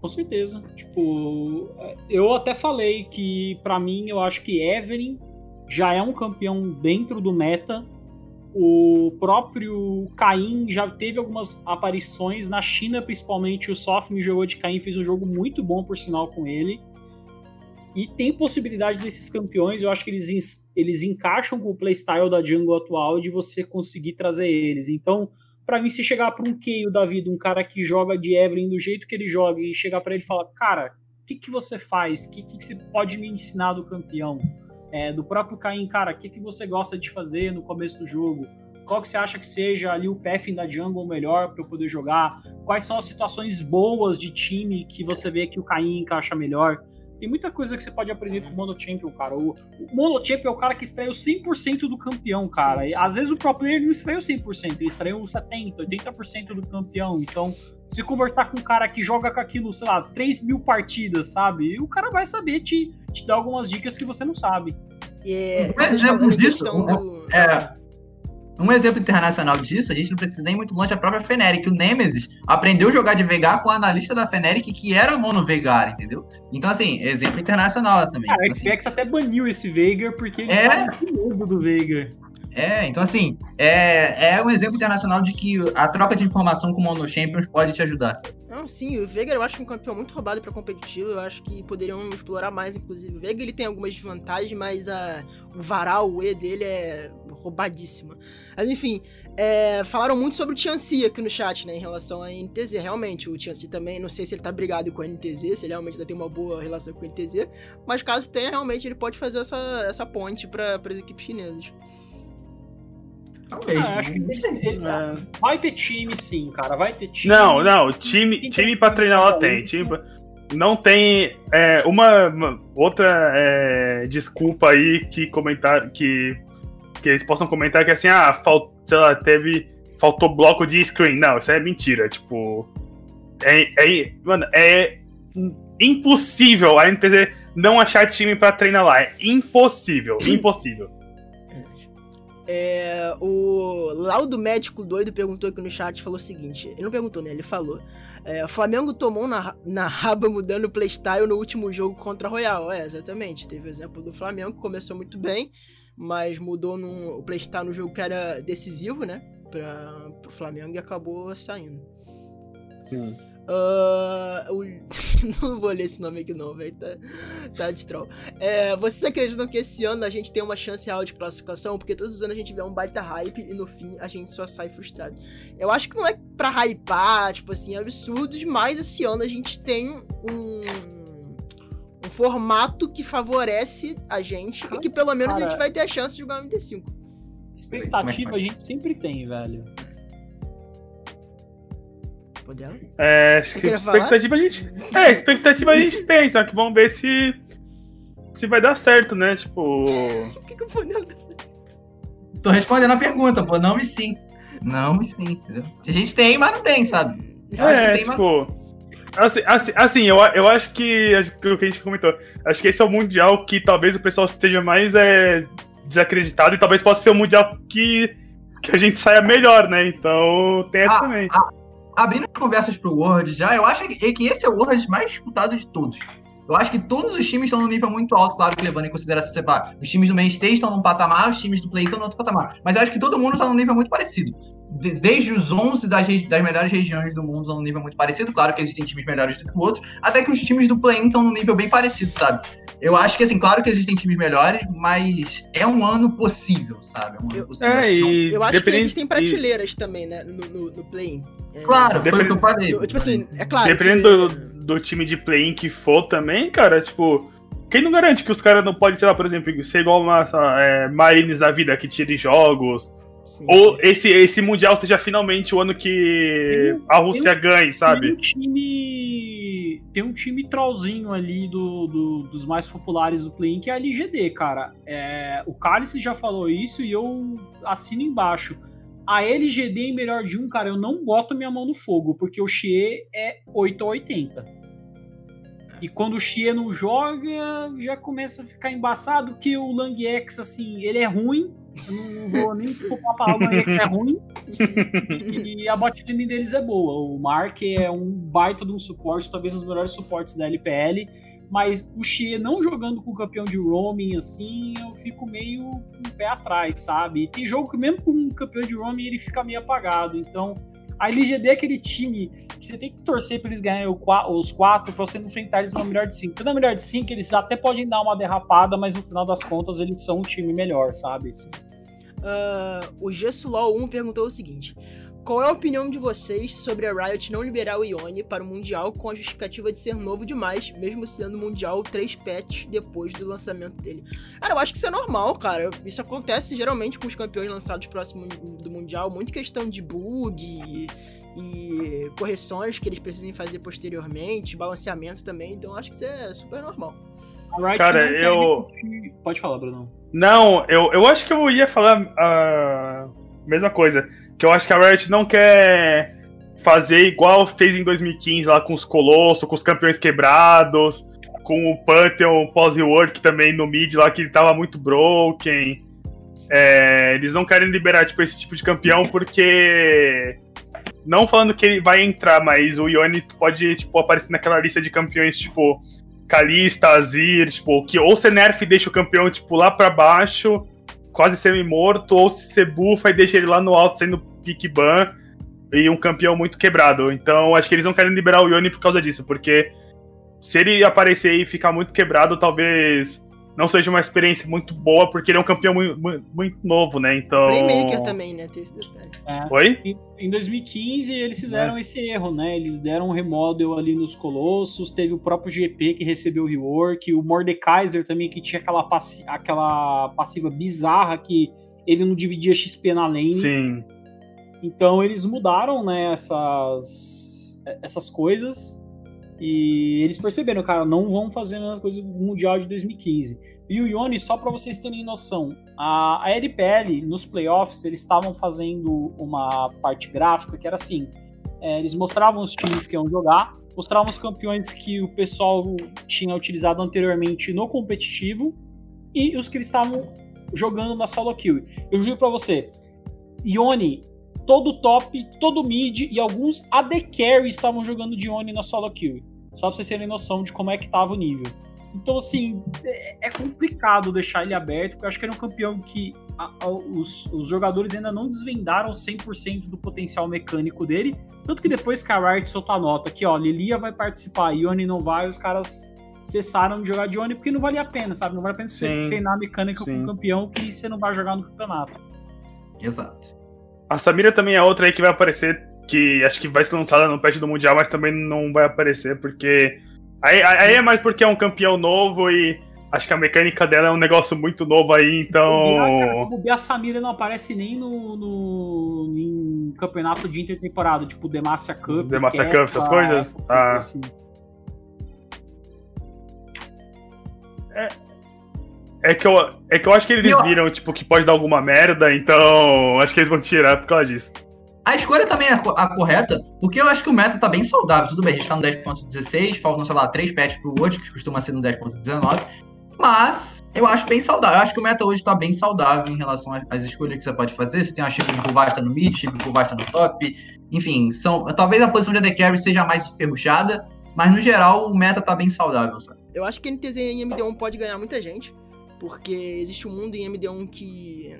Com certeza. Tipo, eu até falei que, para mim, eu acho que Evelyn já é um campeão dentro do meta o próprio Caim já teve algumas aparições na China, principalmente o Sofme jogou de Caim, fez um jogo muito bom, por sinal, com ele. E tem possibilidade desses campeões, eu acho que eles, eles encaixam com o playstyle da jungle atual de você conseguir trazer eles. Então, para mim, se chegar para um Keio da vida, um cara que joga de Evelyn do jeito que ele joga, e chegar para ele e falar, cara, o que, que você faz? O que, que, que você pode me ensinar do campeão? É, do próprio Caim, cara, o que, que você gosta de fazer no começo do jogo? Qual que você acha que seja ali o path da jungle melhor para eu poder jogar? Quais são as situações boas de time que você vê que o Caim encaixa melhor? Tem muita coisa que você pode aprender com o Mono Champion, cara. O, o Mono Champion é o cara que extraiu 100% do campeão, cara. Sim, sim. Às vezes o pro player não extraiu 100%, ele extraiu 70%, 80% do campeão. Então, se conversar com um cara que joga com aquilo, sei lá, 3 mil partidas, sabe? O cara vai saber te, te dar algumas dicas que você não sabe. É, um exemplo disso, do... é, um exemplo internacional disso, a gente não precisa nem muito longe da própria Feneric. O Nemesis aprendeu a jogar de Vegar com o analista da Feneric que era mono Vegar, entendeu? Então, assim, exemplo internacional também. Cara, a Xbox assim, até baniu esse Veigar porque ele é... medo do Veigar. É, então assim, é, é um exemplo internacional de que a troca de informação com o Mono Champions pode te ajudar. Não, sim, o Veiga eu acho um campeão muito roubado para competitivo, eu acho que poderiam explorar mais, inclusive. O Veiga ele tem algumas desvantagens, mas a, o varal, o E dele é roubadíssima. Mas enfim, é, falaram muito sobre o Tianci aqui no chat, né, em relação à NTZ. Realmente, o Tianci também, não sei se ele tá brigado com a NTZ, se ele realmente ainda tem uma boa relação com a NTZ, mas caso tenha, realmente ele pode fazer essa, essa ponte para as equipes chinesas. Talvez. Ah, acho que é. vai ter time, sim, cara. Vai ter time. Não, não. Time, time pra treinar lá tem. Time pra... Não tem é, uma, uma, outra é, desculpa aí que comentar que, que eles possam comentar que assim, ah, falt, sei lá, teve. Faltou bloco de screen. Não, isso é mentira. Tipo. É, é, mano, é impossível a NTZ não achar time para treinar lá. É impossível, impossível. É, o Laudo Médico Doido perguntou aqui no chat, falou o seguinte, ele não perguntou, né, ele falou, é, Flamengo tomou na, na raba mudando o playstyle no último jogo contra a Royal, é, exatamente, teve o exemplo do Flamengo, que começou muito bem, mas mudou no, o playstyle no jogo que era decisivo, né, para o Flamengo e acabou saindo. Sim. Uh, o... (laughs) não vou ler esse nome aqui não, velho. Tá, tá de troll. É, vocês acreditam que esse ano a gente tem uma chance real de classificação? Porque todos os anos a gente vê um baita hype e no fim a gente só sai frustrado. Eu acho que não é pra hypar, tipo assim, absurdos, mas esse ano a gente tem um, um formato que favorece a gente e que pelo menos Cara, a gente vai ter a chance de jogar um MT5. Expectativa a gente sempre tem, velho. É, acho que expectativa a gente. É, expectativa a gente tem, só que vamos ver se. Se vai dar certo, né? Tipo. (laughs) O que, que o Podelo tá Tô respondendo a pergunta, pô. Não e sim. Não e sim, entendeu? A gente tem, mas não tem, sabe? Eu é, tem, tipo. Mas... Assim, assim, assim, eu, eu acho que o que a gente comentou. Acho que esse é o mundial que talvez o pessoal esteja mais é, desacreditado e talvez possa ser o mundial que, que a gente saia melhor, né? Então tem essa ah, também. Ah, abrindo as conversas pro World já, eu acho que, que esse é o World mais disputado de todos. Eu acho que todos os times estão num nível muito alto, claro que levando em consideração separa. Os times do main stage estão num patamar, os times do play estão no outro patamar. Mas eu acho que todo mundo está num nível muito parecido. De, desde os 11 das, das, melhores regiões do mundo estão num nível muito parecido. Claro que existem times melhores do que o outro. Até que os times do play estão num nível bem parecido, sabe? Eu acho que, assim, claro que existem times melhores, mas é um ano possível, sabe? É um ano eu, possível. É, e eu acho que existem prateleiras e... também, né, no, no, no play-in. É, claro, foi o que eu falei. Tipo assim, é claro. Dependendo que... do, do, time de play-in que for também, cara, tipo. Quem não garante que os caras não podem, sei lá, por exemplo, ser igual uma é, Marines da vida que tire jogos? Sim, Ou sim. Esse, esse Mundial seja finalmente o ano que a Rússia ganhe, sabe? Tem um time. Tem um time trollzinho ali do, do dos mais populares do play que é a LGD, cara. É, o Cálice já falou isso e eu assino embaixo. A LGD em melhor de um, cara, eu não boto minha mão no fogo, porque o Xie é 8 a 80. E quando o Xie não joga, já começa a ficar embaçado, que o Lang X, assim, ele é ruim, eu não vou nem ocupar a palavra, mas é ruim. E a botlane deles é boa. O Mark é um baita de um suporte, talvez um dos melhores suportes da LPL. Mas o Xie não jogando com o campeão de roaming, assim, eu fico meio um pé atrás, sabe? E tem jogo que mesmo com um campeão de roaming ele fica meio apagado. Então, a LGD é aquele time que você tem que torcer para eles ganharem os quatro para você enfrentar eles no melhor de cinco. Porque na melhor de cinco eles até podem dar uma derrapada, mas no final das contas eles são um time melhor, sabe? Uh, o Gessulol 1 perguntou o seguinte: Qual é a opinião de vocês sobre a Riot não liberar o Ione para o Mundial com a justificativa de ser novo demais, mesmo sendo Mundial 3 patches depois do lançamento dele? Cara, eu acho que isso é normal, cara. Isso acontece geralmente com os campeões lançados próximo do Mundial, muito questão de bug e, e correções que eles precisem fazer posteriormente, balanceamento também, então acho que isso é super normal. Cara, eu. Pode falar, Bruno. Não, eu, eu acho que eu ia falar a mesma coisa. Que eu acho que a Riot não quer fazer igual fez em 2015 lá com os Colossos, com os campeões quebrados, com o Pantheon pós-rework também no mid lá que ele tava muito broken. É, eles não querem liberar tipo, esse tipo de campeão porque. Não falando que ele vai entrar, mas o Ione pode tipo, aparecer naquela lista de campeões, tipo, Kalista, Azir, tipo, que ou você nerf e deixa o campeão, tipo, lá pra baixo, quase semi-morto, ou se você bufa e deixa ele lá no alto sendo pick ban e um campeão muito quebrado. Então acho que eles não querem liberar o Yoni por causa disso, porque se ele aparecer e ficar muito quebrado, talvez não seja uma experiência muito boa, porque ele é um campeão muito, muito novo, né? Então. Playmaker também, né? Tem esse detalhe. É. Oi? Em, em 2015 eles fizeram é. esse erro, né? Eles deram um remodel ali nos Colossos, teve o próprio GP que recebeu o rework, o Mordekaiser também que tinha aquela, passi aquela passiva bizarra que ele não dividia XP na lane. Sim. Então eles mudaram, né, essas, essas coisas e eles perceberam, cara, não vão fazer a mesma coisa do Mundial de 2015. E o Ione, só para vocês terem noção, a, a LPL nos playoffs eles estavam fazendo uma parte gráfica que era assim: é, eles mostravam os times que iam jogar, mostravam os campeões que o pessoal tinha utilizado anteriormente no competitivo e os que eles estavam jogando na solo kill. Eu juro para você, Ione todo top, todo mid e alguns AD Carry estavam jogando de Oni na solo kill. Só pra vocês terem noção de como é que tava o nível. Então, assim, é, é complicado deixar ele aberto, porque eu acho que ele é um campeão que a, a, os, os, jogadores ainda não desvendaram 100% do potencial mecânico dele. Tanto que depois que a Riot soltou a nota que, ó, Lilia vai participar, Ione não vai, os caras cessaram de jogar de Ione porque não valia a pena, sabe? Não vale a pena você treinar mecânica Sim. com um campeão que você não vai jogar no campeonato. Exato. A Samira também é outra aí que vai aparecer, que acho que vai ser lançada no patch do Mundial, mas também não vai aparecer, porque. Aí, aí é mais porque é um campeão novo e acho que a mecânica dela é um negócio muito novo aí, então. O a Samira não aparece nem no, no em campeonato de intertemporada, tipo Demacia Cup. Demacia Cup, essas coisas? Ah. Assim. É, é que, eu, é que eu acho que eles viram, tipo, que pode dar alguma merda, então acho que eles vão tirar por causa disso. A escolha também é a correta, porque eu acho que o meta tá bem saudável. Tudo bem, a gente tá no 10.16, faltam, sei lá, 3 patches pro outro, que costuma ser no 10.19. Mas eu acho bem saudável. Eu acho que o meta hoje tá bem saudável em relação às escolhas que você pode fazer. Você tem uma chip por Vasta no mid, chip por Vasta no top. Enfim, são, talvez a posição de AD Carry seja mais enferrujada, mas no geral o meta tá bem saudável, sabe? Eu acho que NTZ em MD1 pode ganhar muita gente. Porque existe um mundo em MD1 que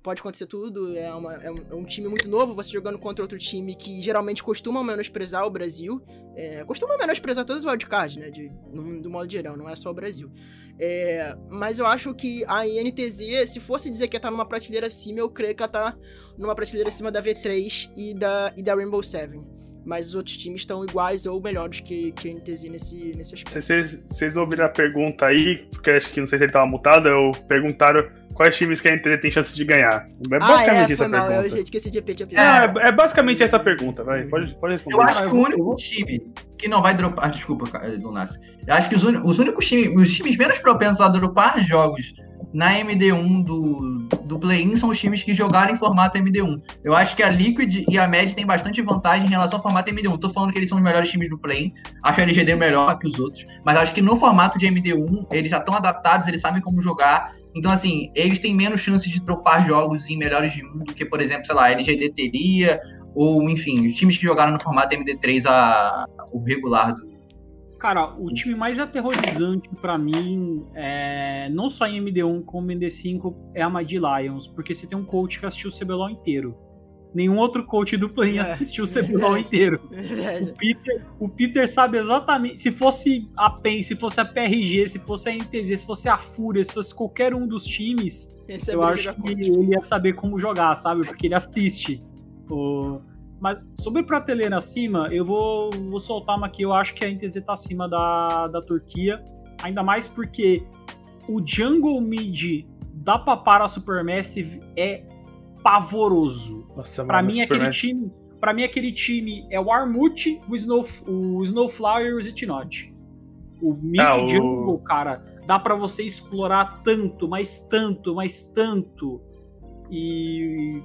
pode acontecer tudo, é, uma, é, um, é, um, time muito novo, você jogando contra outro time que geralmente costuma menosprezar o Brasil, é, costuma menosprezar todas as wildcards, né, de, no, do modo geral, não é só o Brasil. É, mas eu acho que a INTZ, se fosse dizer que ia estar numa prateleira acima, eu creio que ela tá numa prateleira acima da V3 e da, e da Rainbow Seven mas os outros times estão iguais ou melhores que, que a NTZ nesse, nesse aspecto. Vocês ouviram a pergunta aí, porque acho que não sei se ele estava mutado, eu perguntaram quais times que a NTZ tem chance de ganhar. É basicamente ah, é, essa mal, pergunta. Eu esqueci de repetir a É, é basicamente essa pergunta, vai. Pode, pode responder. Eu acho que o único time que não vai dropar. Ah, desculpa, Donas. Eu acho que os, os únicos times, os times menos propensos a dropar jogos na MD1 do, do play-in são os times que jogaram em formato MD1. Eu acho que a Liquid e a Med têm bastante vantagem em relação ao formato MD1. Tô falando que eles são os melhores times do play-in. Acho a LGD melhor que os outros. Mas acho que no formato de MD1, eles já estão adaptados, eles sabem como jogar. Então, assim, eles têm menos chances de dropar jogos em melhores de um do que, por exemplo, sei lá, a LGD teria, ou, enfim, os times que jogaram no formato MD3 a, o regular do, Cara, o time mais aterrorizante para mim, é, não só em MD1 como em MD5, é a Mighty Lions, porque você tem um coach que assistiu o CBLOL inteiro. Nenhum outro coach do play é, assistiu o CBLOL (laughs) inteiro. (laughs) O Peter, o Peter sabe exatamente. Se fosse a PEN, se fosse a PRG, se fosse a NTZ, se fosse a Fúria, se fosse qualquer um dos times, eu acho que ele ia saber como jogar, sabe? Porque ele assiste. O mas sobre prateleira acima, eu vou, vou soltar uma aqui. Eu acho que a NTZ tá acima da, da Turquia. Ainda mais porque o Jungle Mid da Papara Supermassive é pavoroso. Nossa, pra mim, aquele time. Pra mim, aquele time é o Armut, o, Snow, o Snowflower e o Zitnot. O Mid ah, o... Jungle, cara, dá para você explorar tanto, mas tanto, mas tanto. E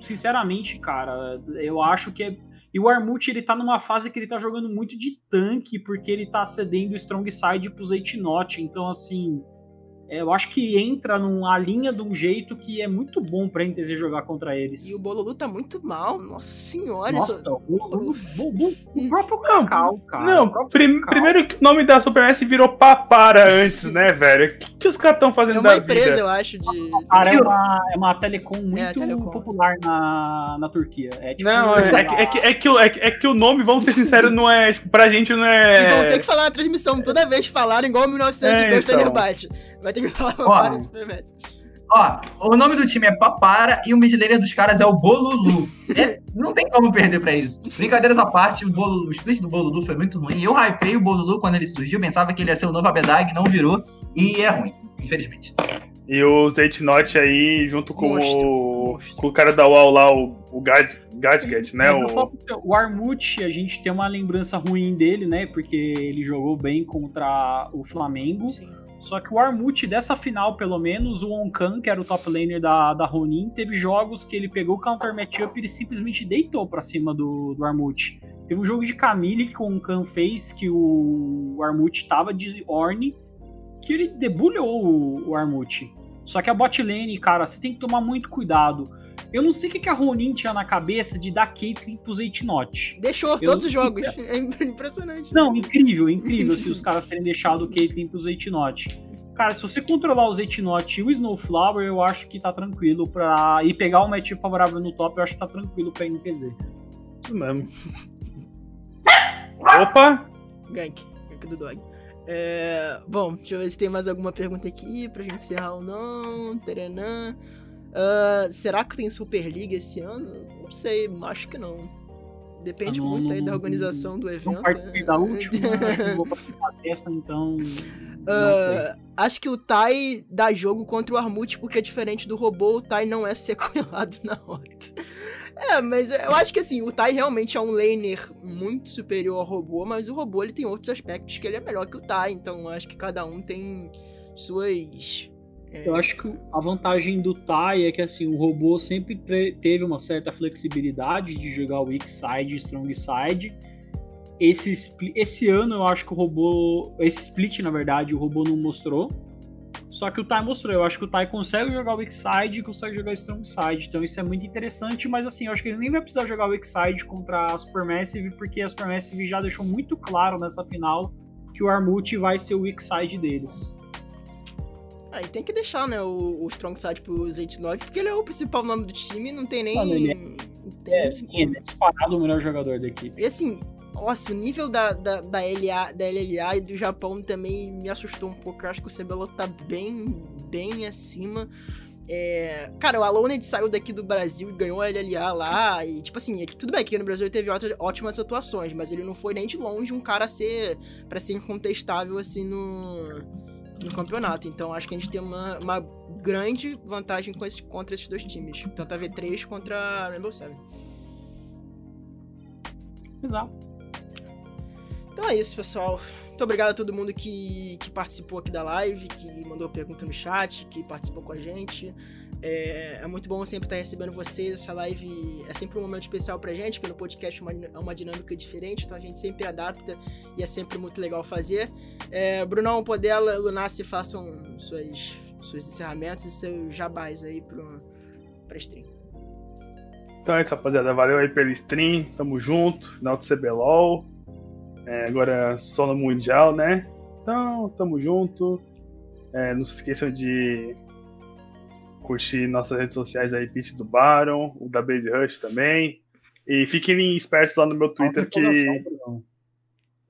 sinceramente, cara, eu acho que é. E o Armut, ele tá numa fase que ele tá jogando muito de tanque, porque ele tá cedendo o Strong Side pros 8 Not. Então, assim. Eu acho que entra numa linha de um jeito que é muito bom pra NTZ jogar contra eles. E o Bololu tá muito mal, nossa senhora. Nossa, isso... o, o, o, o próprio Cacau, cara. Não, prim, Cacau. primeiro que o nome da Super S virou Papara antes, né, velho? O que, que os caras estão fazendo é uma da empresa, vida? eu acho, de... Papara é uma, é uma telecom muito é, telecom. popular na, na Turquia. É, tipo, não, é, é, que, é, que, é, que, é, que, é que o nome, vamos ser sinceros, não é, tipo, pra gente não é... E vão ter que falar na transmissão, toda vez falaram igual 1902 é, então. Fenerbahçe. Vai ter que falar ó, ó, o nome do time é Papara e o mid laner dos caras é o Bolulu. É, não tem como perder pra isso. Brincadeiras à parte, o, Bolulu, o split do Bolulu foi muito ruim. Eu hypei o Bolulu quando ele surgiu, pensava que ele ia ser o novo Abedag, não virou. E é ruim, infelizmente. E o Zate Note aí, junto com, o, com o cara da UAU lá, o, o Gadget, né? O, o Armut, a gente tem uma lembrança ruim dele, né? Porque ele jogou bem contra o Flamengo. Sim. Só que o Armut, dessa final, pelo menos, o Onkan, que era o top laner da, da Ronin, teve jogos que ele pegou o counter matchup e ele simplesmente deitou pra cima do, do Armut. Teve um jogo de Camille que o Onkan fez, que o, o Armut tava de Orne, que ele debulhou o, o Armut. Só que a bot lane, cara, você tem que tomar muito cuidado. Eu não sei o que a Ronin tinha na cabeça de dar Caitlyn pro Zeitnot. Deixou eu todos os jogos. (laughs) É impressionante. Não, incrível, incrível se (laughs) os caras terem deixado o Caitlyn pro Zeitnot. Cara, se você controlar o Zeitnot e o Snowflower, eu acho que tá tranquilo pra. E pegar um match favorável no top, eu acho que tá tranquilo pra NPZ. Isso mesmo. (laughs) Opa! Gank. Gank do Dog. É, bom, deixa eu ver se tem mais alguma pergunta aqui pra gente encerrar ou não. Terenã. Uh, será que tem Superliga esse ano? Não sei, acho que não. Depende ah, não, muito aí da organização do evento. Não participei né? da última, (laughs) não vou participar dessa, então. Uh, acho que o Tai dá jogo contra o Armut porque é diferente do robô, o Tai não é (laughs) sequelado na rota. É, mas eu acho que assim, o Tai realmente é um laner muito superior ao robô, mas o robô ele tem outros aspectos que ele é melhor que o Tai, então acho que cada um tem suas. É... Eu acho que a vantagem do Tai é que assim, o robô sempre teve uma certa flexibilidade de jogar o weak side e strong side. Esse, esse ano eu acho que o robô. Esse split, na verdade, o robô não mostrou. Só que o Tai mostrou, eu acho que o Tai consegue jogar o weak side e consegue jogar strong side, então isso é muito interessante, mas assim, eu acho que ele nem vai precisar jogar o weak side contra a Supermassive, porque a Supermassive já deixou muito claro nessa final que o Armut vai ser o weak side deles. Aí ah, tem que deixar, né, o, o strong side pro Z9, porque ele é o principal nome do time, não tem nem... Mano, ele é, é, sim, ele é disparado o melhor jogador da equipe. E assim, nossa, o nível da, da, da, LA, da LLA e do Japão também me assustou um pouco. Eu acho que o CBLOL tá bem, bem acima. É... Cara, o Aloned saiu daqui do Brasil e ganhou a LLA lá. E, tipo assim, tudo bem que no Brasil ele teve ótimas atuações, mas ele não foi nem de longe um cara a ser. para ser incontestável assim no, no campeonato. Então acho que a gente tem uma, uma grande vantagem com esse, contra esses dois times. Tanto a V3 contra a Rainbow Seven. Exato. Então é isso, pessoal. Muito obrigado a todo mundo que, que participou aqui da live, que mandou pergunta no chat, que participou com a gente. É, é, muito bom sempre estar recebendo vocês. Essa live é sempre um momento especial pra gente, porque no podcast é uma, é uma dinâmica diferente, então a gente sempre adapta e é sempre muito legal fazer. É, Brunão, Podela, Lunassi, façam suas, seus encerramentos e seus jabás aí pro, pra stream. Então é isso, rapaziada. Valeu aí pelo stream. Tamo junto. Final do CBLOL. É, agora só no Mundial, né? Então, tamo junto. É, não se esqueçam de curtir nossas redes sociais aí, Pitch do Baron, o da Base Rush também. E fiquem espertos lá no meu Twitter que.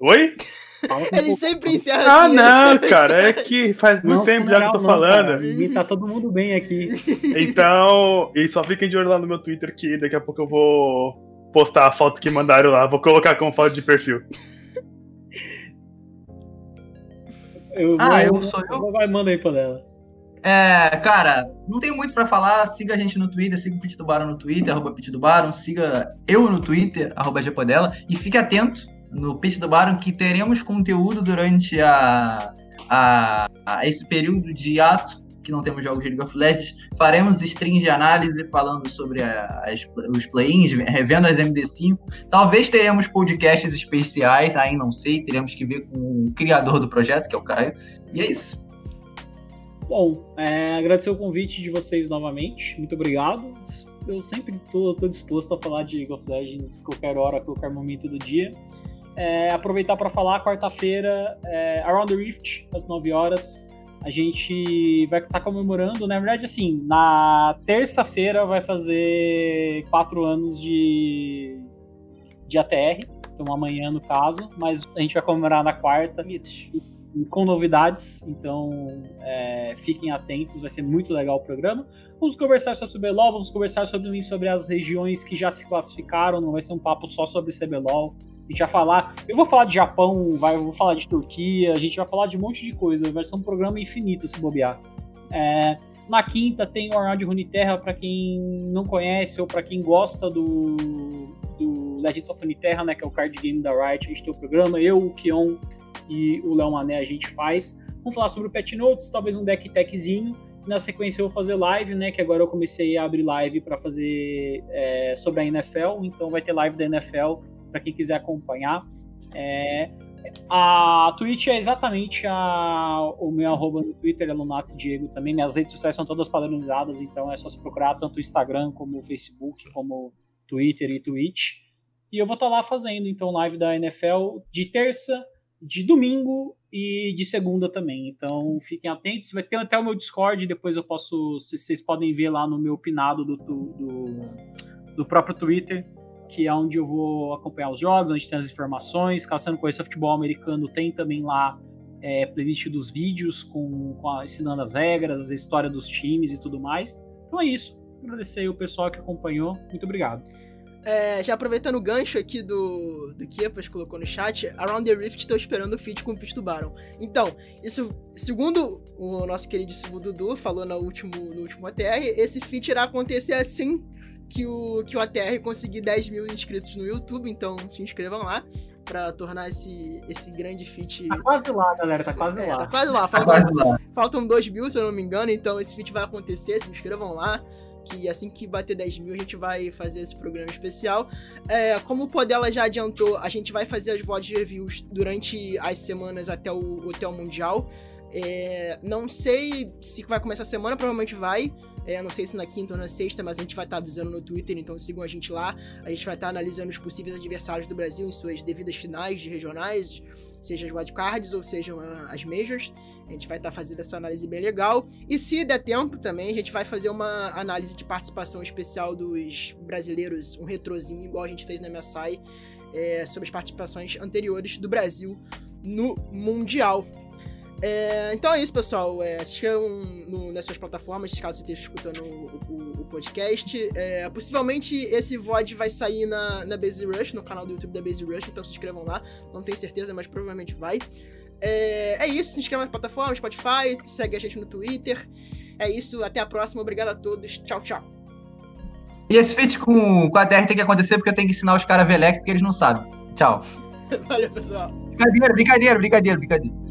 Oi? (laughs) Ele sempre encerra Ah, assim, não, cara, é que faz muito não, tempo já que eu tô não, falando. E tá todo mundo bem aqui. (laughs) Então, e só fiquem de olho lá no meu Twitter que daqui a pouco eu vou postar a foto que mandaram lá. Vou colocar como foto de perfil. Eu ah, eu sou eu? Vai, manda aí pra ela. É, cara, não tenho muito para falar. Siga a gente no Twitter, siga o Pit do Baron no Twitter, arroba Pit do Baron, siga eu no Twitter, arroba Gepodela, e fique atento no Pit do Baron que teremos conteúdo durante a, a, a esse período de ato que não temos jogos de League of Legends, faremos streams de análise falando sobre a, as, os play-ins, revendo as MD5. Talvez teremos podcasts especiais, aí não sei, teremos que ver com o criador do projeto, que é o Caio. E é isso. Bom, é, agradecer o convite de vocês novamente. Muito obrigado. Eu sempre estou disposto a falar de League of Legends qualquer hora, qualquer momento do dia. É, aproveitar para falar, quarta-feira, é, Around the Rift, às 9 horas. A gente vai estar tá comemorando, na verdade, assim, na terça-feira vai fazer quatro anos de, de ATR, então amanhã no caso, mas a gente vai comemorar na quarta. Mitos com novidades, então é, fiquem atentos, vai ser muito legal o programa. Vamos conversar sobre CBLOL, vamos conversar sobre, sobre as regiões que já se classificaram, não vai ser um papo só sobre CBLOL. A gente vai falar, eu vou falar de Japão, vai, vou falar de Turquia, a gente vai falar de um monte de coisa, vai ser um programa infinito se bobear. É, na quinta tem o Arnold Runeterra, para quem não conhece ou para quem gosta do, do Legends of Runeterra, né, que é o card game da Riot, a gente tem o programa, eu, o Kion, e o Léo Mané a gente faz. Vamos falar sobre o Pet Notes, talvez um deck techzinho. Na sequência eu vou fazer live, né? Que agora eu comecei a abrir live para fazer é, sobre a NFL. Então vai ter live da NFL para quem quiser acompanhar. É, a Twitch é exatamente a, o meu arroba no Twitter, é Lunace Diego também. Minhas redes sociais são todas padronizadas, então é só se procurar tanto o Instagram como o Facebook, como Twitter e Twitch. E eu vou estar tá lá fazendo então live da NFL de terça de domingo e de segunda também. Então fiquem atentos. Vai ter até o meu Discord, depois eu posso. Vocês podem ver lá no meu pinado do, do, do, próprio Twitter, que é onde eu vou acompanhar os jogos, onde tem as informações. Caso você não conheça futebol americano, tem também lá é, playlist dos vídeos com, com a, ensinando as regras, a história dos times e tudo mais. Então é isso. Agradecer o pessoal que acompanhou. Muito obrigado. É, já aproveitando o gancho aqui do, do Kepas colocou no chat, Around the Rift estou esperando o feed com o Pitch Tubarão. Então, isso, segundo o nosso queridíssimo Dudu falou no último, no último ATR, esse feat irá acontecer assim que o, que o ATR conseguir 10 mil inscritos no YouTube, então se inscrevam lá para tornar esse, esse grande feat. Tá quase lá, galera, tá quase é, lá. Tá quase lá. Faltam, tá quase lá. faltam 2 mil, se eu não me engano, então esse feat vai acontecer, se inscrevam lá que assim que bater 10 mil a gente vai fazer esse programa especial. É, como o Podela já adiantou, a gente vai fazer as VODs reviews durante as semanas até o Hotel Mundial. É, não sei se vai começar a semana, provavelmente vai. É, não sei se na quinta ou na sexta, mas a gente vai estar tá avisando no Twitter, então sigam a gente lá. A gente vai estar tá analisando os possíveis adversários do Brasil em suas devidas finais de regionais, seja as wildcards ou sejam as majors. A gente vai estar tá fazendo essa análise bem legal. E se der tempo também, a gente vai fazer uma análise de participação especial dos brasileiros, um retrozinho, igual a gente fez na MSI, é, sobre as participações anteriores do Brasil no Mundial. É, então é isso, pessoal. É, se inscrevam nas suas plataformas, caso você esteja escutando o, o, o podcast. É, possivelmente esse VOD vai sair na, na Base Rush, no canal do YouTube da Base Rush, então se inscrevam lá. Não tenho certeza, mas provavelmente vai. É, é isso, se inscreva na plataforma, Spotify, segue a gente no Twitter. É isso, até a próxima. Obrigado a todos. Tchau, tchau. E esse feat com, com a DR tem que acontecer porque eu tenho que ensinar os caras ver porque eles não sabem. Tchau. (laughs) Valeu, pessoal. Brincadeira, brincadeira, brincadeira, brincadeira.